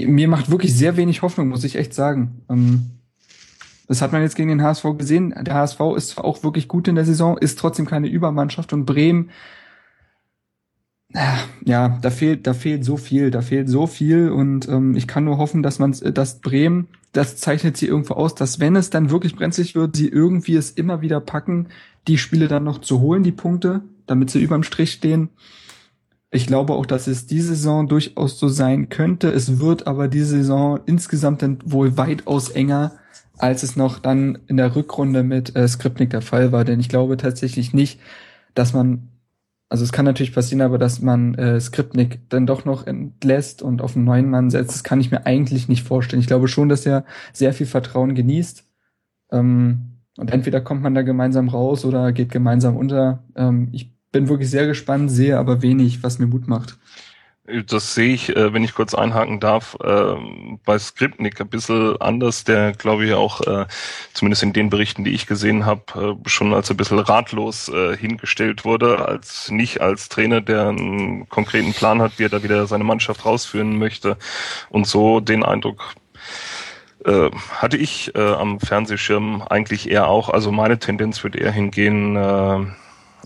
mir macht wirklich sehr wenig Hoffnung, muss ich echt sagen. Ähm, das hat man jetzt gegen den HSV gesehen. Der HSV ist auch wirklich gut in der Saison, ist trotzdem keine Übermannschaft und Bremen, ja, da fehlt, da fehlt so viel, da fehlt so viel und ähm, ich kann nur hoffen, dass man, dass Bremen, das zeichnet sie irgendwo aus, dass wenn es dann wirklich brenzlig wird, sie irgendwie es immer wieder packen, die Spiele dann noch zu holen, die Punkte damit sie überm Strich stehen. Ich glaube auch, dass es diese Saison durchaus so sein könnte. Es wird aber diese Saison insgesamt dann wohl weitaus enger, als es noch dann in der Rückrunde mit äh, Skripnik der Fall war. Denn ich glaube tatsächlich nicht, dass man, also es kann natürlich passieren, aber dass man äh, Skripnik dann doch noch entlässt und auf einen neuen Mann setzt, das kann ich mir eigentlich nicht vorstellen. Ich glaube schon, dass er sehr viel Vertrauen genießt. Ähm, Und entweder kommt man da gemeinsam raus oder geht gemeinsam unter. Ähm, ich bin wirklich sehr gespannt, sehe aber wenig, was mir Mut macht. Das sehe ich, äh, wenn ich kurz einhaken darf, äh, bei Skripnik ein bisschen anders, der glaube ich auch, äh, zumindest in den Berichten, die ich gesehen habe, schon als ein bisschen ratlos hingestellt wurde, als nicht als Trainer, der einen konkreten Plan hat, wie er da wieder seine Mannschaft rausführen möchte. Und so den Eindruck hatte ich am Fernsehschirm eigentlich eher auch. Also meine Tendenz würde eher hingehen,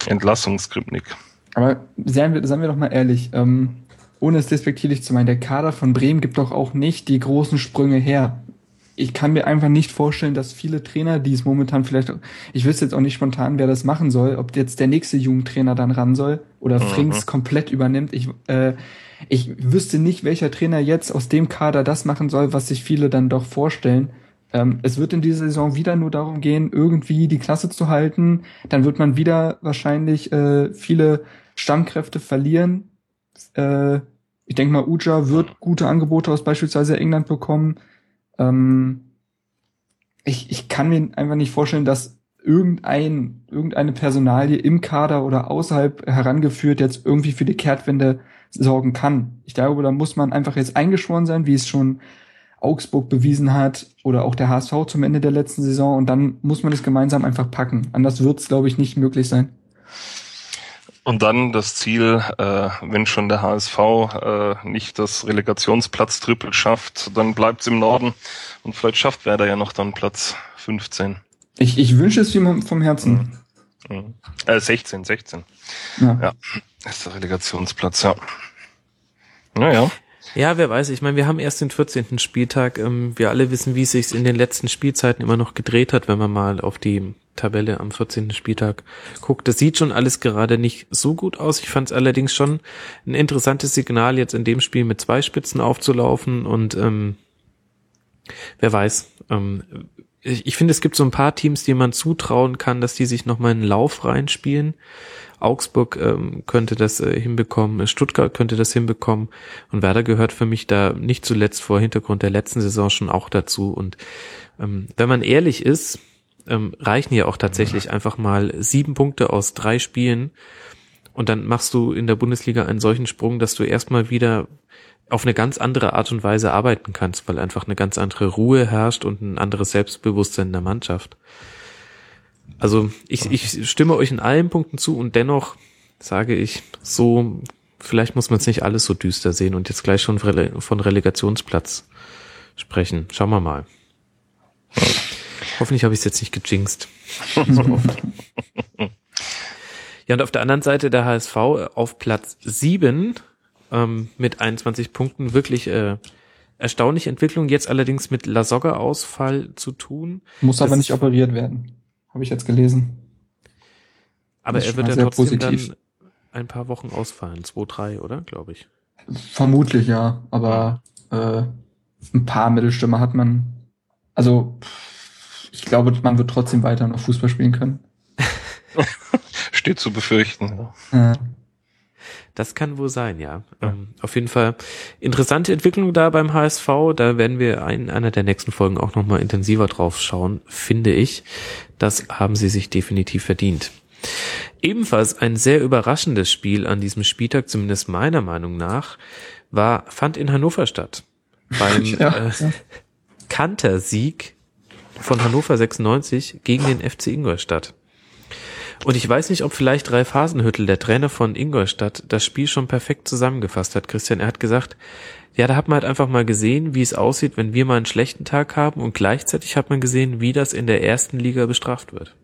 Entlassung Skripnik. Aber seien wir, seien wir doch mal ehrlich, ähm ohne es despektierlich zu meinen, der Kader von Bremen gibt doch auch nicht die großen Sprünge her. Ich kann mir einfach nicht vorstellen, dass viele Trainer, die es momentan vielleicht, ich wüsste jetzt auch nicht spontan, wer das machen soll, ob jetzt der nächste Jugendtrainer dann ran soll oder mhm. Frings komplett übernimmt. Ich, äh, ich wüsste nicht, welcher Trainer jetzt aus dem Kader das machen soll, was sich viele dann doch vorstellen. Ähm, es wird in dieser Saison wieder nur darum gehen, irgendwie die Klasse zu halten. Dann wird man wieder wahrscheinlich äh, viele Stammkräfte verlieren äh, ich denke mal, Uja wird gute Angebote aus beispielsweise England bekommen. Ähm, ich, ich kann mir einfach nicht vorstellen, dass irgendein, irgendeine Personalie im Kader oder außerhalb herangeführt jetzt irgendwie für die Kehrtwende sorgen kann. Ich glaube, da muss man einfach jetzt eingeschworen sein, wie es schon Augsburg bewiesen hat oder auch der HSV zum Ende der letzten Saison und dann muss man es gemeinsam einfach packen. Anders wird es, glaube ich, nicht möglich sein. Und dann das Ziel, äh, wenn schon der HSV äh, nicht das Relegationsplatz-Triple schafft, dann bleibt's im Norden und vielleicht schafft Werder ja noch dann Platz 15. Ich, ich wünsche es ihm vom Herzen. Mhm. Mhm. Äh, 16, 16. Ja. ja, ist der Relegationsplatz, ja. Naja. Ja, wer weiß. Ich meine, wir haben erst den 14. Spieltag. Ähm, wir alle wissen, wie es sich in den letzten Spielzeiten immer noch gedreht hat, wenn man mal auf die Tabelle am 14. Spieltag guckt. Das sieht schon alles gerade nicht so gut aus. Ich fand es allerdings schon ein interessantes Signal, jetzt in dem Spiel mit zwei Spitzen aufzulaufen und ähm, wer weiß. Ähm, ich, ich finde, es gibt so ein paar Teams, die man zutrauen kann, dass die sich nochmal einen Lauf reinspielen. Augsburg ähm, könnte das äh, hinbekommen, Stuttgart könnte das hinbekommen und Werder gehört für mich da nicht zuletzt vor Hintergrund der letzten Saison schon auch dazu. Und ähm, wenn man ehrlich ist, ähm, reichen ja auch tatsächlich einfach mal sieben Punkte aus drei Spielen. Und dann machst du in der Bundesliga einen solchen Sprung, dass du erstmal wieder auf eine ganz andere Art und Weise arbeiten kannst, weil einfach eine ganz andere Ruhe herrscht und ein anderes Selbstbewusstsein in der Mannschaft. Also ich, ich stimme euch in allen Punkten zu und dennoch sage ich so, vielleicht muss man es nicht alles so düster sehen und jetzt gleich schon von Relegationsplatz sprechen. Schauen wir mal. Hoffentlich habe ich es jetzt nicht gejinxt. So [laughs] oft. Ja, und auf der anderen Seite der HSV auf Platz sieben ähm, mit 21 Punkten wirklich äh, erstaunliche Entwicklung. Jetzt allerdings mit Lasogga-Ausfall zu tun. Muss aber nicht operiert werden. Habe ich jetzt gelesen. Aber er wird ja trotzdem positiv. dann ein paar Wochen ausfallen. Zwei, drei, oder? Glaube ich. Vermutlich, ja. Aber äh, ein paar Mittelstürmer hat man. Also ich glaube, man wird trotzdem weiter noch Fußball spielen können. [laughs] [laughs] Steht zu befürchten. Ja. Das kann wohl sein, ja. ja. Ähm, auf jeden Fall interessante Entwicklung da beim HSV. Da werden wir in einer der nächsten Folgen auch nochmal intensiver drauf schauen, finde ich. Das haben sie sich definitiv verdient. Ebenfalls ein sehr überraschendes Spiel an diesem Spieltag, zumindest meiner Meinung nach, war, fand in Hannover statt. Beim [laughs] ja. äh, Kantersieg von Hannover 96 gegen den FC Ingolstadt. Und ich weiß nicht, ob vielleicht Ralf Hasenhüttel, der Trainer von Ingolstadt, das Spiel schon perfekt zusammengefasst hat. Christian, er hat gesagt, ja, da hat man halt einfach mal gesehen, wie es aussieht, wenn wir mal einen schlechten Tag haben und gleichzeitig hat man gesehen, wie das in der ersten Liga bestraft wird.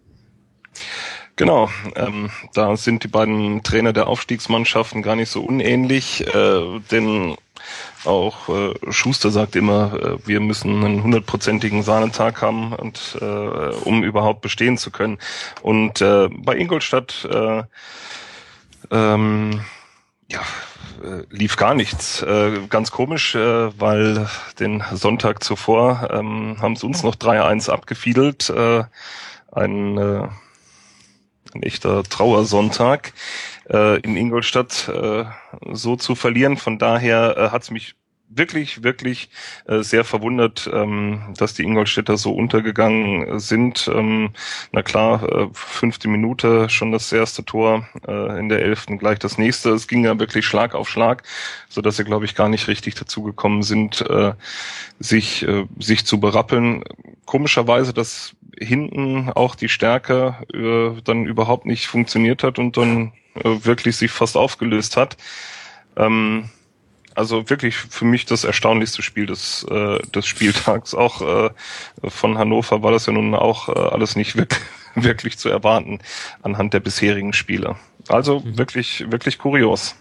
Genau, ähm, da sind die beiden Trainer der Aufstiegsmannschaften gar nicht so unähnlich, äh, denn auch äh, Schuster sagt immer, äh, wir müssen einen hundertprozentigen Sahnetag haben, und, äh, um überhaupt bestehen zu können. Und äh, bei Ingolstadt äh, ähm, ja, äh, lief gar nichts. Äh, ganz komisch, äh, weil den Sonntag zuvor ähm, haben sie uns noch 3-1 abgefiedelt. Äh, ein, äh, ein echter Trauersonntag äh, in Ingolstadt äh, so zu verlieren. Von daher äh, hat es mich wirklich, wirklich äh, sehr verwundert, ähm, dass die Ingolstädter so untergegangen sind. Ähm, na klar, äh, fünfte Minute schon das erste Tor, äh, in der elften gleich das nächste. Es ging ja wirklich Schlag auf Schlag, so dass sie, glaube ich, gar nicht richtig dazu gekommen sind, äh, sich, äh, sich zu berappeln. Komischerweise, dass hinten auch die Stärke äh, dann überhaupt nicht funktioniert hat und dann äh, wirklich sich fast aufgelöst hat. Ähm, also wirklich für mich das erstaunlichste Spiel des, äh, des Spieltags. Auch äh, von Hannover war das ja nun auch äh, alles nicht wirklich, [laughs] wirklich zu erwarten anhand der bisherigen Spiele. Also mhm. wirklich, wirklich kurios.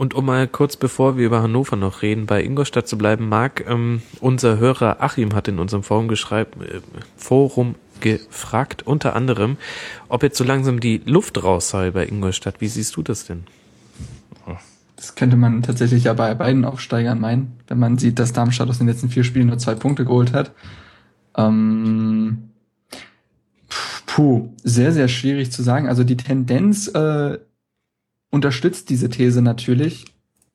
Und um mal kurz bevor wir über Hannover noch reden, bei Ingolstadt zu bleiben, Marc, ähm, unser Hörer Achim hat in unserem Forum, geschreib, äh, Forum gefragt, unter anderem, ob jetzt so langsam die Luft raus sei bei Ingolstadt. Wie siehst du das denn? Das könnte man tatsächlich ja bei beiden Aufsteigern meinen, wenn man sieht, dass Darmstadt aus den letzten vier Spielen nur zwei Punkte geholt hat. Ähm, puh, sehr, sehr schwierig zu sagen. Also die Tendenz äh, unterstützt diese These natürlich.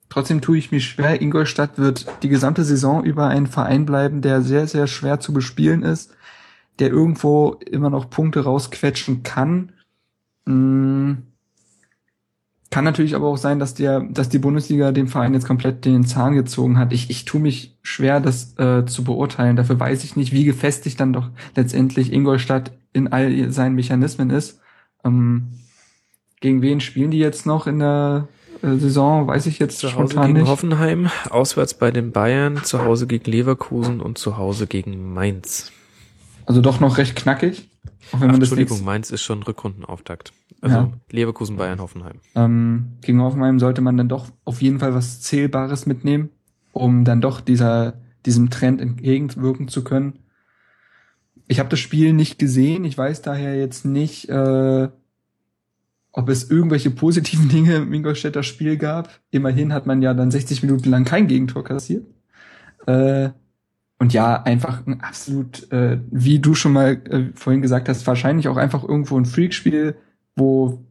Trotzdem tue ich mich schwer. Ingolstadt wird die gesamte Saison über ein Verein bleiben, der sehr, sehr schwer zu bespielen ist, der irgendwo immer noch Punkte rausquetschen kann. Mmh kann natürlich aber auch sein, dass der, dass die Bundesliga dem Verein jetzt komplett den Zahn gezogen hat. Ich, ich tue mich schwer, das äh, zu beurteilen. Dafür weiß ich nicht, wie gefestigt dann doch letztendlich Ingolstadt in all seinen Mechanismen ist. Ähm, gegen wen spielen die jetzt noch in der äh, Saison? Weiß ich jetzt zu Hause gegen nicht. Hoffenheim, auswärts bei den Bayern, zu Hause gegen Leverkusen und zu Hause gegen Mainz. Also doch noch recht knackig. Auch wenn Ach, man das Entschuldigung, Mainz ist schon Rückrundenauftakt. Also ja. Leverkusen, Bayern, Hoffenheim. Ähm, gegen Hoffenheim sollte man dann doch auf jeden Fall was Zählbares mitnehmen, um dann doch dieser, diesem Trend entgegenwirken zu können. Ich habe das Spiel nicht gesehen. Ich weiß daher jetzt nicht, äh, ob es irgendwelche positiven [laughs] Dinge im Ingolstädter Spiel gab. Immerhin hat man ja dann 60 Minuten lang kein Gegentor kassiert. Äh, und ja, einfach ein absolut, äh, wie du schon mal äh, vorhin gesagt hast, wahrscheinlich auch einfach irgendwo ein Freakspiel, wo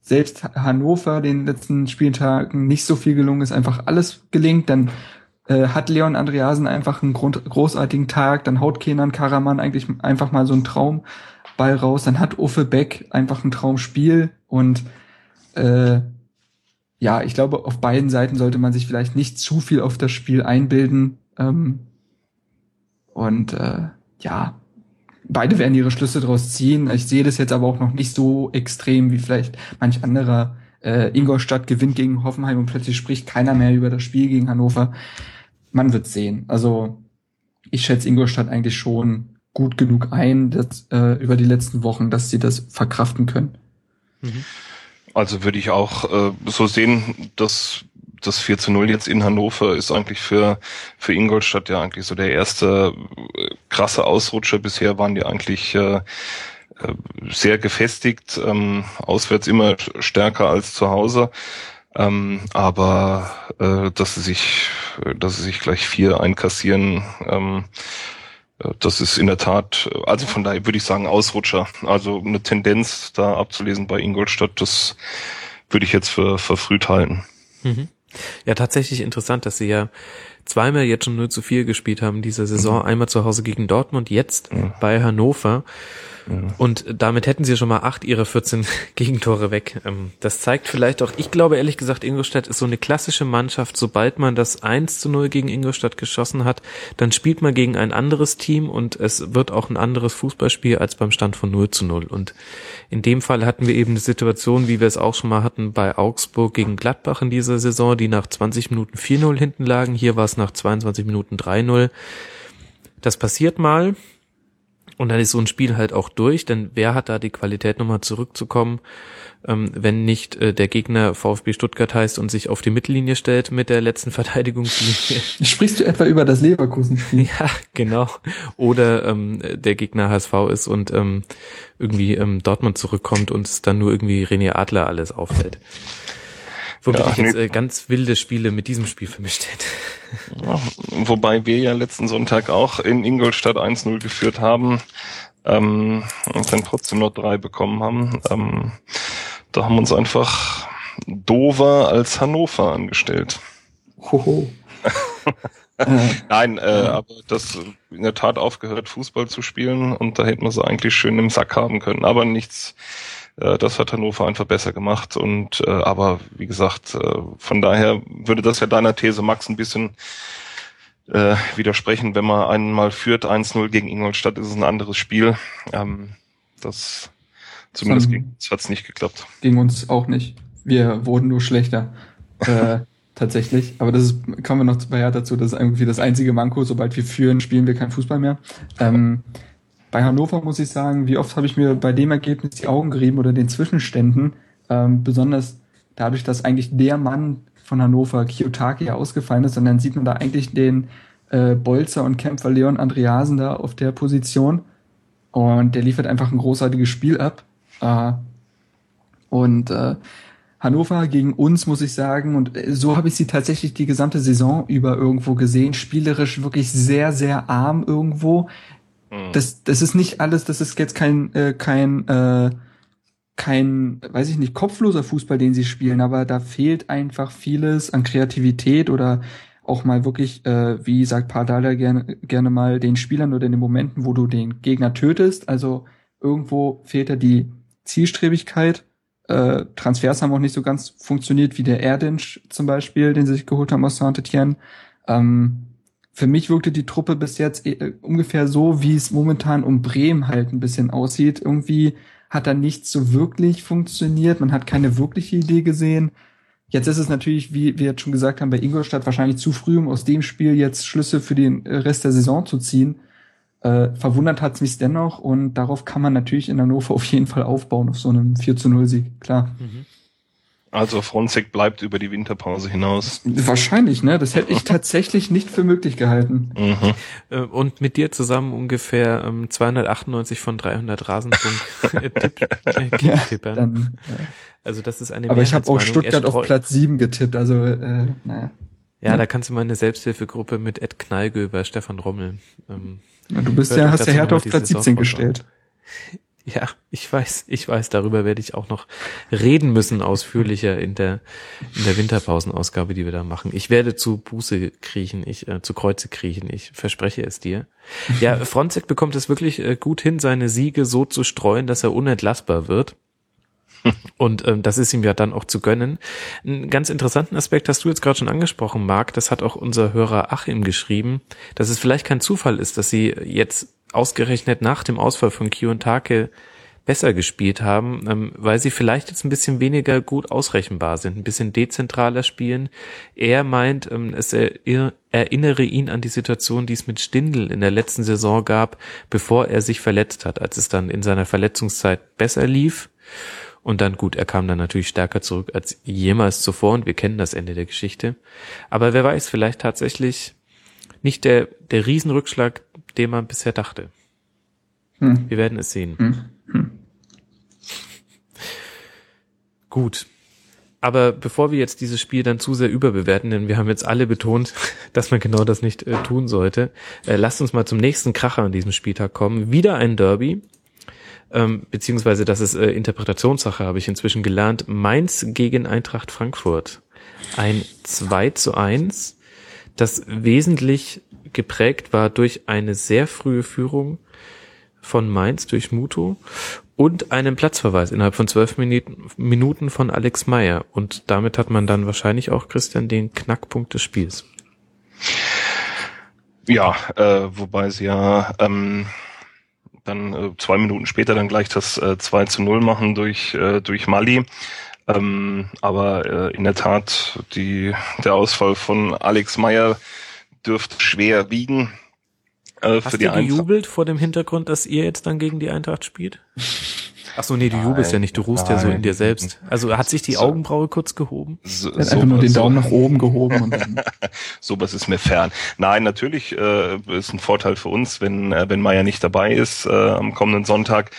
selbst Hannover den letzten Spieltagen nicht so viel gelungen ist, einfach alles gelingt, dann äh, hat Leon Andreasen einfach einen Grund, großartigen Tag, dann haut Kenan Karaman eigentlich einfach mal so einen Traumball raus, dann hat Uffe Beck einfach ein Traumspiel und äh, ja, ich glaube, auf beiden Seiten sollte man sich vielleicht nicht zu viel auf das Spiel einbilden. Ähm, und äh, ja, beide werden ihre Schlüsse daraus ziehen. Ich sehe das jetzt aber auch noch nicht so extrem wie vielleicht manch anderer. Äh, Ingolstadt gewinnt gegen Hoffenheim und plötzlich spricht keiner mehr über das Spiel gegen Hannover. Man wird sehen. Also ich schätze Ingolstadt eigentlich schon gut genug ein dass, äh, über die letzten Wochen, dass sie das verkraften können. Mhm. Also würde ich auch äh, so sehen, dass das 4 zu 0 jetzt in Hannover ist eigentlich für, für Ingolstadt ja eigentlich so der erste äh, krasse Ausrutscher. Bisher waren die eigentlich äh, äh, sehr gefestigt, ähm, auswärts immer stärker als zu Hause. Ähm, aber äh, dass sie sich, dass sie sich gleich vier einkassieren, ähm, äh, das ist in der Tat, also von daher würde ich sagen Ausrutscher. Also eine Tendenz da abzulesen bei Ingolstadt, das würde ich jetzt für verfrüht halten. Mhm. Ja, tatsächlich interessant, dass sie ja zweimal jetzt schon 0 zu 4 gespielt haben diese Saison. Mhm. Einmal zu Hause gegen Dortmund, jetzt mhm. bei Hannover. Und damit hätten sie schon mal acht ihrer 14 [laughs] Gegentore weg. Ähm, das zeigt vielleicht auch, ich glaube ehrlich gesagt, Ingolstadt ist so eine klassische Mannschaft. Sobald man das 1 zu 0 gegen Ingolstadt geschossen hat, dann spielt man gegen ein anderes Team und es wird auch ein anderes Fußballspiel als beim Stand von 0 zu 0. Und in dem Fall hatten wir eben eine Situation, wie wir es auch schon mal hatten bei Augsburg gegen Gladbach in dieser Saison, die nach 20 Minuten 4-0 hinten lagen. Hier war es nach 22 Minuten 3-0. Das passiert mal. Und dann ist so ein Spiel halt auch durch, denn wer hat da die Qualität nochmal zurückzukommen, ähm, wenn nicht äh, der Gegner VfB Stuttgart heißt und sich auf die Mittellinie stellt mit der letzten [laughs] Verteidigungslinie. Sprichst du etwa über das Leverkusen-Spiel? [laughs] Ja, genau. Oder ähm, der Gegner HSV ist und ähm, irgendwie ähm, Dortmund zurückkommt und es dann nur irgendwie René Adler alles auffällt. Womit ja, ich jetzt äh, ganz wilde Spiele mit diesem Spiel vermischt hätte. Ja, wobei wir ja letzten Sonntag auch in Ingolstadt 1-0 geführt haben ähm, und dann trotzdem noch drei bekommen haben. Ähm, da haben wir uns einfach dover als Hannover angestellt. Hoho. [laughs] Nein, äh, aber das in der Tat aufgehört, Fußball zu spielen und da hätten wir sie eigentlich schön im Sack haben können. Aber nichts, äh, das hat Hannover einfach besser gemacht. Und äh, aber wie gesagt, äh, von daher würde das ja deiner These, Max, ein bisschen äh, widersprechen. Wenn man einmal führt 1-0 gegen Ingolstadt, ist es ein anderes Spiel. Ähm, das zumindest hat es nicht geklappt. Ging uns auch nicht. Wir wurden nur schlechter. äh, [laughs] tatsächlich. Aber das ist, kommen wir noch bei Hertha dazu, das ist irgendwie das einzige Manko. Sobald wir führen, spielen wir kein Fußball mehr. Ähm, bei Hannover muss ich sagen, wie oft habe ich mir bei dem Ergebnis die Augen gerieben oder den Zwischenständen, ähm, besonders dadurch, dass eigentlich der Mann von Hannover, Kiyotaki, ausgefallen ist und dann sieht man da eigentlich den äh, Bolzer und Kämpfer Leon Andreasen da auf der Position und der liefert einfach ein großartiges Spiel ab. Äh, und äh, Hannover gegen uns, muss ich sagen, und äh, so habe ich sie tatsächlich die gesamte Saison über irgendwo gesehen, spielerisch wirklich sehr, sehr arm irgendwo. Mhm. Das, das ist nicht alles, das ist jetzt kein, äh, kein, äh, kein, weiß ich nicht, kopfloser Fußball, den sie spielen, aber da fehlt einfach vieles an Kreativität oder auch mal wirklich, äh, wie sagt Pardala gerne, gerne mal, den Spielern oder in den Momenten, wo du den Gegner tötest. Also irgendwo fehlt da die Zielstrebigkeit äh, Transfers haben auch nicht so ganz funktioniert wie der Erdinch zum Beispiel, den sie sich geholt haben aus Saint-Etienne. Ähm, für mich wirkte die Truppe bis jetzt äh, ungefähr so, wie es momentan um Bremen halt ein bisschen aussieht. Irgendwie hat da nichts so wirklich funktioniert. Man hat keine wirkliche Idee gesehen. Jetzt ist es natürlich, wie wir jetzt schon gesagt haben, bei Ingolstadt wahrscheinlich zu früh, um aus dem Spiel jetzt Schlüsse für den Rest der Saison zu ziehen. Äh, verwundert hat's mich dennoch und darauf kann man natürlich in Hannover [laughs] auf jeden Fall aufbauen, auf so einem 4 zu 0 Sieg, klar. Mhm. Also Fronzek bleibt über die Winterpause hinaus. Wahrscheinlich, ne? Das hätte ich [laughs] tatsächlich nicht für möglich gehalten. Mhm. Äh, und mit dir zusammen ungefähr ähm, 298 von 300 Rasenpunkt-Tippern. [laughs] ja, ja. Also das ist eine Aber ich habe auch Stuttgart auf Platz 7 getippt, also äh, naja. Ja, da kannst du mal eine Selbsthilfegruppe mit Ed Knallgöber, Stefan Rommel ähm, ja, du bist ja, hast ja Hertha auf Platz 17 gestellt. Ja, ich weiß, ich weiß, darüber werde ich auch noch reden müssen, ausführlicher in der, in der Winterpausenausgabe, die wir da machen. Ich werde zu Buße kriechen, ich, äh, zu Kreuze kriechen, ich verspreche es dir. Ja, [laughs] Fronzek bekommt es wirklich äh, gut hin, seine Siege so zu streuen, dass er unentlassbar wird. Und ähm, das ist ihm ja dann auch zu gönnen. Einen ganz interessanten Aspekt hast du jetzt gerade schon angesprochen, Marc. Das hat auch unser Hörer Achim geschrieben, dass es vielleicht kein Zufall ist, dass sie jetzt ausgerechnet nach dem Ausfall von Kiyotake besser gespielt haben, ähm, weil sie vielleicht jetzt ein bisschen weniger gut ausrechenbar sind, ein bisschen dezentraler spielen. Er meint, ähm, es er, erinnere ihn an die Situation, die es mit Stindl in der letzten Saison gab, bevor er sich verletzt hat, als es dann in seiner Verletzungszeit besser lief. Und dann gut, er kam dann natürlich stärker zurück als jemals zuvor und wir kennen das Ende der Geschichte. Aber wer weiß, vielleicht tatsächlich nicht der, der Riesenrückschlag, den man bisher dachte. Hm. Wir werden es sehen. Hm. Hm. Gut. Aber bevor wir jetzt dieses Spiel dann zu sehr überbewerten, denn wir haben jetzt alle betont, [laughs] dass man genau das nicht äh, tun sollte, äh, lasst uns mal zum nächsten Kracher an diesem Spieltag kommen. Wieder ein Derby ähm, beziehungsweise das ist äh, Interpretationssache, habe ich inzwischen gelernt. Mainz gegen Eintracht Frankfurt. Ein 2 zu 1, das wesentlich geprägt war durch eine sehr frühe Führung von Mainz durch Muto und einen Platzverweis innerhalb von zwölf Minuten von Alex Meyer. Und damit hat man dann wahrscheinlich auch, Christian, den Knackpunkt des Spiels. Ja, äh, wobei sie ja ähm, dann äh, zwei Minuten später dann gleich das äh, 2 zu 0 machen durch, äh, durch Mali. Ähm, aber äh, in der Tat, die, der Ausfall von Alex Meyer dürfte schwer wiegen. Äh, Hast für die du gejubelt vor dem Hintergrund, dass ihr jetzt dann gegen die Eintracht spielt? Ach so, nee, du jubelst ja nicht, du ruhst nein. ja so in dir selbst. Also hat sich die so, Augenbraue kurz gehoben? So, er hat einfach nur den so, Daumen nach oben gehoben. Und dann. [laughs] Sowas ist mir fern. Nein, natürlich äh, ist ein Vorteil für uns, wenn äh, wenn Meier nicht dabei ist äh, am kommenden Sonntag.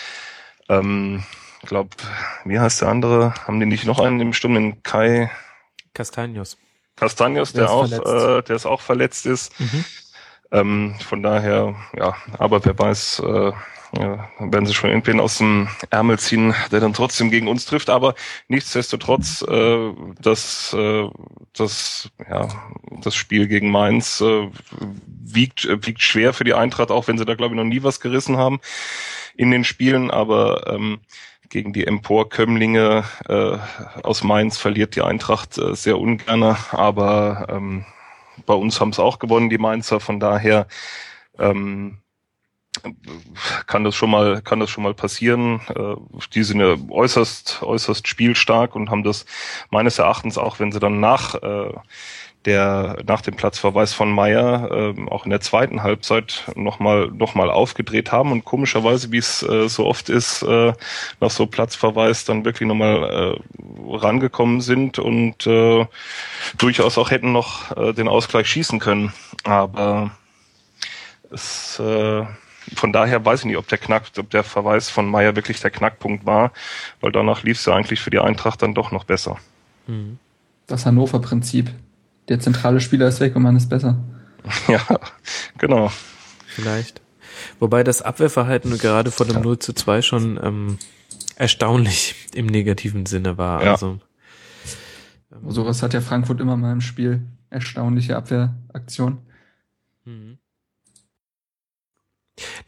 Ähm, glaub, wie heißt der andere? Haben die nicht noch einen im Sturm, den Kai? Castanios. Castanios, der, der auch, äh, der ist auch verletzt ist. Mhm. Ähm, von daher, ja, aber wer weiß, äh, ja, werden sie schon irgendwen aus dem Ärmel ziehen, der dann trotzdem gegen uns trifft. Aber nichtsdestotrotz, äh, das, äh, das, ja, das Spiel gegen Mainz äh, wiegt, äh, wiegt schwer für die Eintracht, auch wenn sie da, glaube ich, noch nie was gerissen haben in den Spielen. Aber ähm, gegen die Emporkömmlinge äh, aus Mainz verliert die Eintracht äh, sehr ungern. Aber ähm, bei uns haben es auch gewonnen, die Mainzer. Von daher ähm, kann das schon mal kann das schon mal passieren. Äh, die sind ja äußerst äußerst spielstark und haben das meines Erachtens auch, wenn sie dann nach äh, der nach dem Platzverweis von Meyer äh, auch in der zweiten Halbzeit nochmal noch mal aufgedreht haben und komischerweise, wie es äh, so oft ist, äh, nach so Platzverweis dann wirklich nochmal äh, rangekommen sind und äh, durchaus auch hätten noch äh, den Ausgleich schießen können. Aber es äh, von daher weiß ich nicht, ob der Knack, ob der Verweis von Meyer wirklich der Knackpunkt war, weil danach lief es ja eigentlich für die Eintracht dann doch noch besser. Mhm. Das Hannover-Prinzip. Der zentrale Spieler ist weg und man ist besser. [laughs] Ja, genau. Vielleicht. Wobei das Abwehrverhalten gerade vor dem 0 zu 2 schon ähm, erstaunlich im negativen Sinne war. Ja. Also, ähm, Sowas hat ja Frankfurt immer mal im Spiel. Erstaunliche Abwehraktion. Mhm.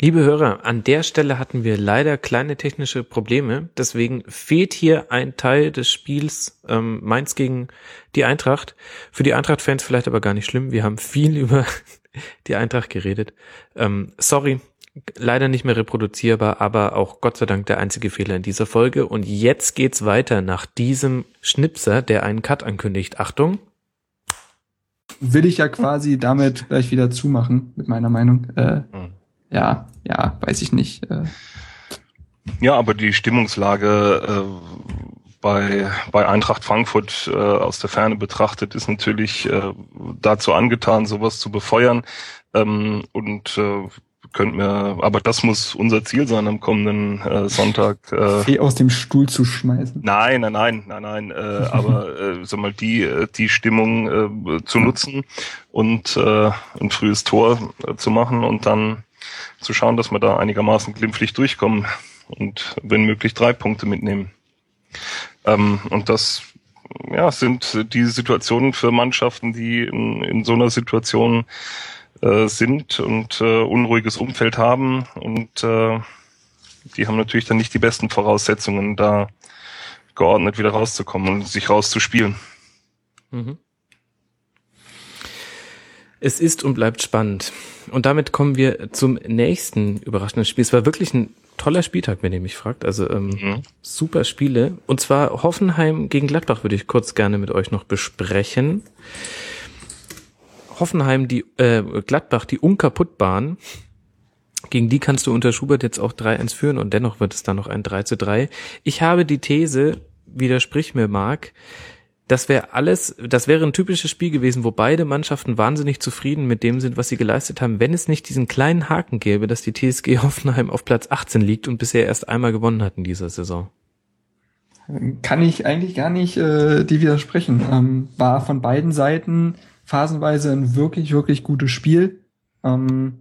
Liebe Hörer, an der Stelle hatten wir leider kleine technische Probleme. Deswegen fehlt hier ein Teil des Spiels ähm, Mainz gegen die Eintracht. Für die Eintracht-Fans vielleicht aber gar nicht schlimm. Wir haben viel [laughs] über die Eintracht geredet. Ähm, sorry, leider nicht mehr reproduzierbar, aber auch Gott sei Dank der einzige Fehler in dieser Folge. Und jetzt geht's weiter nach diesem Schnipser, der einen Cut ankündigt. Achtung. Will ich ja quasi damit gleich wieder zumachen, mit meiner Meinung. Äh, mhm ja, ja, weiß ich nicht. Äh. Ja, aber die Stimmungslage äh, bei, bei Eintracht Frankfurt äh, aus der Ferne betrachtet ist natürlich äh, dazu angetan, sowas zu befeuern. Ähm, und äh, könnt mir, aber das muss unser Ziel sein am kommenden äh, Sonntag. Äh, Fee aus dem Stuhl zu schmeißen. Nein, nein, nein, nein, nein. Äh, aber äh, sag mal die äh, die Stimmung äh, zu nutzen und äh, ein frühes Tor äh, zu machen und dann zu schauen, dass wir da einigermaßen glimpflich durchkommen und wenn möglich drei Punkte mitnehmen. Ähm, und das ja, sind die Situationen für Mannschaften, die in, in so einer Situation äh, sind und äh, unruhiges Umfeld haben und äh, die haben natürlich dann nicht die besten Voraussetzungen, da geordnet wieder rauszukommen und sich rauszuspielen. Mhm. Es ist und bleibt spannend. Und damit kommen wir zum nächsten überraschenden Spiel. Es war wirklich ein toller Spieltag, wenn ihr mich fragt. Also ähm, mhm. super Spiele. Und zwar Hoffenheim gegen Gladbach würde ich kurz gerne mit euch noch besprechen. Hoffenheim, die äh, Gladbach, die unkaputtbahn. Gegen die kannst du unter Schubert jetzt auch 3-1 führen und dennoch wird es dann noch ein 3 zu 3. Ich habe die These, widersprich mir Marc, das wäre alles, das wäre ein typisches Spiel gewesen, wo beide Mannschaften wahnsinnig zufrieden mit dem sind, was sie geleistet haben, wenn es nicht diesen kleinen Haken gäbe, dass die TSG [laughs] Hoffenheim auf Platz 18 liegt und bisher erst einmal gewonnen hat in dieser Saison. Kann ich eigentlich gar nicht äh, die widersprechen. Ähm, war von beiden Seiten phasenweise ein wirklich, wirklich gutes Spiel. Ähm,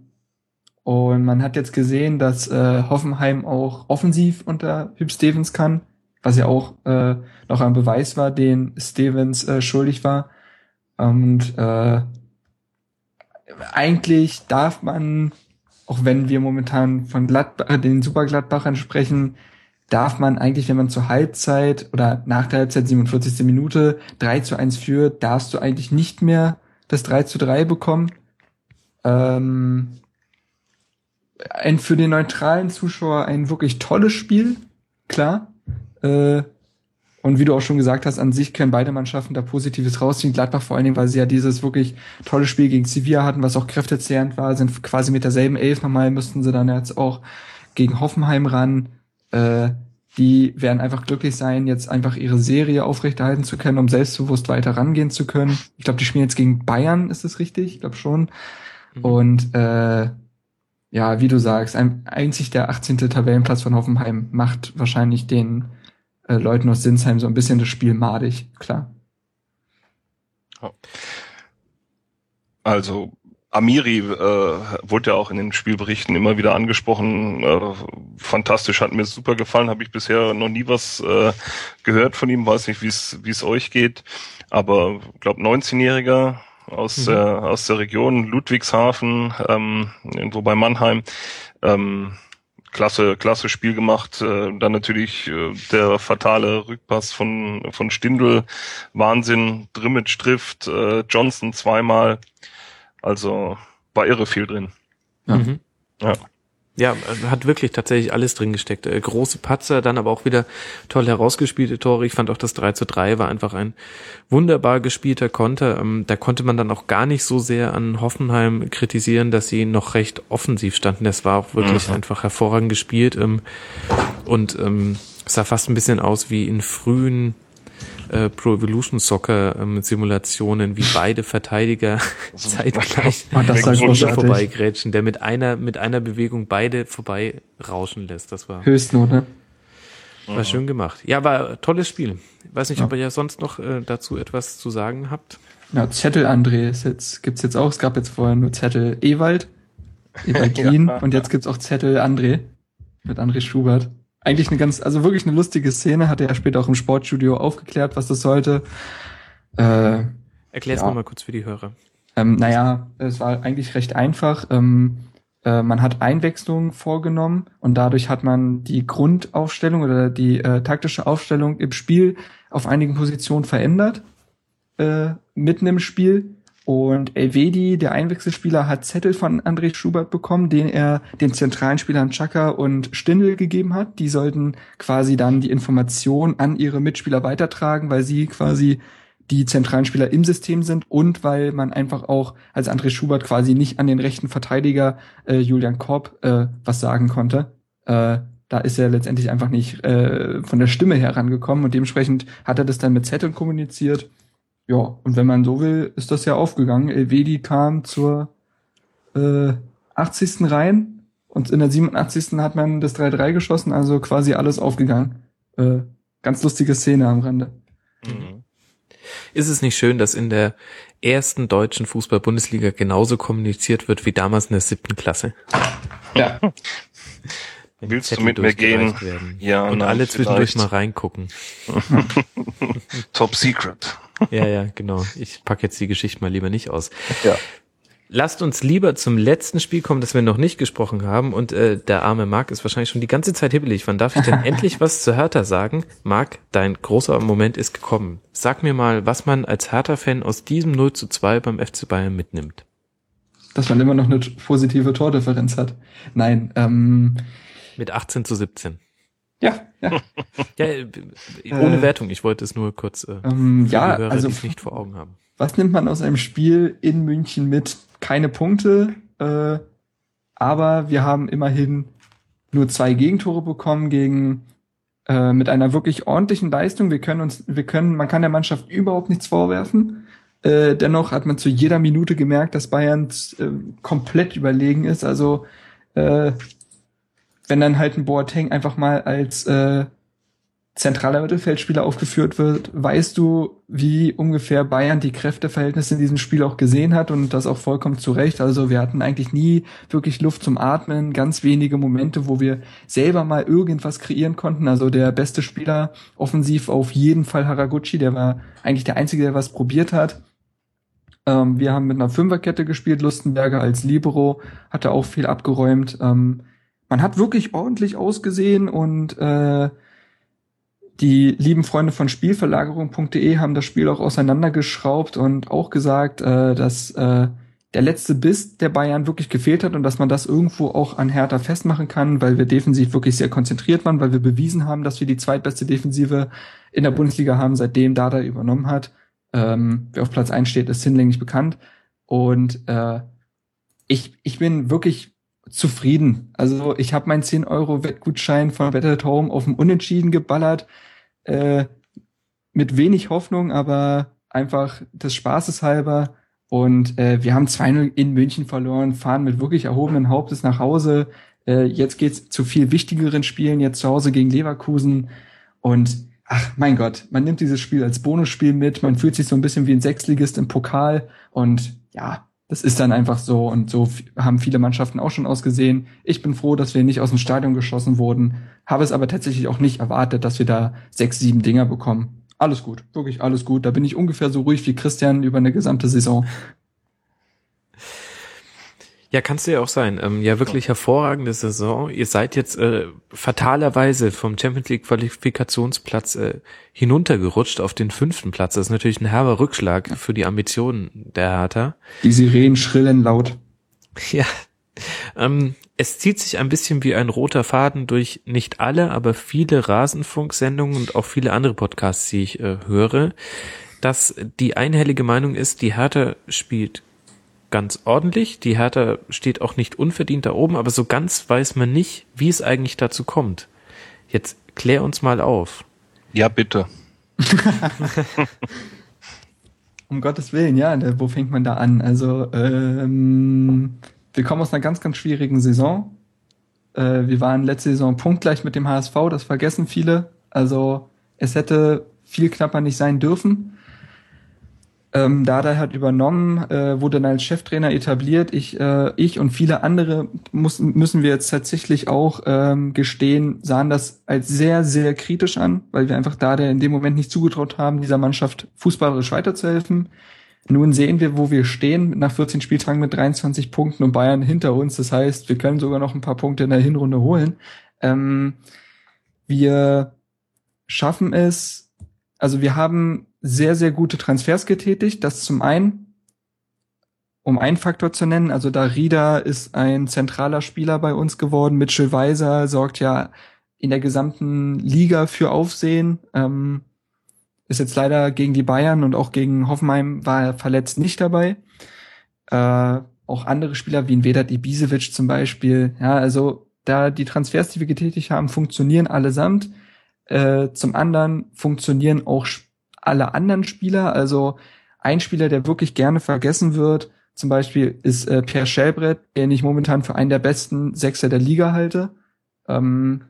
und man hat jetzt gesehen, dass äh, Hoffenheim auch offensiv unter Hüb Stevens kann was ja auch äh, noch ein Beweis war, den Stevens äh, schuldig war. Und äh, eigentlich darf man, auch wenn wir momentan von Gladbach, den Supergladbachern sprechen, darf man eigentlich, wenn man zur Halbzeit oder nach der Halbzeit 47. Minute 3 zu 1 führt, darfst du eigentlich nicht mehr das 3 zu 3 bekommen. Ähm, ein für den neutralen Zuschauer ein wirklich tolles Spiel, klar. Äh, und wie du auch schon gesagt hast, an sich können beide Mannschaften da Positives rausziehen. Gladbach vor allen Dingen, weil sie ja dieses wirklich tolle Spiel gegen Sevilla hatten, was auch kräftezehrend war, sind quasi mit derselben Elf nochmal, müssten sie dann jetzt auch gegen Hoffenheim ran. Äh, die werden einfach glücklich sein, jetzt einfach ihre Serie aufrechterhalten zu können, um selbstbewusst weiter rangehen zu können. Ich glaube, die spielen jetzt gegen Bayern, ist es richtig? Ich glaube schon. Mhm. Und äh, ja, wie du sagst, ein, einzig der 18. Tabellenplatz von Hoffenheim macht wahrscheinlich den äh, Leuten aus Sinsheim so ein bisschen das Spiel madig, klar. Also Amiri äh, wurde ja auch in den Spielberichten immer wieder angesprochen. Äh, fantastisch, hat mir super gefallen. Habe ich bisher noch nie was äh, gehört von ihm. Weiß nicht, wie es wie es euch geht. Aber glaube 19-Jähriger aus mhm. der aus der Region Ludwigshafen, ähm, irgendwo bei Mannheim. Ähm, klasse, klasse Spiel gemacht. Äh, dann natürlich äh, der fatale Rückpass von, von Stindl. Wahnsinn. Drimmitsch trifft, äh, Johnson zweimal. Also war irre viel drin. Ja. Mhm. ja. Ja, hat wirklich tatsächlich alles drin gesteckt. Äh, große Patzer, dann aber auch wieder toll herausgespielte Tore. Ich fand auch das 3 zu 3 war einfach ein wunderbar gespielter Konter. Ähm, da konnte man dann auch gar nicht so sehr an Hoffenheim kritisieren, dass sie noch recht offensiv standen. Das war auch wirklich mhm. einfach hervorragend gespielt ähm, und ähm, sah fast ein bisschen aus wie in frühen äh, Pro Evolution Soccer ähm, Simulationen, wie beide Verteidiger [laughs] zeitgleich [laughs] das vorbeigrätschen, der mit einer, mit einer Bewegung beide vorbei rauschen lässt. Das war Höchstnote. War schön gemacht. Ja, war ein tolles Spiel. Ich weiß nicht, ja. ob ihr ja sonst noch äh, dazu etwas zu sagen habt. Ja, Zettel André ist jetzt, gibt's jetzt auch. Es gab jetzt vorher nur Zettel Ewald, Ewald Lien [laughs] ja. und jetzt gibt's auch Zettel André mit André Schubert eigentlich eine ganz, also wirklich eine lustige Szene, hat er ja später auch im Sportstudio aufgeklärt, was das sollte. Äh, Erklär's ja. mal kurz für die Hörer. Ähm, naja, es war eigentlich recht einfach. Ähm, äh, man hat Einwechslungen vorgenommen und dadurch hat man die Grundaufstellung oder die äh, taktische Aufstellung im Spiel auf einigen Positionen verändert, äh, mitten im Spiel. Und Elvedi, der Einwechselspieler, hat Zettel von André Schubert bekommen, den er den zentralen Spielern Chaka und Stindl gegeben hat. Die sollten quasi dann die Information an ihre Mitspieler weitertragen, weil sie quasi die zentralen Spieler im System sind und weil man einfach auch als André Schubert quasi nicht an den rechten Verteidiger äh, Julian Korb äh, was sagen konnte. Äh, da ist er letztendlich einfach nicht äh, von der Stimme herangekommen und dementsprechend hat er das dann mit Zetteln kommuniziert ja, und wenn man so will, ist das ja aufgegangen. Elvedi kam zur äh, 80. rein und in der 87. hat man das 3-3 geschossen, also quasi alles aufgegangen. Äh, ganz lustige Szene am Rande. Mhm. Ist es nicht schön, dass in der ersten deutschen Fußball-Bundesliga genauso kommuniziert wird wie damals in der siebten Klasse? Ja. Willst du mit mir gehen? Werden. Ja, und nein, alle zwischendurch mal reingucken. [laughs] Top Secret. Ja, ja, genau. Ich pack jetzt die Geschichte mal lieber nicht aus. Ja. Lasst uns lieber zum letzten Spiel kommen, das wir noch nicht gesprochen haben. Und äh, der arme Marc ist wahrscheinlich schon die ganze Zeit hibbelig. Wann darf ich denn [laughs] endlich was zu Hertha sagen? Marc, dein großer Moment ist gekommen. Sag mir mal, was man als Hertha-Fan aus diesem 0 zu 2 beim FC Bayern mitnimmt. Dass man immer noch eine positive Tordifferenz hat. Nein, ähm, Mit 18 zu 17. Ja, ja. ja äh, ohne äh, Wertung, ich wollte es nur kurz äh, ähm, ja, Hörer, also, nicht vor Augen haben. Was nimmt man aus einem Spiel in München mit? Keine Punkte, äh, aber wir haben immerhin nur zwei Gegentore bekommen gegen äh, mit einer wirklich ordentlichen Leistung. Wir können uns, wir können, man kann der Mannschaft überhaupt nichts vorwerfen. Äh, dennoch hat man zu jeder Minute gemerkt, dass Bayern äh, komplett überlegen ist. Also äh, wenn dann halt ein Boateng einfach mal als äh, zentraler Mittelfeldspieler aufgeführt wird, weißt du, wie ungefähr Bayern die Kräfteverhältnisse in diesem Spiel auch gesehen hat und das auch vollkommen zu Recht. Also wir hatten eigentlich nie wirklich Luft zum Atmen, ganz wenige Momente, wo wir selber mal irgendwas kreieren konnten. Also der beste Spieler offensiv auf jeden Fall Haraguchi, der war eigentlich der Einzige, der was probiert hat. Ähm, wir haben mit einer Fünferkette gespielt, Lustenberger als Libero, hatte auch viel abgeräumt. Ähm, man hat wirklich ordentlich ausgesehen und äh, die lieben Freunde von Spielverlagerung.de haben das Spiel auch auseinandergeschraubt und auch gesagt, äh, dass äh, der letzte Biss der Bayern wirklich gefehlt hat und dass man das irgendwo auch an Hertha festmachen kann, weil wir defensiv wirklich sehr konzentriert waren, weil wir bewiesen haben, dass wir die zweitbeste Defensive in der Bundesliga haben, seitdem Dada übernommen hat. Ähm, wer auf Platz 1 steht, ist hinlänglich bekannt. Und äh, ich, ich bin wirklich zufrieden. Also ich habe meinen 10 Euro Wettgutschein von Bet at Home auf dem Unentschieden geballert. Äh, mit wenig Hoffnung, aber einfach des Spaßes halber. Und äh, wir haben 2-0 in München verloren, fahren mit wirklich erhobenen Hauptes nach Hause. Äh, jetzt geht's zu viel wichtigeren Spielen, jetzt zu Hause gegen Leverkusen. Und ach mein Gott, man nimmt dieses Spiel als Bonusspiel mit, man fühlt sich so ein bisschen wie ein Sechsligist im Pokal und ja, das ist dann einfach so und so haben viele Mannschaften auch schon ausgesehen. Ich bin froh, dass wir nicht aus dem Stadion geschossen wurden, habe es aber tatsächlich auch nicht erwartet, dass wir da sechs, sieben Dinger bekommen. Alles gut, wirklich alles gut. Da bin ich ungefähr so ruhig wie Christian über eine gesamte Saison. Ja, kannst du ja auch sein. Ähm, ja, wirklich hervorragende Saison. Ihr seid jetzt äh, fatalerweise vom Champions League Qualifikationsplatz äh, hinuntergerutscht auf den fünften Platz. Das ist natürlich ein herber Rückschlag für die Ambitionen der Hertha. Die Sirenen schrillen laut. [laughs] Ja. Ähm, es zieht sich ein bisschen wie ein roter Faden durch nicht alle, aber viele Rasenfunksendungen und auch viele andere Podcasts, die ich äh, höre, dass die einhellige Meinung ist, die Hertha spielt ganz ordentlich. Die Hertha steht auch nicht unverdient da oben, aber so ganz weiß man nicht, wie es eigentlich dazu kommt. Jetzt klär uns mal auf. Ja, bitte. [laughs] um Gottes Willen, ja, wo fängt man da an? Also, ähm, wir kommen aus einer ganz, ganz schwierigen Saison. Äh, wir waren letzte Saison punktgleich mit dem HSV, das vergessen viele. Also, es hätte viel knapper nicht sein dürfen. Ähm, Dada hat übernommen, äh, wurde dann als Cheftrainer etabliert. Ich, äh, ich und viele andere mussten, müssen wir jetzt tatsächlich auch ähm, gestehen, sahen das als sehr, sehr kritisch an, weil wir einfach Dada in dem Moment nicht zugetraut haben, dieser Mannschaft fußballerisch weiterzuhelfen. Nun sehen wir, wo wir stehen, nach 14 Spieltagen mit 23 Punkten und Bayern hinter uns. Das heißt, wir können sogar noch ein paar Punkte in der Hinrunde holen. Ähm, wir schaffen es, also wir haben sehr, sehr gute Transfers getätigt. Das zum einen, um einen Faktor zu nennen, also da Rieda ist ein zentraler Spieler bei uns geworden. Mitchell Weiser sorgt ja in der gesamten Liga für Aufsehen. Ähm, ist jetzt leider gegen die Bayern und auch gegen Hoffenheim war er verletzt nicht dabei. Äh, auch andere Spieler wie ein Vedat Ibisevic zum Beispiel. Ja, also da die Transfers, die wir getätigt haben, funktionieren allesamt. Äh, zum anderen funktionieren auch alle anderen Spieler. Also ein Spieler, der wirklich gerne vergessen wird, zum Beispiel ist äh, Pierre Schellbrett, den ich momentan für einen der besten Sechser der Liga halte, ähm,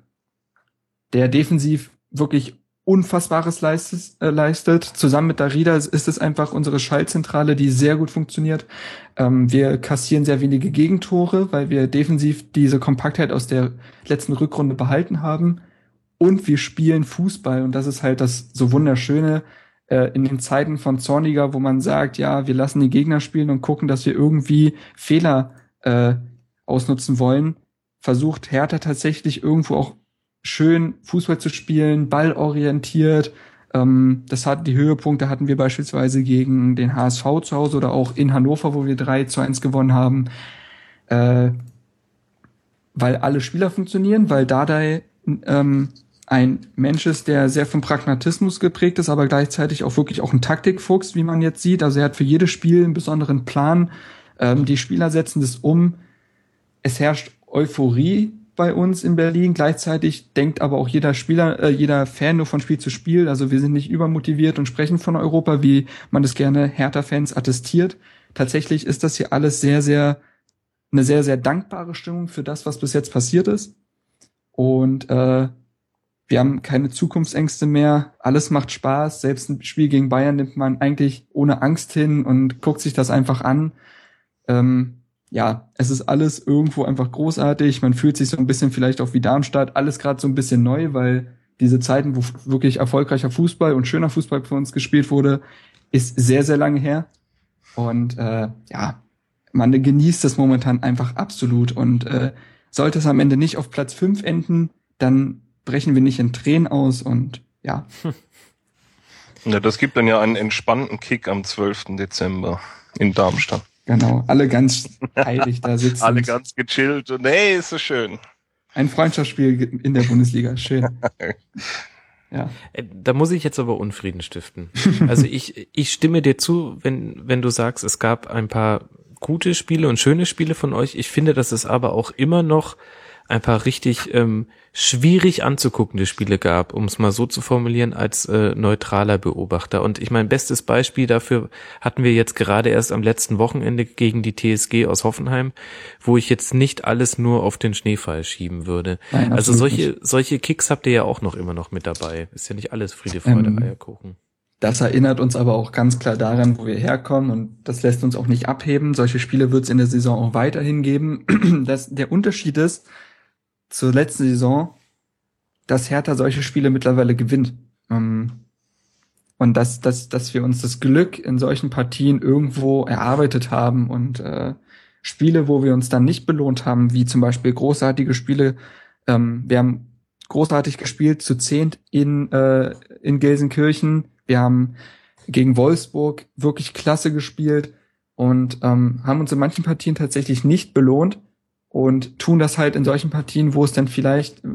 der defensiv wirklich Unfassbares leistet, äh, leistet. Zusammen mit Darida ist es einfach unsere Schaltzentrale, die sehr gut funktioniert. Ähm, wir kassieren sehr wenige Gegentore, weil wir defensiv diese Kompaktheit aus der letzten Rückrunde behalten haben. Und wir spielen Fußball und das ist halt das so wunderschöne äh, in den Zeiten von Zorniger, wo man sagt, ja, wir lassen die Gegner spielen und gucken, dass wir irgendwie Fehler äh, ausnutzen wollen, versucht Hertha tatsächlich irgendwo auch schön Fußball zu spielen, ballorientiert. Ähm, das hat die Höhepunkte hatten wir beispielsweise gegen den HSV zu Hause oder auch in Hannover, wo wir 3 zu 1 gewonnen haben. Äh, weil alle Spieler funktionieren, weil Dardai ähm, ein Mensch ist, der sehr vom Pragmatismus geprägt ist, aber gleichzeitig auch wirklich auch ein Taktikfuchs, wie man jetzt sieht. Also er hat für jedes Spiel einen besonderen Plan. Ähm, die Spieler setzen das um. Es herrscht Euphorie bei uns in Berlin. Gleichzeitig denkt aber auch jeder Spieler, äh, jeder Fan nur von Spiel zu Spiel. Also wir sind nicht übermotiviert und sprechen von Europa, wie man das gerne Hertha-Fans attestiert. Tatsächlich ist das hier alles sehr, sehr, eine sehr, sehr dankbare Stimmung für das, was bis jetzt passiert ist. Und äh, wir haben keine Zukunftsängste mehr. Alles macht Spaß. Selbst ein Spiel gegen Bayern nimmt man eigentlich ohne Angst hin und guckt sich das einfach an. Ähm, ja, es ist alles irgendwo einfach großartig. Man fühlt sich so ein bisschen vielleicht auch wie Darmstadt. Alles gerade so ein bisschen neu, weil diese Zeiten, wo wirklich erfolgreicher Fußball und schöner Fußball für uns gespielt wurde, ist sehr, sehr lange her. Und äh, ja, man genießt das momentan einfach absolut. Und äh, sollte es am Ende nicht auf Platz fünf enden, dann brechen wir nicht in Tränen aus und ja. Ja, das gibt dann ja einen entspannten Kick am 12. Dezember in Darmstadt. Genau, alle ganz heilig da sitzen. alle ganz gechillt und hey, ist so schön. Ein Freundschaftsspiel in der Bundesliga, schön. [laughs] Ja. Äh, da muss ich jetzt aber Unfrieden stiften. Also ich, ich stimme dir zu, wenn, wenn du sagst, es gab ein paar gute Spiele und schöne Spiele von euch. Ich finde, dass es aber auch immer noch ein paar richtig ähm, schwierig anzuguckende Spiele gab, um es mal so zu formulieren, als äh, neutraler Beobachter. Und ich mein bestes Beispiel dafür hatten wir jetzt gerade erst am letzten Wochenende gegen die TSG aus Hoffenheim, wo ich jetzt nicht alles nur auf den Schneefall schieben würde. Nein, also solche, solche Kicks habt ihr ja auch noch immer noch mit dabei. Ist ja nicht alles Friede, Freude, ähm, Eierkuchen. Das erinnert uns aber auch ganz klar daran, wo wir herkommen und das lässt uns auch nicht abheben. Solche Spiele wird es in der Saison auch weiterhin geben. [clears throat] Das, der Unterschied ist zur letzten Saison, dass Hertha solche Spiele mittlerweile gewinnt. Ähm, und dass, dass, dass wir uns das Glück in solchen Partien irgendwo erarbeitet haben und äh, Spiele, wo wir uns dann nicht belohnt haben, wie zum Beispiel großartige Spiele. Ähm, wir haben großartig gespielt, zu zehnt in, äh, in Gelsenkirchen. Wir haben gegen Wolfsburg wirklich klasse gespielt und ähm, haben uns in manchen Partien tatsächlich nicht belohnt und tun das halt in solchen Partien, wo es dann vielleicht äh,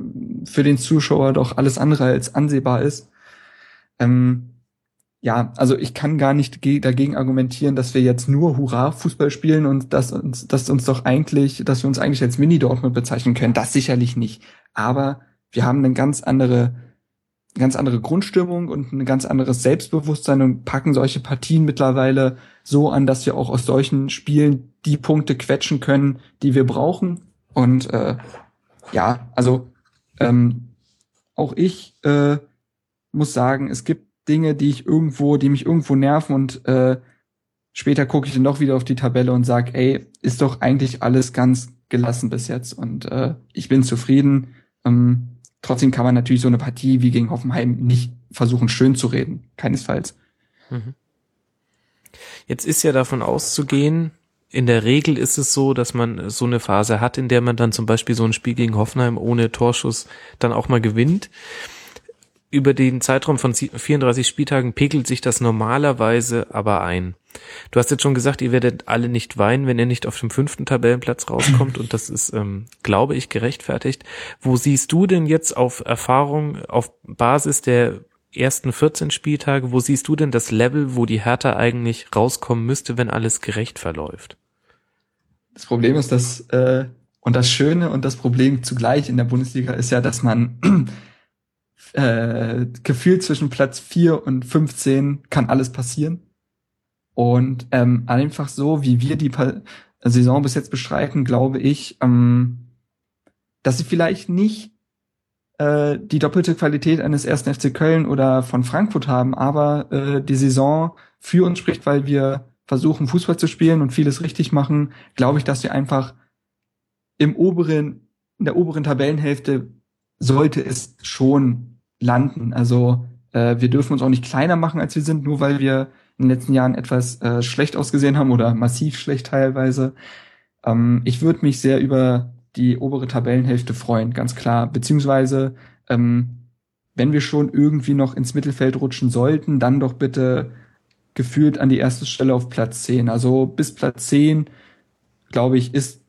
für den Zuschauer doch alles andere als ansehbar ist. Ähm, ja, also ich kann gar nicht dagegen argumentieren, dass wir jetzt nur Hurra-Fußball spielen und dass uns, dass uns doch eigentlich, dass wir uns eigentlich als Mini-Dortmund bezeichnen können. Das sicherlich nicht. Aber wir haben eine ganz andere, ganz andere Grundstimmung und ein ganz anderes Selbstbewusstsein und packen solche Partien mittlerweile so an, dass wir auch aus solchen Spielen die Punkte quetschen können, die wir brauchen. Und äh, ja, also ähm, auch ich äh, muss sagen, es gibt Dinge, die ich irgendwo, die mich irgendwo nerven und äh, später gucke ich dann doch wieder auf die Tabelle und sag, ey, ist doch eigentlich alles ganz gelassen bis jetzt und äh, ich bin zufrieden. Ähm, trotzdem kann man natürlich so eine Partie wie gegen Hoffenheim nicht versuchen schön zu reden, keinesfalls. Mhm. Jetzt ist ja davon auszugehen, in der Regel ist es so, dass man so eine Phase hat, in der man dann zum Beispiel so ein Spiel gegen Hoffenheim ohne Torschuss dann auch mal gewinnt über den Zeitraum von 34 Spieltagen pegelt sich das normalerweise aber ein. Du hast jetzt schon gesagt, ihr werdet alle nicht weinen, wenn ihr nicht auf dem fünften Tabellenplatz rauskommt und das ist, ähm, glaube ich, gerechtfertigt. Wo siehst du denn jetzt auf Erfahrung, auf Basis der ersten 14 Spieltage, wo siehst du denn das Level, wo die Hertha eigentlich rauskommen müsste, wenn alles gerecht verläuft? Das Problem ist, dass äh, und das Schöne und das Problem zugleich in der Bundesliga ist ja, dass man [clears throat] äh, gefühlt zwischen Platz 4 und 15 kann alles passieren. Und ähm, einfach so, wie wir die pa Saison bis jetzt bestreiten, glaube ich, ähm, dass sie vielleicht nicht äh, die doppelte Qualität eines ersten FC Köln oder von Frankfurt haben, aber äh, die Saison für uns spricht, weil wir versuchen, Fußball zu spielen und vieles richtig machen, glaube ich, dass wir einfach im oberen, in der oberen Tabellenhälfte sollte es schon landen. Also äh, wir dürfen uns auch nicht kleiner machen, als wir sind, nur weil wir in den letzten Jahren etwas äh, schlecht ausgesehen haben oder massiv schlecht teilweise. Ähm, ich würde mich sehr über die obere Tabellenhälfte freuen, ganz klar. Beziehungsweise, ähm, wenn wir schon irgendwie noch ins Mittelfeld rutschen sollten, dann doch bitte gefühlt an die erste Stelle auf Platz 10. Also bis Platz 10, glaube ich, ist,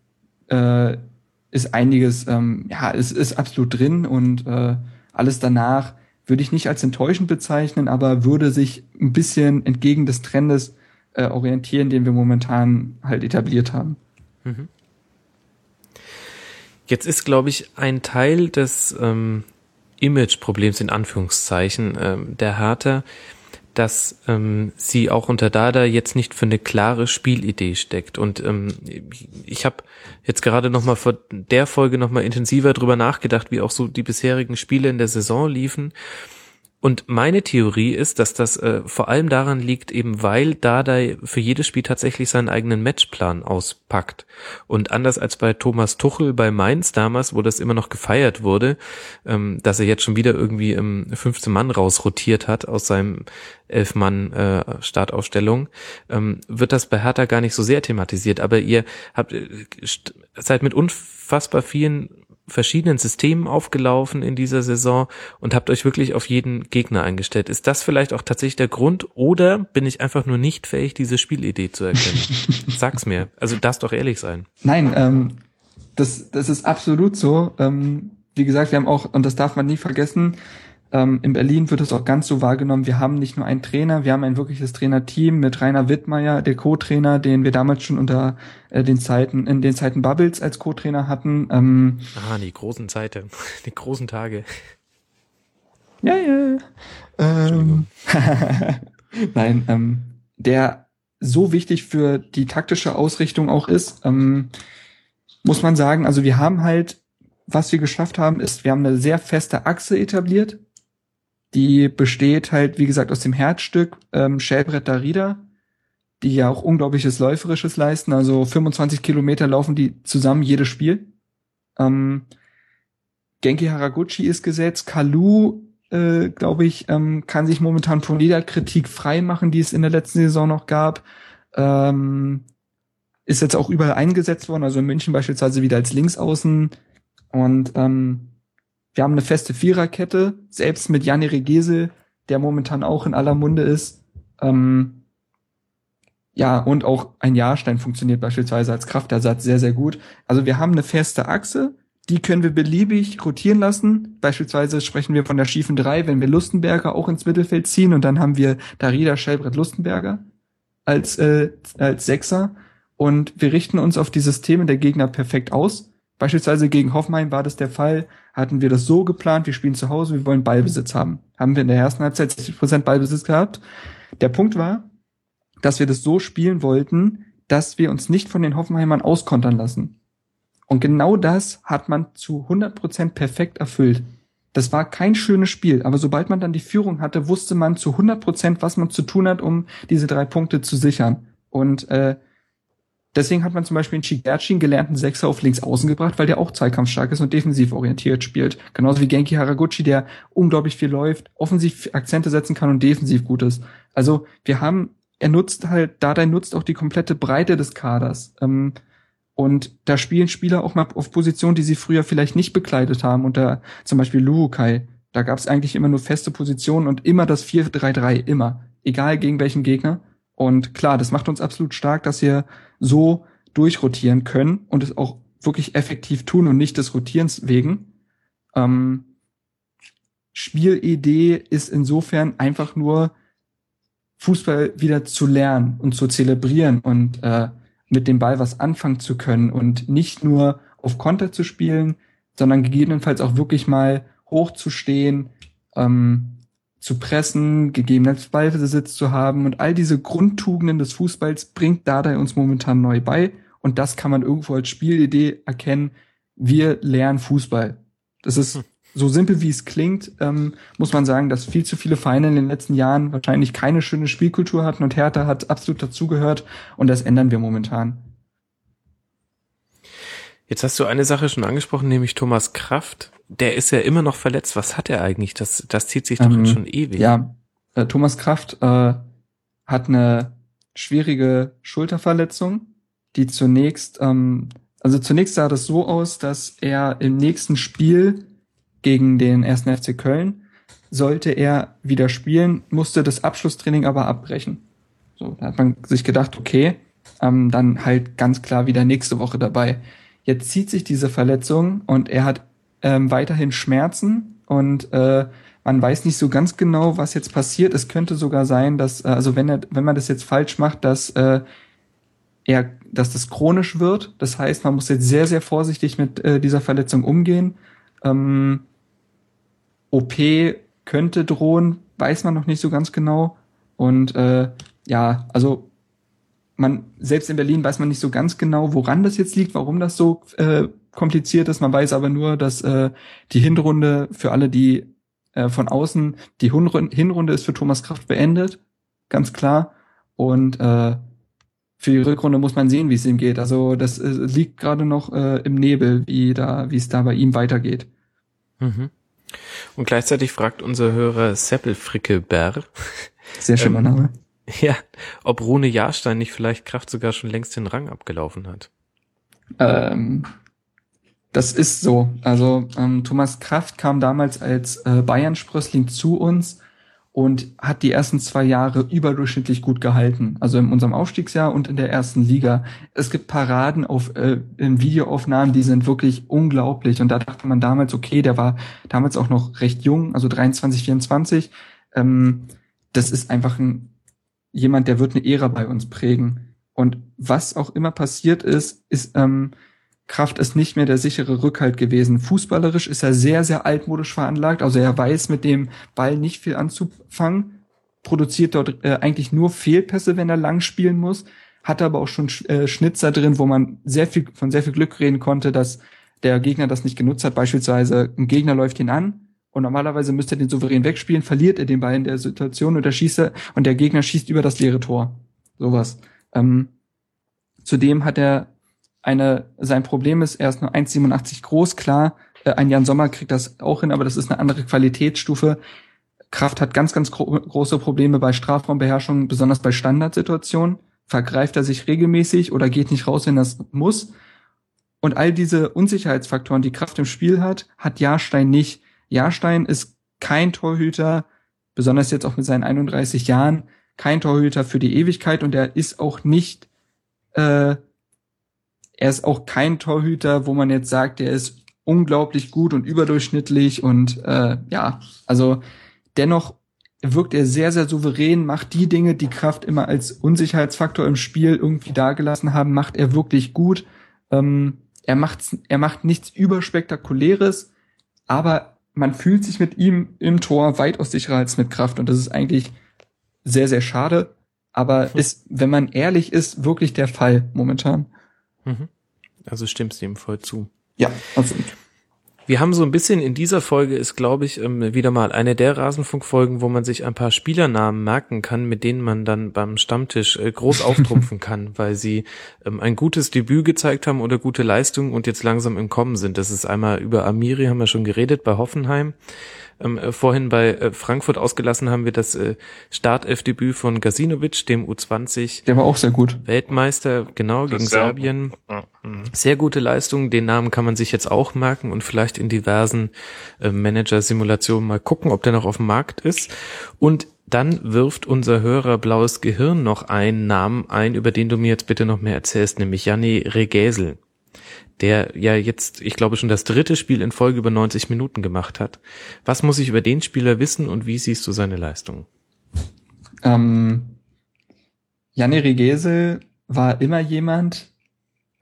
äh, ist einiges, ähm, ja, es ist absolut drin und äh, alles danach würde ich nicht als enttäuschend bezeichnen, aber würde sich ein bisschen entgegen des Trendes äh, orientieren, den wir momentan halt etabliert haben. Mhm. Jetzt ist, glaube ich, ein Teil des ähm, Image-Problems in Anführungszeichen ähm, der Hertha, dass ähm, sie auch unter Dada jetzt nicht für eine klare Spielidee steckt. Und ähm, ich habe jetzt gerade noch mal vor der Folge noch mal intensiver drüber nachgedacht, wie auch so die bisherigen Spiele in der Saison liefen. Und meine Theorie ist, dass das äh, vor allem daran liegt, eben weil Dardai für jedes Spiel tatsächlich seinen eigenen Matchplan auspackt. Und anders als bei Thomas Tuchel bei Mainz damals, wo das immer noch gefeiert wurde, ähm, dass er jetzt schon wieder irgendwie ähm, 15 Mann rausrotiert hat aus seinem elf Mann äh, Startaufstellung, ähm, wird das bei Hertha gar nicht so sehr thematisiert. Aber ihr habt äh, seid mit unfassbar vielen verschiedenen Systemen aufgelaufen in dieser Saison und habt euch wirklich auf jeden Gegner eingestellt. Ist das vielleicht auch tatsächlich der Grund oder bin ich einfach nur nicht fähig, diese Spielidee zu erkennen? [laughs] Sag's mir. Also darfst doch ehrlich sein. Nein, ähm, das, das ist absolut so. Ähm, wie gesagt, wir haben auch, und das darf man nie vergessen, ähm, in Berlin wird es auch ganz so wahrgenommen. Wir haben nicht nur einen Trainer, wir haben ein wirkliches Trainerteam mit Rainer Wittmeier, der Co-Trainer, den wir damals schon unter äh, den Zeiten, in den Zeiten Bubbles als Co-Trainer hatten. Ähm, ah, die großen Zeiten, [laughs] die großen Tage. Ja, ja. Ähm, [laughs] Nein, ähm, der so wichtig für die taktische Ausrichtung auch ist, ähm, muss man sagen, also wir haben halt, was wir geschafft haben, ist, wir haben eine sehr feste Achse etabliert, Die besteht halt, wie gesagt, aus dem Herzstück ähm, Schellbrett Darida, die ja auch unglaubliches Läuferisches leisten. Also 25 Kilometer laufen die zusammen jedes Spiel. Ähm, Genki Haraguchi ist gesetzt. Kalu, äh, glaube ich, ähm, kann sich momentan von jeder Kritik frei machen, die es in der letzten Saison noch gab. Ähm, ist jetzt auch überall eingesetzt worden, also in München beispielsweise wieder als Linksaußen. Und ähm, wir haben eine feste Viererkette, selbst mit Janni Regese, der momentan auch in aller Munde ist. Ähm, ja, und auch ein Jahrstein funktioniert beispielsweise als Kraftersatz sehr, sehr gut. Also wir haben eine feste Achse, die können wir beliebig rotieren lassen. Beispielsweise sprechen wir von der schiefen 3, wenn wir Lustenberger auch ins Mittelfeld ziehen und dann haben wir Darida, Schellbrett, Lustenberger als, äh, als Sechser und wir richten uns auf die Systeme der Gegner perfekt aus. Beispielsweise gegen Hoffenheim war das der Fall, hatten wir das so geplant, wir spielen zu Hause, wir wollen Ballbesitz haben. Haben wir in der ersten Halbzeit 60% Ballbesitz gehabt. Der Punkt war, dass wir das so spielen wollten, dass wir uns nicht von den Hoffenheimern auskontern lassen. Und genau das hat man zu 100% perfekt erfüllt. Das war kein schönes Spiel, aber sobald man dann die Führung hatte, wusste man zu 100%, was man zu tun hat, um diese drei Punkte zu sichern. Und äh, Deswegen hat man zum Beispiel in Chigerci einen gelernten Sechser auf links außen gebracht, weil der auch zweikampfstark ist und defensiv orientiert spielt. Genauso wie Genki Haraguchi, der unglaublich viel läuft, offensiv Akzente setzen kann und defensiv gut ist. Also wir haben, er nutzt halt, Dardai nutzt auch die komplette Breite des Kaders. Ähm, und da spielen Spieler auch mal auf Positionen, die sie früher vielleicht nicht bekleidet haben. Und da zum Beispiel Luhukai, da gab es eigentlich immer nur feste Positionen und immer das 4-3-3, immer. Egal gegen welchen Gegner. Und klar, das macht uns absolut stark, dass wir so durchrotieren können und es auch wirklich effektiv tun und nicht des Rotierens wegen. Ähm, Spielidee ist insofern einfach nur Fußball wieder zu lernen und zu zelebrieren und äh, mit dem Ball was anfangen zu können und nicht nur auf Konter zu spielen, sondern gegebenenfalls auch wirklich mal hochzustehen, ähm, zu pressen, gegebenenfalls Ballbesitz zu haben und all diese Grundtugenden des Fußballs bringt Dardai uns momentan neu bei und das kann man irgendwo als Spielidee erkennen. Wir lernen Fußball. Das ist [laughs] so simpel wie es klingt, ähm, muss man sagen, dass viel zu viele Vereine in den letzten Jahren wahrscheinlich keine schöne Spielkultur hatten und Hertha hat absolut dazugehört und das ändern wir momentan. Jetzt hast du eine Sache schon angesprochen, nämlich Thomas Kraft. Der ist ja immer noch verletzt. Was hat er eigentlich? Das, das zieht sich doch ähm, schon ewig. Ja, äh, Thomas Kraft äh, hat eine schwierige Schulterverletzung, die zunächst, ähm, also zunächst sah das so aus, dass er im nächsten Spiel gegen den ersten FC Köln sollte er wieder spielen, musste das Abschlusstraining aber abbrechen. So, da hat man sich gedacht, okay, ähm, dann halt ganz klar wieder nächste Woche dabei. Jetzt zieht sich diese Verletzung und er hat ähm, weiterhin Schmerzen und äh, man weiß nicht so ganz genau, was jetzt passiert. Es könnte sogar sein, dass, äh, also wenn er, wenn man das jetzt falsch macht, dass äh, er, dass das chronisch wird. Das heißt, man muss jetzt sehr, sehr vorsichtig mit äh, dieser Verletzung umgehen. Ähm, OP könnte drohen, weiß man noch nicht so ganz genau. Und äh, ja, also man, selbst in Berlin weiß man nicht so ganz genau, woran das jetzt liegt, warum das so äh, kompliziert ist. Man weiß aber nur, dass äh, die Hinrunde für alle, die äh, von außen, die Hinrunde ist für Thomas Kraft beendet, ganz klar. Und äh, für die Rückrunde muss man sehen, wie es ihm geht. Also das äh, liegt gerade noch äh, im Nebel, wie da, wie es da bei ihm weitergeht. Mhm. Und gleichzeitig fragt unser Hörer Seppel Frickelberg. Sehr schöner ähm, Name. [laughs] Ja, ob Rune Jahrstein nicht vielleicht Kraft sogar schon längst den Rang abgelaufen hat. Ähm, das ist so. Also ähm, Thomas Kraft kam damals als äh, Bayern-Sprössling zu uns und hat die ersten zwei Jahre überdurchschnittlich gut gehalten. Also in unserem Aufstiegsjahr und in der ersten Liga. Es gibt Paraden auf äh, in Videoaufnahmen, die sind wirklich unglaublich. Und da dachte man damals, okay, der war damals auch noch recht jung, also 23, 24. Ähm, das ist einfach ein jemand, der wird eine Ära bei uns prägen. Und was auch immer passiert ist, ist ähm, Kraft ist nicht mehr der sichere Rückhalt gewesen. Fußballerisch ist er sehr, sehr altmodisch veranlagt. Also er weiß mit dem Ball nicht viel anzufangen, produziert dort äh, eigentlich nur Fehlpässe, wenn er lang spielen muss, hat aber auch schon äh, Schnitzer drin, wo man sehr viel von sehr viel Glück reden konnte, dass der Gegner das nicht genutzt hat. Beispielsweise ein Gegner läuft ihn an und normalerweise müsste er den souverän wegspielen, verliert er den Ball in der Situation und der schießt und der Gegner schießt über das leere Tor. Sowas. Ähm, zudem hat er eine, sein Problem ist, er ist nur 1,87 groß, klar, äh, ein Jan Sommer kriegt das auch hin, aber das ist eine andere Qualitätsstufe. Kraft hat ganz, ganz gro große Probleme bei Strafraumbeherrschung, besonders bei Standardsituationen. Vergreift er sich regelmäßig oder geht nicht raus, wenn das muss. Und all diese Unsicherheitsfaktoren, die Kraft im Spiel hat, hat Jahrstein nicht. Jahrstein ist kein Torhüter, besonders jetzt auch mit seinen 31 Jahren, kein Torhüter für die Ewigkeit und er ist auch nicht, äh, er ist auch kein Torhüter, wo man jetzt sagt, er ist unglaublich gut und überdurchschnittlich und äh, ja, also dennoch wirkt er sehr, sehr souverän, macht die Dinge, die Kraft immer als Unsicherheitsfaktor im Spiel irgendwie dargelassen haben, macht er wirklich gut. Ähm, er macht, er macht nichts überspektakuläres, aber man fühlt sich mit ihm im Tor weitaus sicherer als mit Kraft und das ist eigentlich sehr, sehr schade, aber mhm. ist, wenn man ehrlich ist, wirklich der Fall momentan. Mhm. Also stimmst du ihm voll zu. Ja, absolut. Wir haben so ein bisschen in dieser Folge ist, glaube ich, ähm, wieder mal eine der Rasenfunkfolgen, wo man sich ein paar Spielernamen merken kann, mit denen man dann beim Stammtisch äh, groß auftrumpfen kann, [laughs] weil sie ähm, ein gutes Debüt gezeigt haben oder gute Leistungen und jetzt langsam im Kommen sind. Das ist einmal über Amiri haben wir schon geredet bei Hoffenheim ähm, äh, vorhin bei äh, Frankfurt ausgelassen haben wir das äh, Startelfdebüt von Gasinovic, dem U20. Der war auch sehr gut. Weltmeister, genau, gegen Serbien. Mhm. Sehr gute Leistung. Den Namen kann man sich jetzt auch merken und vielleicht in diversen äh, Manager-Simulationen mal gucken, ob der noch auf dem Markt ist. Und dann wirft unser Hörer Blaues Gehirn noch einen Namen ein, über den du mir jetzt bitte noch mehr erzählst, nämlich Janni Regesel der ja jetzt, ich glaube, schon das dritte Spiel in Folge über 90 Minuten gemacht hat. Was muss ich über den Spieler wissen und wie siehst du seine Leistung? Ähm, Janne Regese war immer jemand,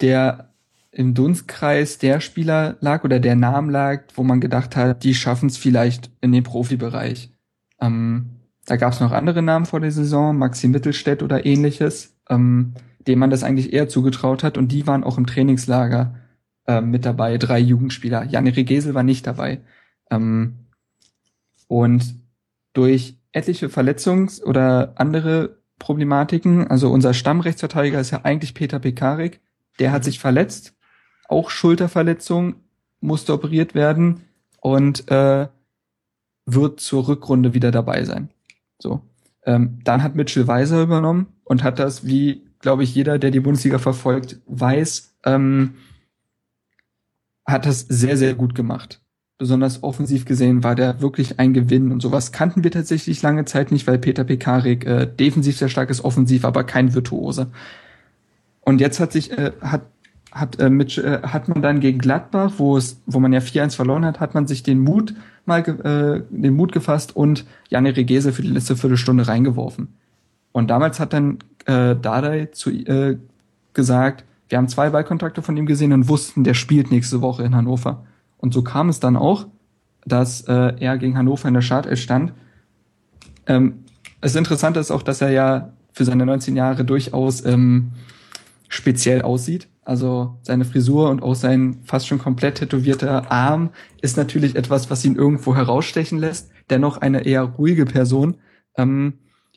der im Dunstkreis der Spieler lag oder der Name lag, wo man gedacht hat, die schaffen es vielleicht in den Profibereich. Ähm, da gab es noch andere Namen vor der Saison, Maxi Mittelstädt oder ähnliches, ähm, dem man das eigentlich eher zugetraut hat und die waren auch im Trainingslager äh, mit dabei, drei Jugendspieler. Janne Regesel war nicht dabei. Ähm, und durch etliche Verletzungs- oder andere Problematiken, also unser Stammrechtsverteidiger ist ja eigentlich Peter Pekarik, der hat sich verletzt, auch Schulterverletzung, musste operiert werden und äh, wird zur Rückrunde wieder dabei sein. So. Ähm, dann hat Mitchell Weiser übernommen und hat das, wie glaube ich jeder, der die Bundesliga verfolgt, weiß, ähm, hat das sehr, sehr gut gemacht. Besonders offensiv gesehen war der wirklich ein Gewinn und sowas kannten wir tatsächlich lange Zeit nicht, weil Peter Pekarik äh, defensiv sehr stark ist, offensiv aber kein Virtuose. Und jetzt hat sich äh, hat hat äh, mit, äh, hat man dann gegen Gladbach, wo es wo man ja 4-1 verloren hat, hat man sich den Mut mal äh, den Mut gefasst und Janne Regese für die letzte Viertelstunde reingeworfen. Und damals hat dann äh, Dardai zu äh, gesagt, wir haben zwei Ballkontakte von ihm gesehen und wussten, der spielt nächste Woche in Hannover. Und so kam es dann auch, dass äh, er gegen Hannover in der Startelf stand. Ähm, das Interessante ist auch, dass er ja für seine 19 Jahre durchaus ähm, speziell aussieht. Also seine Frisur und auch sein fast schon komplett tätowierter Arm ist natürlich etwas, was ihn irgendwo herausstechen lässt. Dennoch eine eher ruhige Person, ähm,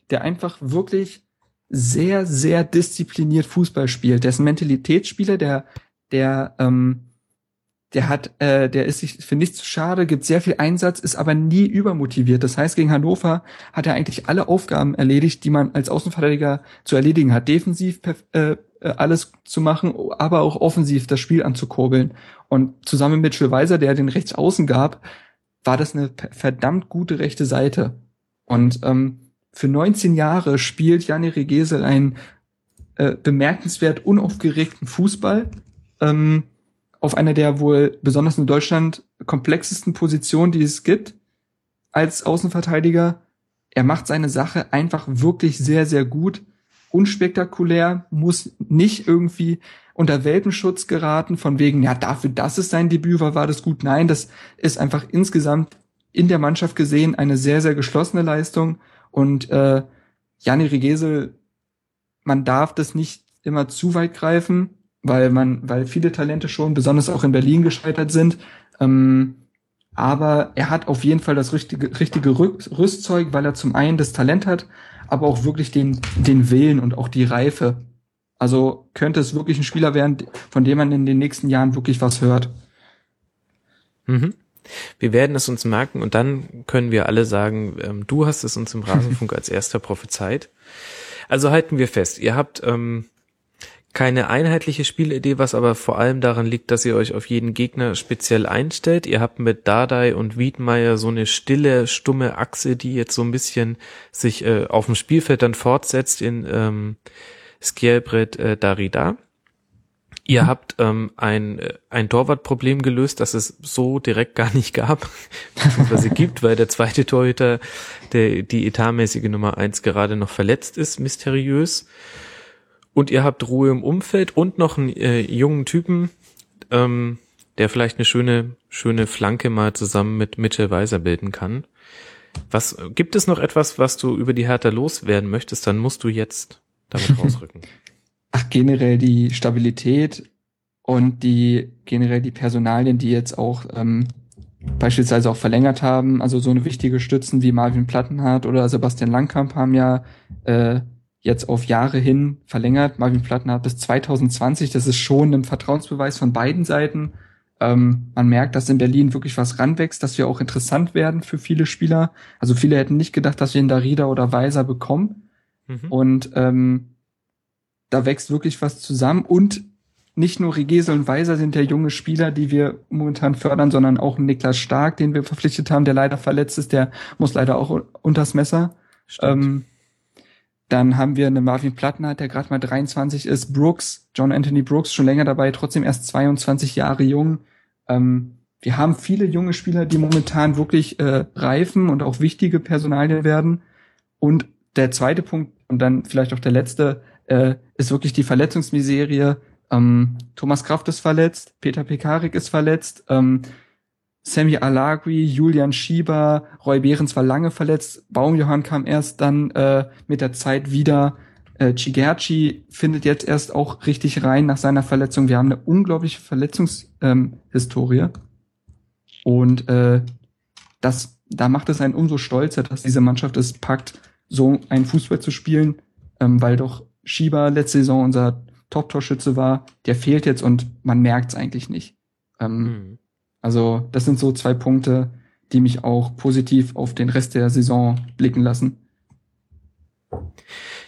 der einfach wirklich sehr, sehr diszipliniert Fußball spielt. Der ist ein Mentalitätsspieler, der, der, ähm, der hat, äh, der ist sich für nichts zu schade, gibt sehr viel Einsatz, ist aber nie übermotiviert. Das heißt, gegen Hannover hat er eigentlich alle Aufgaben erledigt, die man als Außenverteidiger zu erledigen hat. Defensiv äh, äh, alles zu machen, aber auch offensiv das Spiel anzukurbeln. Und zusammen mit Phil Weiser, der den Rechtsaußen gab, war das eine verdammt gute rechte Seite. Und ähm, für 19 Jahre spielt Janni Regesel einen äh, bemerkenswert unaufgeregten Fußball ähm, auf einer der wohl besonders in Deutschland komplexesten Positionen, die es gibt als Außenverteidiger. Er macht seine Sache einfach wirklich sehr, sehr gut, unspektakulär, muss nicht irgendwie unter Welpenschutz geraten, von wegen, ja, dafür, dass es sein Debüt war, war das gut. Nein, das ist einfach insgesamt in der Mannschaft gesehen eine sehr, sehr geschlossene Leistung und äh, Jani Regesel, man darf das nicht immer zu weit greifen, weil man, weil viele Talente schon, besonders auch in Berlin gescheitert sind. Ähm, aber er hat auf jeden Fall das richtige, richtige Rüstzeug, weil er zum einen das Talent hat, aber auch wirklich den, den Willen und auch die Reife. Also könnte es wirklich ein Spieler werden, von dem man in den nächsten Jahren wirklich was hört. Mhm. Wir werden es uns merken und dann können wir alle sagen, ähm, du hast es uns im Rasenfunk [laughs] als erster prophezeit. Also halten wir fest, ihr habt ähm, keine einheitliche Spielidee, was aber vor allem daran liegt, dass ihr euch auf jeden Gegner speziell einstellt. Ihr habt mit Dardai und Wiedmeier so eine stille, stumme Achse, die jetzt so ein bisschen sich äh, auf dem Spielfeld dann fortsetzt in ähm, Skjelbred äh, Darida. Ihr habt ähm, ein, äh, ein Torwartproblem gelöst, das es so direkt gar nicht gab, [laughs] beziehungsweise gibt, weil der zweite Torhüter, der, die etatmäßige Nummer eins gerade noch verletzt ist, mysteriös. Und ihr habt Ruhe im Umfeld und noch einen äh, jungen Typen, ähm, der vielleicht eine schöne, schöne Flanke mal zusammen mit Mitchell Weiser bilden kann. Was gibt es noch etwas, was du über die Hertha loswerden möchtest? Dann musst du jetzt damit [laughs] rausrücken. Ach, generell die Stabilität und die generell die Personalien, die jetzt auch ähm, beispielsweise auch verlängert haben. Also so eine wichtige Stützen wie Marvin Plattenhardt oder Sebastian Langkamp haben ja äh, jetzt auf Jahre hin verlängert. Marvin Plattenhardt bis 2020. Das ist schon ein Vertrauensbeweis von beiden Seiten. Ähm, man merkt, dass in Berlin wirklich was ranwächst, dass wir auch interessant werden für viele Spieler. Also viele hätten nicht gedacht, dass wir in Darida oder Weiser bekommen. Mhm. Und ähm, da wächst wirklich was zusammen und nicht nur Regese und Weiser sind ja junge Spieler, die wir momentan fördern, sondern auch Niklas Stark, den wir verpflichtet haben, der leider verletzt ist, der muss leider auch unters Messer. Ähm, dann haben wir eine Marvin Plattenhardt, der gerade mal 23 ist, Brooks, John Anthony Brooks, schon länger dabei, trotzdem erst 22 Jahre jung. Ähm, wir haben viele junge Spieler, die momentan wirklich äh, reifen und auch wichtige Personalien werden. Und der zweite Punkt und dann vielleicht auch der letzte, äh, ist wirklich die Verletzungsmiserie. Ähm, Thomas Kraft ist verletzt, Peter Pekarik ist verletzt, ähm, Sammy Alagri, Julian Schieber, Roy Behrens war lange verletzt, Baumjohann kam erst dann äh, mit der Zeit wieder. Äh, Chigerci findet jetzt erst auch richtig rein nach seiner Verletzung. Wir haben eine unglaubliche Verletzungshistorie. Ähm, und äh, das, da macht es einen umso stolzer, dass diese Mannschaft es packt, so einen Fußball zu spielen, ähm, weil doch Schieber letzte Saison unser Top-Torschütze war, der fehlt jetzt und man merkt es eigentlich nicht. Ähm, mhm. Also das sind so zwei Punkte, die mich auch positiv auf den Rest der Saison blicken lassen.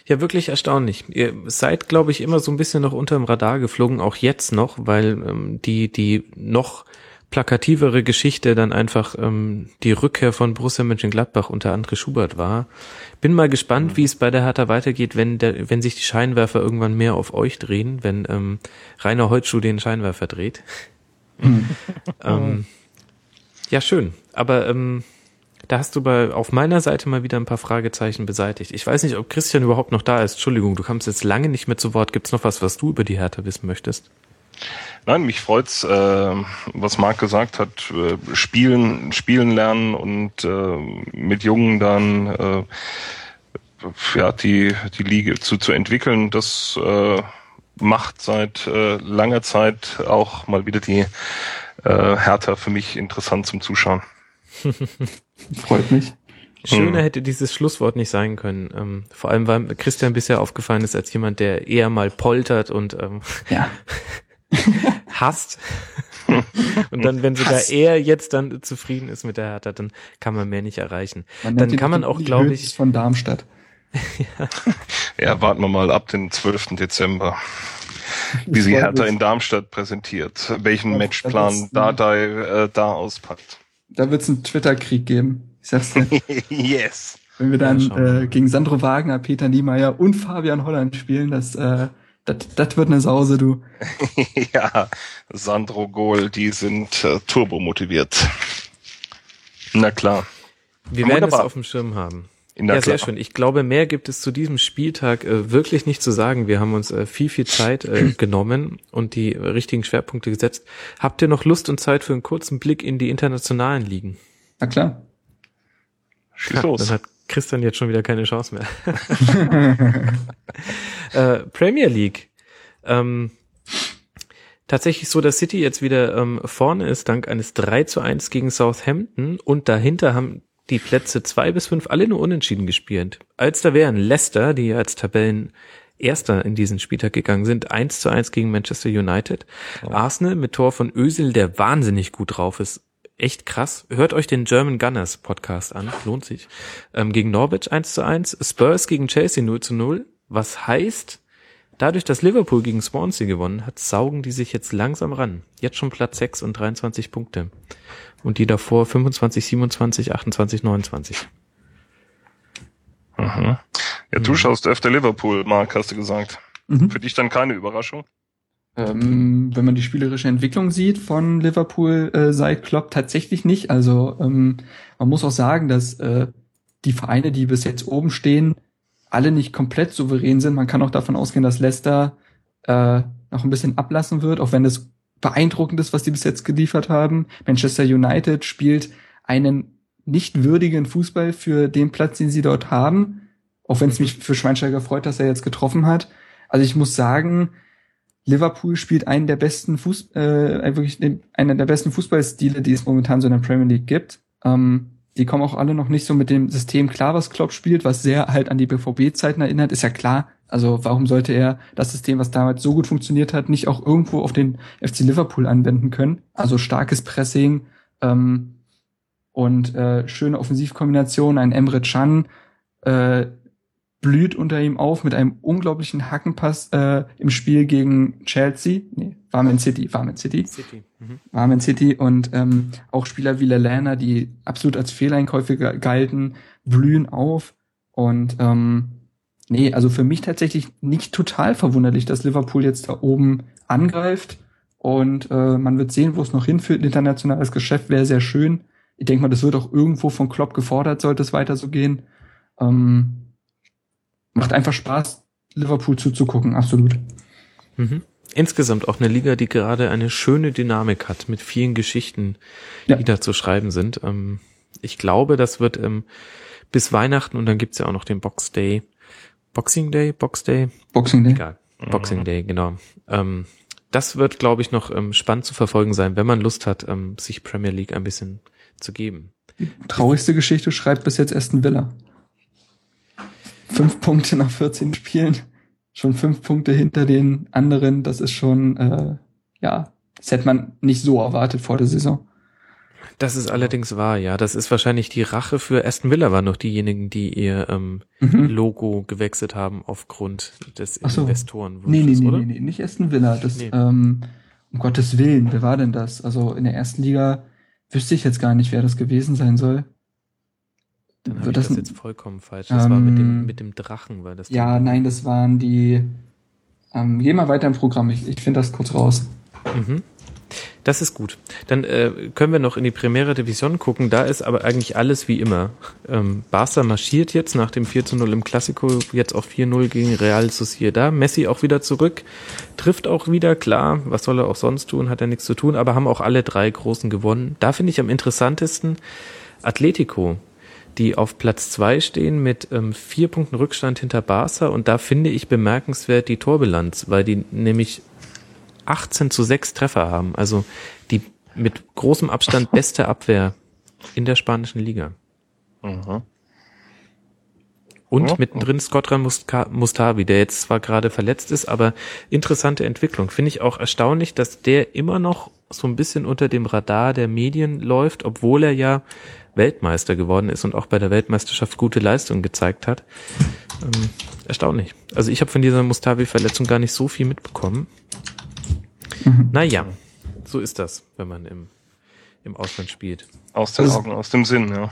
Ja, wirklich erstaunlich. Ihr seid, glaube ich, immer so ein bisschen noch unter dem Radar geflogen, auch jetzt noch, weil ähm, die, die noch plakativere Geschichte dann einfach ähm, die Rückkehr von Borussia Mönchengladbach unter André Schubert war. Bin mal gespannt, mhm. wie es bei der Hertha weitergeht, wenn der, wenn sich die Scheinwerfer irgendwann mehr auf euch drehen, wenn ähm, Rainer Holtschuh den Scheinwerfer dreht. Mhm. [laughs] ähm, ja, schön. Aber ähm, da hast du bei auf meiner Seite mal wieder ein paar Fragezeichen beseitigt. Ich weiß nicht, ob Christian überhaupt noch da ist. Entschuldigung, du kommst jetzt lange nicht mehr zu Wort. Gibt's noch was, was du über die Hertha wissen möchtest? Nein, mich freut's, äh, was Marc gesagt hat, äh, spielen, spielen lernen und äh, mit Jungen dann äh, ja die die Liga zu zu entwickeln. Das äh, macht seit äh, langer Zeit auch mal wieder die äh, Hertha für mich interessant zum Zuschauen. [laughs] Freut mich. Schöner hm. hätte dieses Schlusswort nicht sein können. Ähm, vor allem, weil Christian bisher aufgefallen ist als jemand, der eher mal poltert und ähm, ja. [laughs] [laughs] hasst. und dann, wenn sogar Hass. er jetzt dann zufrieden ist mit der Hertha, dann kann man mehr nicht erreichen. Man dann kann man auch, glaube ich, von Darmstadt. ja. [laughs] ja, warten wir mal ab den 12. Dezember, wie sie Hertha in Darmstadt präsentiert, welchen ja, Matchplan da, da, äh, da auspackt. Da wird es einen Twitter-Krieg geben. Ich sag's dir. [laughs] yes. Wenn wir dann ja, äh, gegen Sandro Wagner, Peter Niemeyer und Fabian Holland spielen, das äh, das wird eine Sause, du. [laughs] ja, Sandro Gohl, die sind äh, turbo motiviert. Na klar. Wir werden Wunderbar. es auf dem Schirm haben. Na ja, klar. sehr schön. Ich glaube, mehr gibt es zu diesem Spieltag äh, wirklich nicht zu sagen. Wir haben uns äh, viel, viel Zeit äh, [clears throat] genommen und die richtigen Schwerpunkte gesetzt. Habt ihr noch Lust und Zeit für einen kurzen Blick in die internationalen Ligen? Na klar. Schieß los. Dann hat Christian jetzt schon wieder keine Chance mehr. [laughs] [laughs] äh, Premier League. Ähm, tatsächlich so, dass City jetzt wieder ähm, vorne ist, dank eines 3 zu 1 gegen Southampton und dahinter haben die Plätze zwei bis fünf alle nur unentschieden gespielt. Als da wären Leicester, die als Tabellen Erster in diesen Spieltag gegangen sind, 1 zu 1 gegen Manchester United. Oh. Arsenal mit Tor von Ösel, der wahnsinnig gut drauf ist. Echt krass. Hört euch den German Gunners Podcast an, lohnt sich. Ähm, gegen Norwich 1 zu 1, Spurs gegen Chelsea 0 zu 0. Was heißt, dadurch, dass Liverpool gegen Swansea gewonnen hat, saugen die sich jetzt langsam ran. Jetzt schon Platz 6 und 23 Punkte und die davor 25, 27, 28, 29. Mhm. Ja, du mhm. schaust öfter Liverpool, Mark, hast du gesagt. Mhm. Für dich dann keine Überraschung? Ähm, wenn man die spielerische Entwicklung sieht von Liverpool äh, seit Klopp, tatsächlich nicht. Also ähm, man muss auch sagen, dass äh, die Vereine, die bis jetzt oben stehen, alle nicht komplett souverän sind. Man kann auch davon ausgehen, dass Leicester äh, noch ein bisschen ablassen wird, auch wenn es beeindruckendes, was die bis jetzt geliefert haben. Manchester United spielt einen nicht würdigen Fußball für den Platz, den sie dort haben. Auch wenn es mich für Schweinsteiger freut, dass er jetzt getroffen hat. Also ich muss sagen, Liverpool spielt einen der besten Fuß, äh, wirklich einen der besten Fußballstile, die es momentan so in der Premier League gibt. Ähm, die kommen auch alle noch nicht so mit dem System klar, was Klopp spielt, was sehr halt an die BVB-Zeiten erinnert. Ist ja klar, also warum sollte er das System, was damals so gut funktioniert hat, nicht auch irgendwo auf den FC Liverpool anwenden können? Also starkes Pressing ähm, und äh, schöne Offensivkombination, ein Emre Can äh, blüht unter ihm auf mit einem unglaublichen Hackenpass äh, im Spiel gegen Chelsea. Nee, war Man City, war Man City. City. Mhm. War Man City und ähm, auch Spieler wie Lallana, die absolut als Fehleinkäufe galten, blühen auf und ähm, Nee, also für mich tatsächlich nicht total verwunderlich, dass Liverpool jetzt da oben angreift. Und äh, man wird sehen, wo es noch hinführt. Internationales Geschäft wäre sehr schön. Ich denke mal, das wird auch irgendwo von Klopp gefordert, sollte es weiter so gehen. Ähm, macht einfach Spaß, Liverpool zuzugucken, absolut. Mhm. Insgesamt auch eine Liga, die gerade eine schöne Dynamik hat, mit vielen Geschichten, ja. die da zu schreiben sind. Ähm, ich glaube, das wird ähm, bis Weihnachten und dann gibt's ja auch noch den Box Day Boxing Day, Box Day? Boxing Day. Egal. Boxing Day, genau. Ähm, das wird, glaube ich, noch ähm, spannend zu verfolgen sein, wenn man Lust hat, ähm, sich Premier League ein bisschen zu geben. Die traurigste Geschichte schreibt bis jetzt Aston Villa. Fünf Punkte nach 14 Spielen. Schon fünf Punkte hinter den anderen. Das ist schon, äh, ja, das hätte man nicht so erwartet vor der Saison. Das ist allerdings wahr, ja. Das ist wahrscheinlich die Rache für Aston Villa waren noch diejenigen, die ihr ähm, mhm. Logo gewechselt haben aufgrund des Ach so. Investoren. Nee, nee, nee, oder? nee, nee, nicht Aston Villa. Das, nee. ähm, um Gottes Willen, wer war denn das? Also in der ersten Liga wüsste ich jetzt gar nicht, wer das gewesen sein soll. Dann habe ich das, das jetzt vollkommen falsch. Das ähm, war mit dem, mit dem Drachen, weil das. Ja, nein, das waren die. Ähm, geh mal weiter im Programm, ich, ich finde das kurz raus. Mhm. Das ist gut. Dann äh, können wir noch in die Premiere Division gucken. Da ist aber eigentlich alles wie immer. Ähm, Barca marschiert jetzt nach dem 4 zu 0 im Klassiko, jetzt auf 4-0 gegen Real Sociedad. Messi auch wieder zurück, trifft auch wieder, klar, was soll er auch sonst tun, hat er nichts zu tun, aber haben auch alle drei Großen gewonnen. Da finde ich am interessantesten Atletico, die auf Platz zwei stehen mit ähm, vier Punkten Rückstand hinter Barca und da finde ich bemerkenswert die Torbilanz, weil die nämlich 18 zu 6 Treffer haben. Also die mit großem Abstand [laughs] beste Abwehr in der spanischen Liga. Mhm. Und oh, mittendrin Skotran Mustavi, der jetzt zwar gerade verletzt ist, aber interessante Entwicklung. Finde ich auch erstaunlich, dass der immer noch so ein bisschen unter dem Radar der Medien läuft, obwohl er ja Weltmeister geworden ist und auch bei der Weltmeisterschaft gute Leistung gezeigt hat. Ähm, erstaunlich. Also ich habe von dieser Mustavi-Verletzung gar nicht so viel mitbekommen. Mhm. Naja, so ist das, wenn man im, im Ausland spielt. Aus den Augen, aus dem Sinn, ja.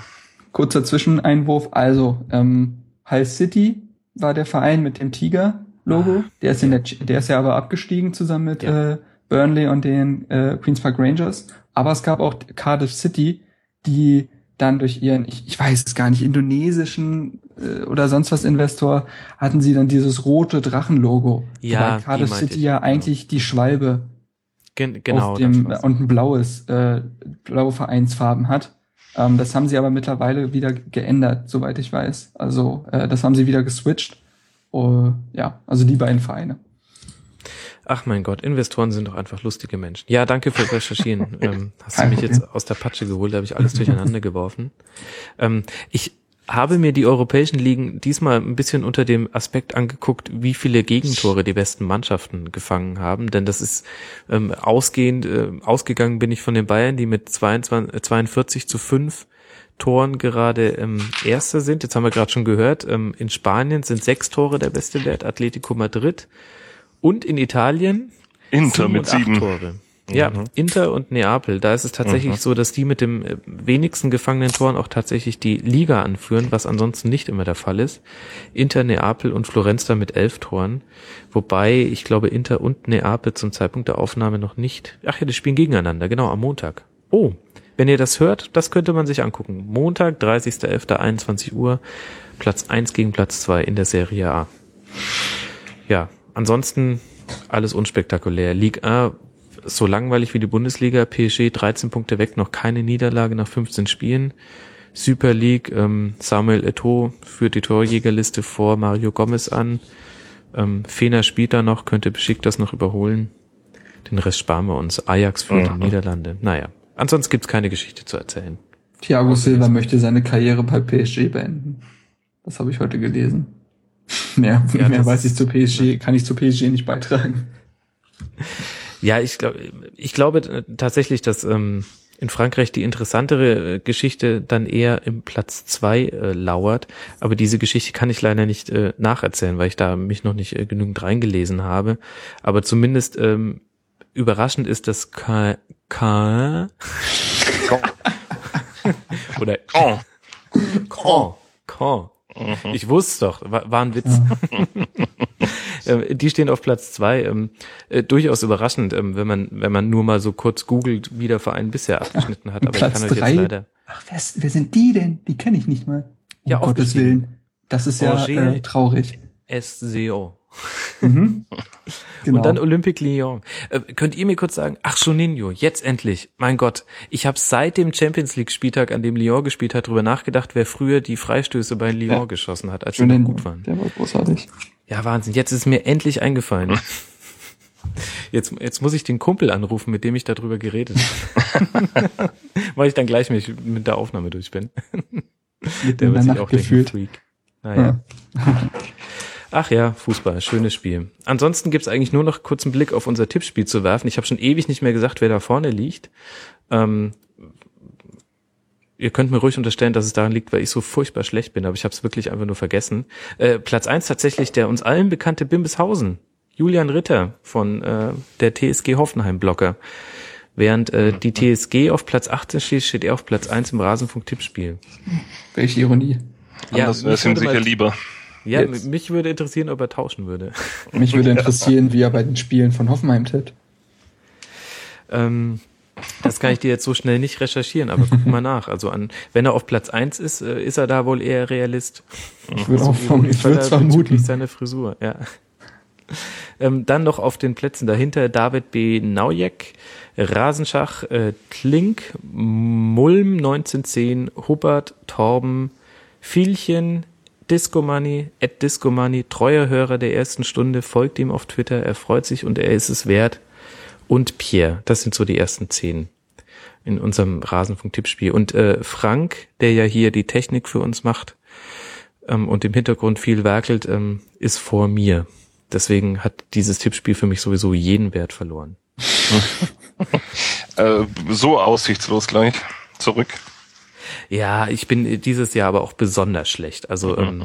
Kurzer Zwischeneinwurf. Also, ähm, Hull City war der Verein mit dem Tiger-Logo. Ah, der ist in der, der ist ja aber abgestiegen zusammen mit ja. äh, Burnley und den äh, Queens Park Rangers. Aber es gab auch Cardiff City, die dann durch ihren, ich, ich weiß es gar nicht, indonesischen äh, oder sonst was Investor, hatten sie dann dieses rote Drachenlogo. Ja, Weil Cardiff City ja genau. eigentlich die Schwalbe Gen genau, auf dem, und ein blaues, äh, blaue Vereinsfarben hat. Ähm, das haben sie aber mittlerweile wieder geändert, soweit ich weiß. Also äh, das haben sie wieder geswitcht. Uh, ja, also die beiden Vereine. Ach mein Gott, Investoren sind doch einfach lustige Menschen. Ja, danke fürs Recherchieren. [laughs] ähm, hast du mich jetzt aus der Patsche geholt, da habe ich alles durcheinander geworfen. Ähm, ich habe mir die europäischen Ligen diesmal ein bisschen unter dem Aspekt angeguckt, wie viele Gegentore die besten Mannschaften gefangen haben, denn das ist ähm, ausgehend, äh, ausgegangen bin ich von den Bayern, die mit 22, äh, 42 zu 5 Toren gerade ähm, Erster sind. Jetzt haben wir gerade schon gehört, ähm, in Spanien sind sechs Tore der beste Wert, Atletico Madrid. Und in Italien Inter sieben mit sieben. Tore. Ja, Inter und Neapel. Da ist es tatsächlich Mhm. so, dass die mit dem äh, wenigsten gefangenen Toren auch tatsächlich die Liga anführen, was ansonsten nicht immer der Fall ist. Inter, Neapel und Florenz da mit elf Toren. Wobei, ich glaube, Inter und Neapel zum Zeitpunkt der Aufnahme noch nicht. Ach ja, die spielen gegeneinander, genau, am Montag. Oh, wenn ihr das hört, das könnte man sich angucken. Montag, 30.11., 21 Uhr, Platz 1 gegen Platz 2 in der Serie A. Ja, ansonsten alles unspektakulär. Ligue 1 so langweilig wie die Bundesliga. PSG 13 Punkte weg, noch keine Niederlage nach 15 Spielen. Super League, ähm, Samuel Eto'o führt die Torjägerliste vor Mario Gomez an. Ähm, Fener spielt da noch, könnte beschickt das noch überholen. Den Rest sparen wir uns. Ajax führt in Niederlande. Naja, ansonsten gibt's keine Geschichte zu erzählen. Thiago Silva möchte seine Karriere bei PSG beenden. Das habe ich heute gelesen. [laughs] Mehr, Ja, mehr weiß ich zu PSG, kann ich zu PSG nicht beitragen. Ja, ich glaube, ich glaube äh, tatsächlich, dass ähm, in Frankreich die interessantere äh, Geschichte dann eher im Platz zwei äh, lauert. Aber diese Geschichte kann ich leider nicht äh, nacherzählen, weil ich da mich noch nicht äh, genügend reingelesen habe. Aber zumindest ähm, überraschend ist, dass K K [laughs] oder Oh. Caen. Caen. Ich wusste doch, war, war ein Witz. [laughs] Ähm, Die stehen auf Platz zwei. Ähm, äh, durchaus überraschend, ähm, wenn man wenn man nur mal so kurz googelt, wie der Verein bisher abgeschnitten hat. Aber Platz ich kann euch drei? jetzt leider. Ach, wer, ist, wer sind die denn? Die kenne ich nicht mal. Um Ja, Gottes. Willen. Das ist ja Angers. äh, traurig. SCO. Mhm. Genau. [laughs] Und dann Olympique Lyon. Äh, könnt ihr mir kurz sagen, ach Juninho, jetzt endlich. Mein Gott, ich habe seit dem Champions League Spieltag, an dem Lyon gespielt hat, drüber nachgedacht, wer früher die Freistöße bei Lyon Ja. geschossen hat, als sie noch gut waren. Der war großartig. Ja, Wahnsinn. Jetzt ist mir endlich eingefallen. [laughs] Jetzt, jetzt muss ich den Kumpel anrufen, mit dem ich darüber geredet habe. [laughs] Weil ich dann gleich mich mit der Aufnahme durch bin. Der wird sich auch denken, gefühlt. Freak. Naja. Ach ja, Fußball, schönes Spiel. Ansonsten gibt's eigentlich nur noch kurz einen Blick auf unser Tippspiel zu werfen. Ich habe schon ewig nicht mehr gesagt, wer da vorne liegt. Ähm, ihr könnt mir ruhig unterstellen, dass es daran liegt, weil ich so furchtbar schlecht bin, aber ich habe es wirklich einfach nur vergessen. Äh, Platz eins tatsächlich der uns allen bekannte Bimbishausen. Julian Ritter von äh, der TSG Hoffenheim-Blocker. Während äh, die TSG auf Platz 18 steht, steht er auf Platz 1 im Rasenfunk-Tippspiel. Welche Ironie. Anders wäre mich es ihm sicher lieber. Ja, Jetzt. mich würde interessieren, ob er tauschen würde. [laughs] Mich würde interessieren, wie er bei den Spielen von Hoffenheim tippt. Ähm, das kann ich dir jetzt so schnell nicht recherchieren, aber guck mal nach. Also an, wenn er auf Platz 1 ist, äh, ist er da wohl eher Realist. Ich würde auch vom, ich würde es vermuten. seine Frisur, ja. [laughs] Ähm, dann noch auf den Plätzen dahinter David B. Naujek, Rasenschach, äh, Klink, Mulm 1910, Hubbard, Torben, Vielchen, Discomoney, Ed Discomoney, treuer Hörer der ersten Stunde, folgt ihm auf Twitter, er freut sich und er ist es wert. Und Pierre, das sind so die ersten zehn in unserem Rasenfunk-Tippspiel. Und äh, Frank, der ja hier die Technik für uns macht ähm, und im Hintergrund viel werkelt, ähm, ist vor mir. Deswegen hat dieses Tippspiel für mich sowieso jeden Wert verloren. [laughs] [laughs] Äh, so aussichtslos gleich. Zurück. Ja, ich bin dieses Jahr aber auch besonders schlecht. Also, ähm,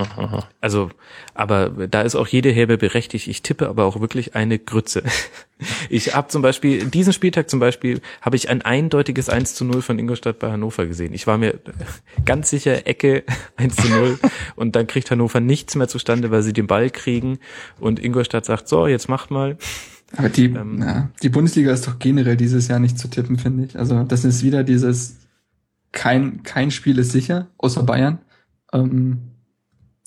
also, aber da ist auch jede Herbe berechtigt. Ich tippe aber auch wirklich eine Grütze. [laughs] Ich habe zum Beispiel, diesen Spieltag zum Beispiel, habe ich ein eindeutiges 1 zu 0 von Ingolstadt bei Hannover gesehen. Ich war mir ganz sicher, Ecke [laughs] 1 zu 0 und dann kriegt Hannover nichts mehr zustande, weil sie den Ball kriegen und Ingolstadt sagt, so, jetzt macht mal. Aber die, Ähm. ja, die Bundesliga ist doch generell dieses Jahr nicht zu tippen, finde ich. Also das ist wieder dieses, kein, kein Spiel ist sicher, außer Bayern. Ähm,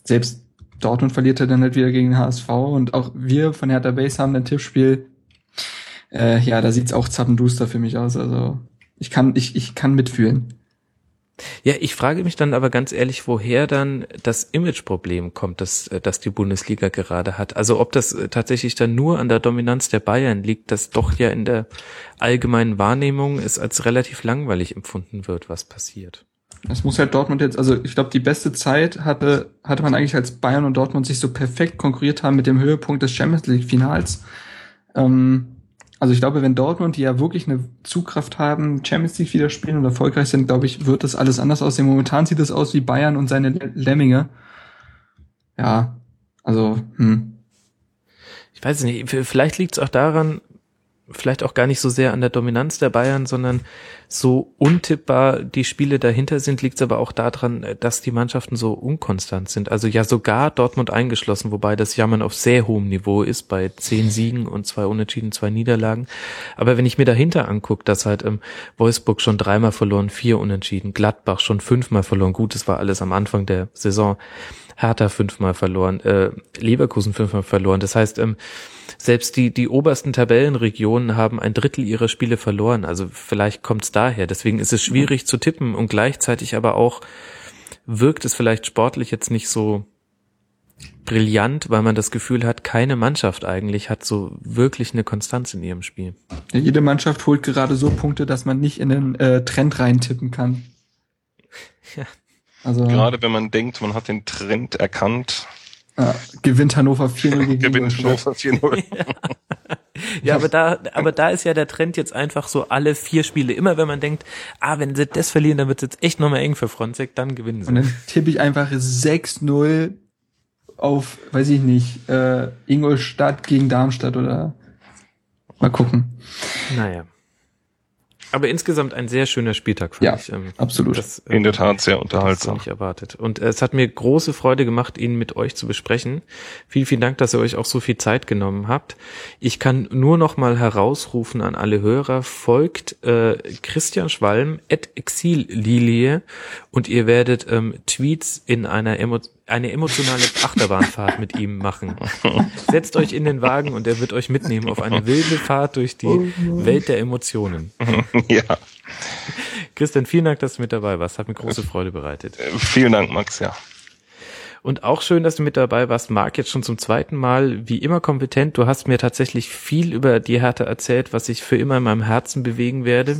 selbst Dortmund verliert er dann halt wieder gegen HSV und auch wir von Hertha Base haben ein Tippspiel. Äh, ja, da sieht's auch zappenduster für mich aus. Also ich kann, ich, ich kann mitfühlen. Ja, ich frage mich dann aber ganz ehrlich, woher dann das Imageproblem kommt, das, äh, das die Bundesliga gerade hat. Also ob das äh, tatsächlich dann nur an der Dominanz der Bayern liegt, das doch ja in der allgemeinen Wahrnehmung ist als relativ langweilig empfunden wird, was passiert. Das muss halt Dortmund jetzt, also ich glaube, die beste Zeit hatte, hatte man eigentlich, als Bayern und Dortmund sich so perfekt konkurriert haben mit dem Höhepunkt des Champions League Finals. Ähm, also ich glaube, wenn Dortmund, die ja wirklich eine Zugkraft haben, Champions League wieder spielen und erfolgreich sind, glaube ich, wird das alles anders aussehen. Momentan sieht es aus wie Bayern und seine Lemminge. Ja, also, hm. Ich weiß nicht, vielleicht liegt es auch daran, vielleicht auch gar nicht so sehr an der Dominanz der Bayern, sondern so untippbar die Spiele dahinter sind, liegt es aber auch daran, dass die Mannschaften so unkonstant sind. Also ja sogar Dortmund eingeschlossen, wobei das Jammern auf sehr hohem Niveau ist, bei zehn Siegen und zwei Unentschieden, zwei Niederlagen. Aber wenn ich mir dahinter angucke, dass halt ähm, Wolfsburg schon dreimal verloren, vier Unentschieden, Gladbach schon fünfmal verloren, gut, das war alles am Anfang der Saison, Hertha fünfmal verloren, äh, Leverkusen fünfmal verloren. Das heißt, ähm, selbst die, die obersten Tabellenregionen haben ein Drittel ihrer Spiele verloren. Also vielleicht kommt es daher. Deswegen ist es schwierig mhm. zu tippen und gleichzeitig aber auch wirkt es vielleicht sportlich jetzt nicht so brillant, weil man das Gefühl hat, keine Mannschaft eigentlich hat so wirklich eine Konstanz in ihrem Spiel. Ja, jede Mannschaft holt gerade so Punkte, dass man nicht in den äh, Trend reintippen kann. Ja. Also, Gerade wenn man denkt, man hat den Trend erkannt, ja, gewinnt Hannover 4-0 [laughs] gegen Gewinnt Hannover 4-0. [laughs] ja, aber da, aber da ist ja der Trend jetzt einfach so alle vier Spiele. Immer wenn man denkt, ah, wenn sie das verlieren, dann wird es jetzt echt nochmal eng für Fronzek, dann gewinnen sie. Und dann tippe ich einfach 6-0 auf, weiß ich nicht, äh, Ingolstadt gegen Darmstadt oder mal gucken. Naja. Aber insgesamt ein sehr schöner Spieltag, fand ja, ich. Ähm, absolut. Das, ähm, In der Tat sehr unterhaltsam. Nicht erwartet. Und äh, es hat mir große Freude gemacht, ihn mit euch zu besprechen. Vielen, vielen Dank, dass ihr euch auch so viel Zeit genommen habt. Ich kann nur noch mal herausrufen an alle Hörer, folgt äh, Christian Schwalm at Exillilie und ihr werdet ähm, Tweets in einer Emo eine emotionale Achterbahnfahrt mit ihm machen. Setzt euch in den Wagen und er wird euch mitnehmen auf eine wilde Fahrt durch die Welt der Emotionen. [laughs] Ja. Christian, vielen Dank, dass du mit dabei warst. Hat mir große Freude bereitet. Äh, vielen Dank, Max, ja. Und auch schön, dass du mit dabei warst. Marc, jetzt schon zum zweiten Mal, wie immer kompetent. Du hast mir tatsächlich viel über die Härte erzählt, was ich für immer in meinem Herzen bewegen werde.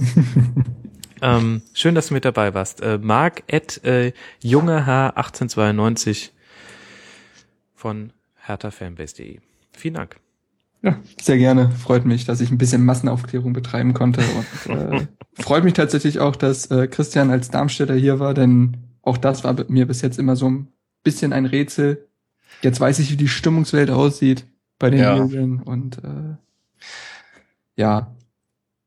[laughs] Ähm, schön, dass du mit dabei warst. Äh, Marc at äh, jungeH1892 von herthafanbase.de. Vielen Dank. Ja, sehr gerne. Freut mich, dass ich ein bisschen Massenaufklärung betreiben konnte. Und äh, freut mich tatsächlich auch, dass äh, Christian als Darmstädter hier war, denn auch das war mir bis jetzt immer so ein bisschen ein Rätsel. Jetzt weiß ich, wie die Stimmungswelt aussieht bei den ja. Medien und äh, ja,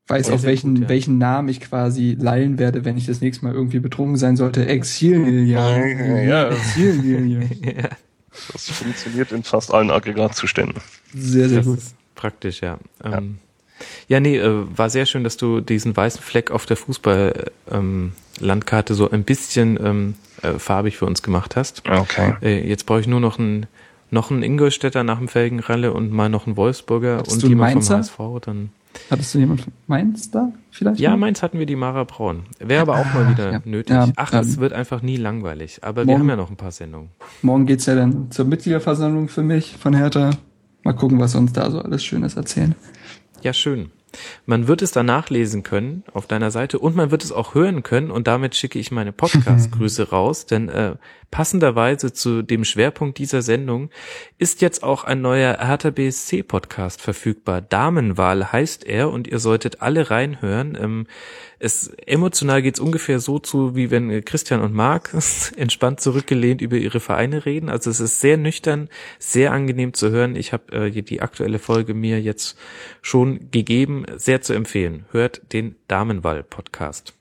weiß sehr, auch welchen, gut, ja. welchen Namen ich quasi leihen werde, wenn ich das nächste Mal irgendwie betrunken sein sollte. Exilnilja. Ja, Exilnilja. [laughs] ja. Das funktioniert in fast allen Aggregatzuständen. Sehr, sehr das gut. praktisch, ja. ja. Ähm, ja, nee, äh, war sehr schön, dass du diesen weißen Fleck auf der Fußball-Landkarte ähm, so ein bisschen ähm, äh, farbig für uns gemacht hast. Okay. Äh, jetzt brauche ich nur noch einen noch einen Ingolstädter nach dem Felgenralle und mal noch einen Wolfsburger Hast und jemand vom HSV, dann Hattest du jemand Mainz da vielleicht? Ja, Mainz hatten wir die Mara Braun. Wäre aber auch mal ah, wieder ja. nötig. Ja, Ach, es wird einfach nie langweilig. Aber morgen, wir haben ja noch ein paar Sendungen. Morgen geht's ja dann zur Mitgliederversammlung für mich von Hertha. Mal gucken, was uns da so alles Schönes erzählen. Ja, schön. Man wird es da nachlesen können auf deiner Seite und man wird es auch hören können und damit schicke ich meine [laughs] Podcast-Grüße raus, denn äh, passenderweise zu dem Schwerpunkt dieser Sendung ist jetzt auch ein neuer Hertha BSC Podcast verfügbar. Damenwahl heißt er und ihr solltet alle reinhören. Ähm, es emotional geht's ungefähr so zu, wie wenn äh, Christian und Marc [laughs] entspannt zurückgelehnt über ihre Vereine reden. Also es ist sehr nüchtern, sehr angenehm zu hören. Ich habe äh, die aktuelle Folge mir jetzt schon gegeben, sehr zu empfehlen. Hört den Damenwahl-Podcast.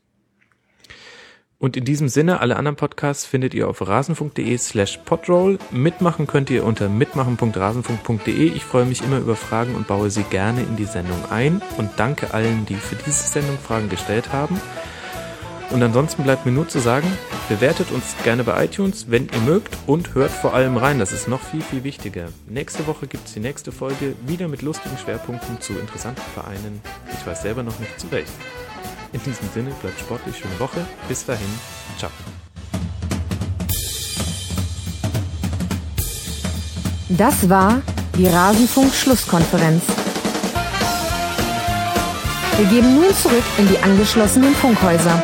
Und in diesem Sinne, alle anderen Podcasts findet ihr auf rasenfunk.de slash podroll. Mitmachen könnt ihr unter mitmachen.rasenfunk.de. Ich freue mich immer über Fragen und baue sie gerne in die Sendung ein. Und danke allen, die für diese Sendung Fragen gestellt haben. Und ansonsten bleibt mir nur zu sagen, bewertet uns gerne bei iTunes, wenn ihr mögt, und hört vor allem rein. Das ist noch viel, viel wichtiger. Nächste Woche gibt's die nächste Folge, wieder mit lustigen Schwerpunkten zu interessanten Vereinen. Ich weiß selber noch nicht zu welchen. In diesem Sinne, bleibt sportlich, schöne Woche. Bis dahin, ciao. Das war die Rasenfunk-Schlusskonferenz. Wir geben nun zurück in die angeschlossenen Funkhäuser.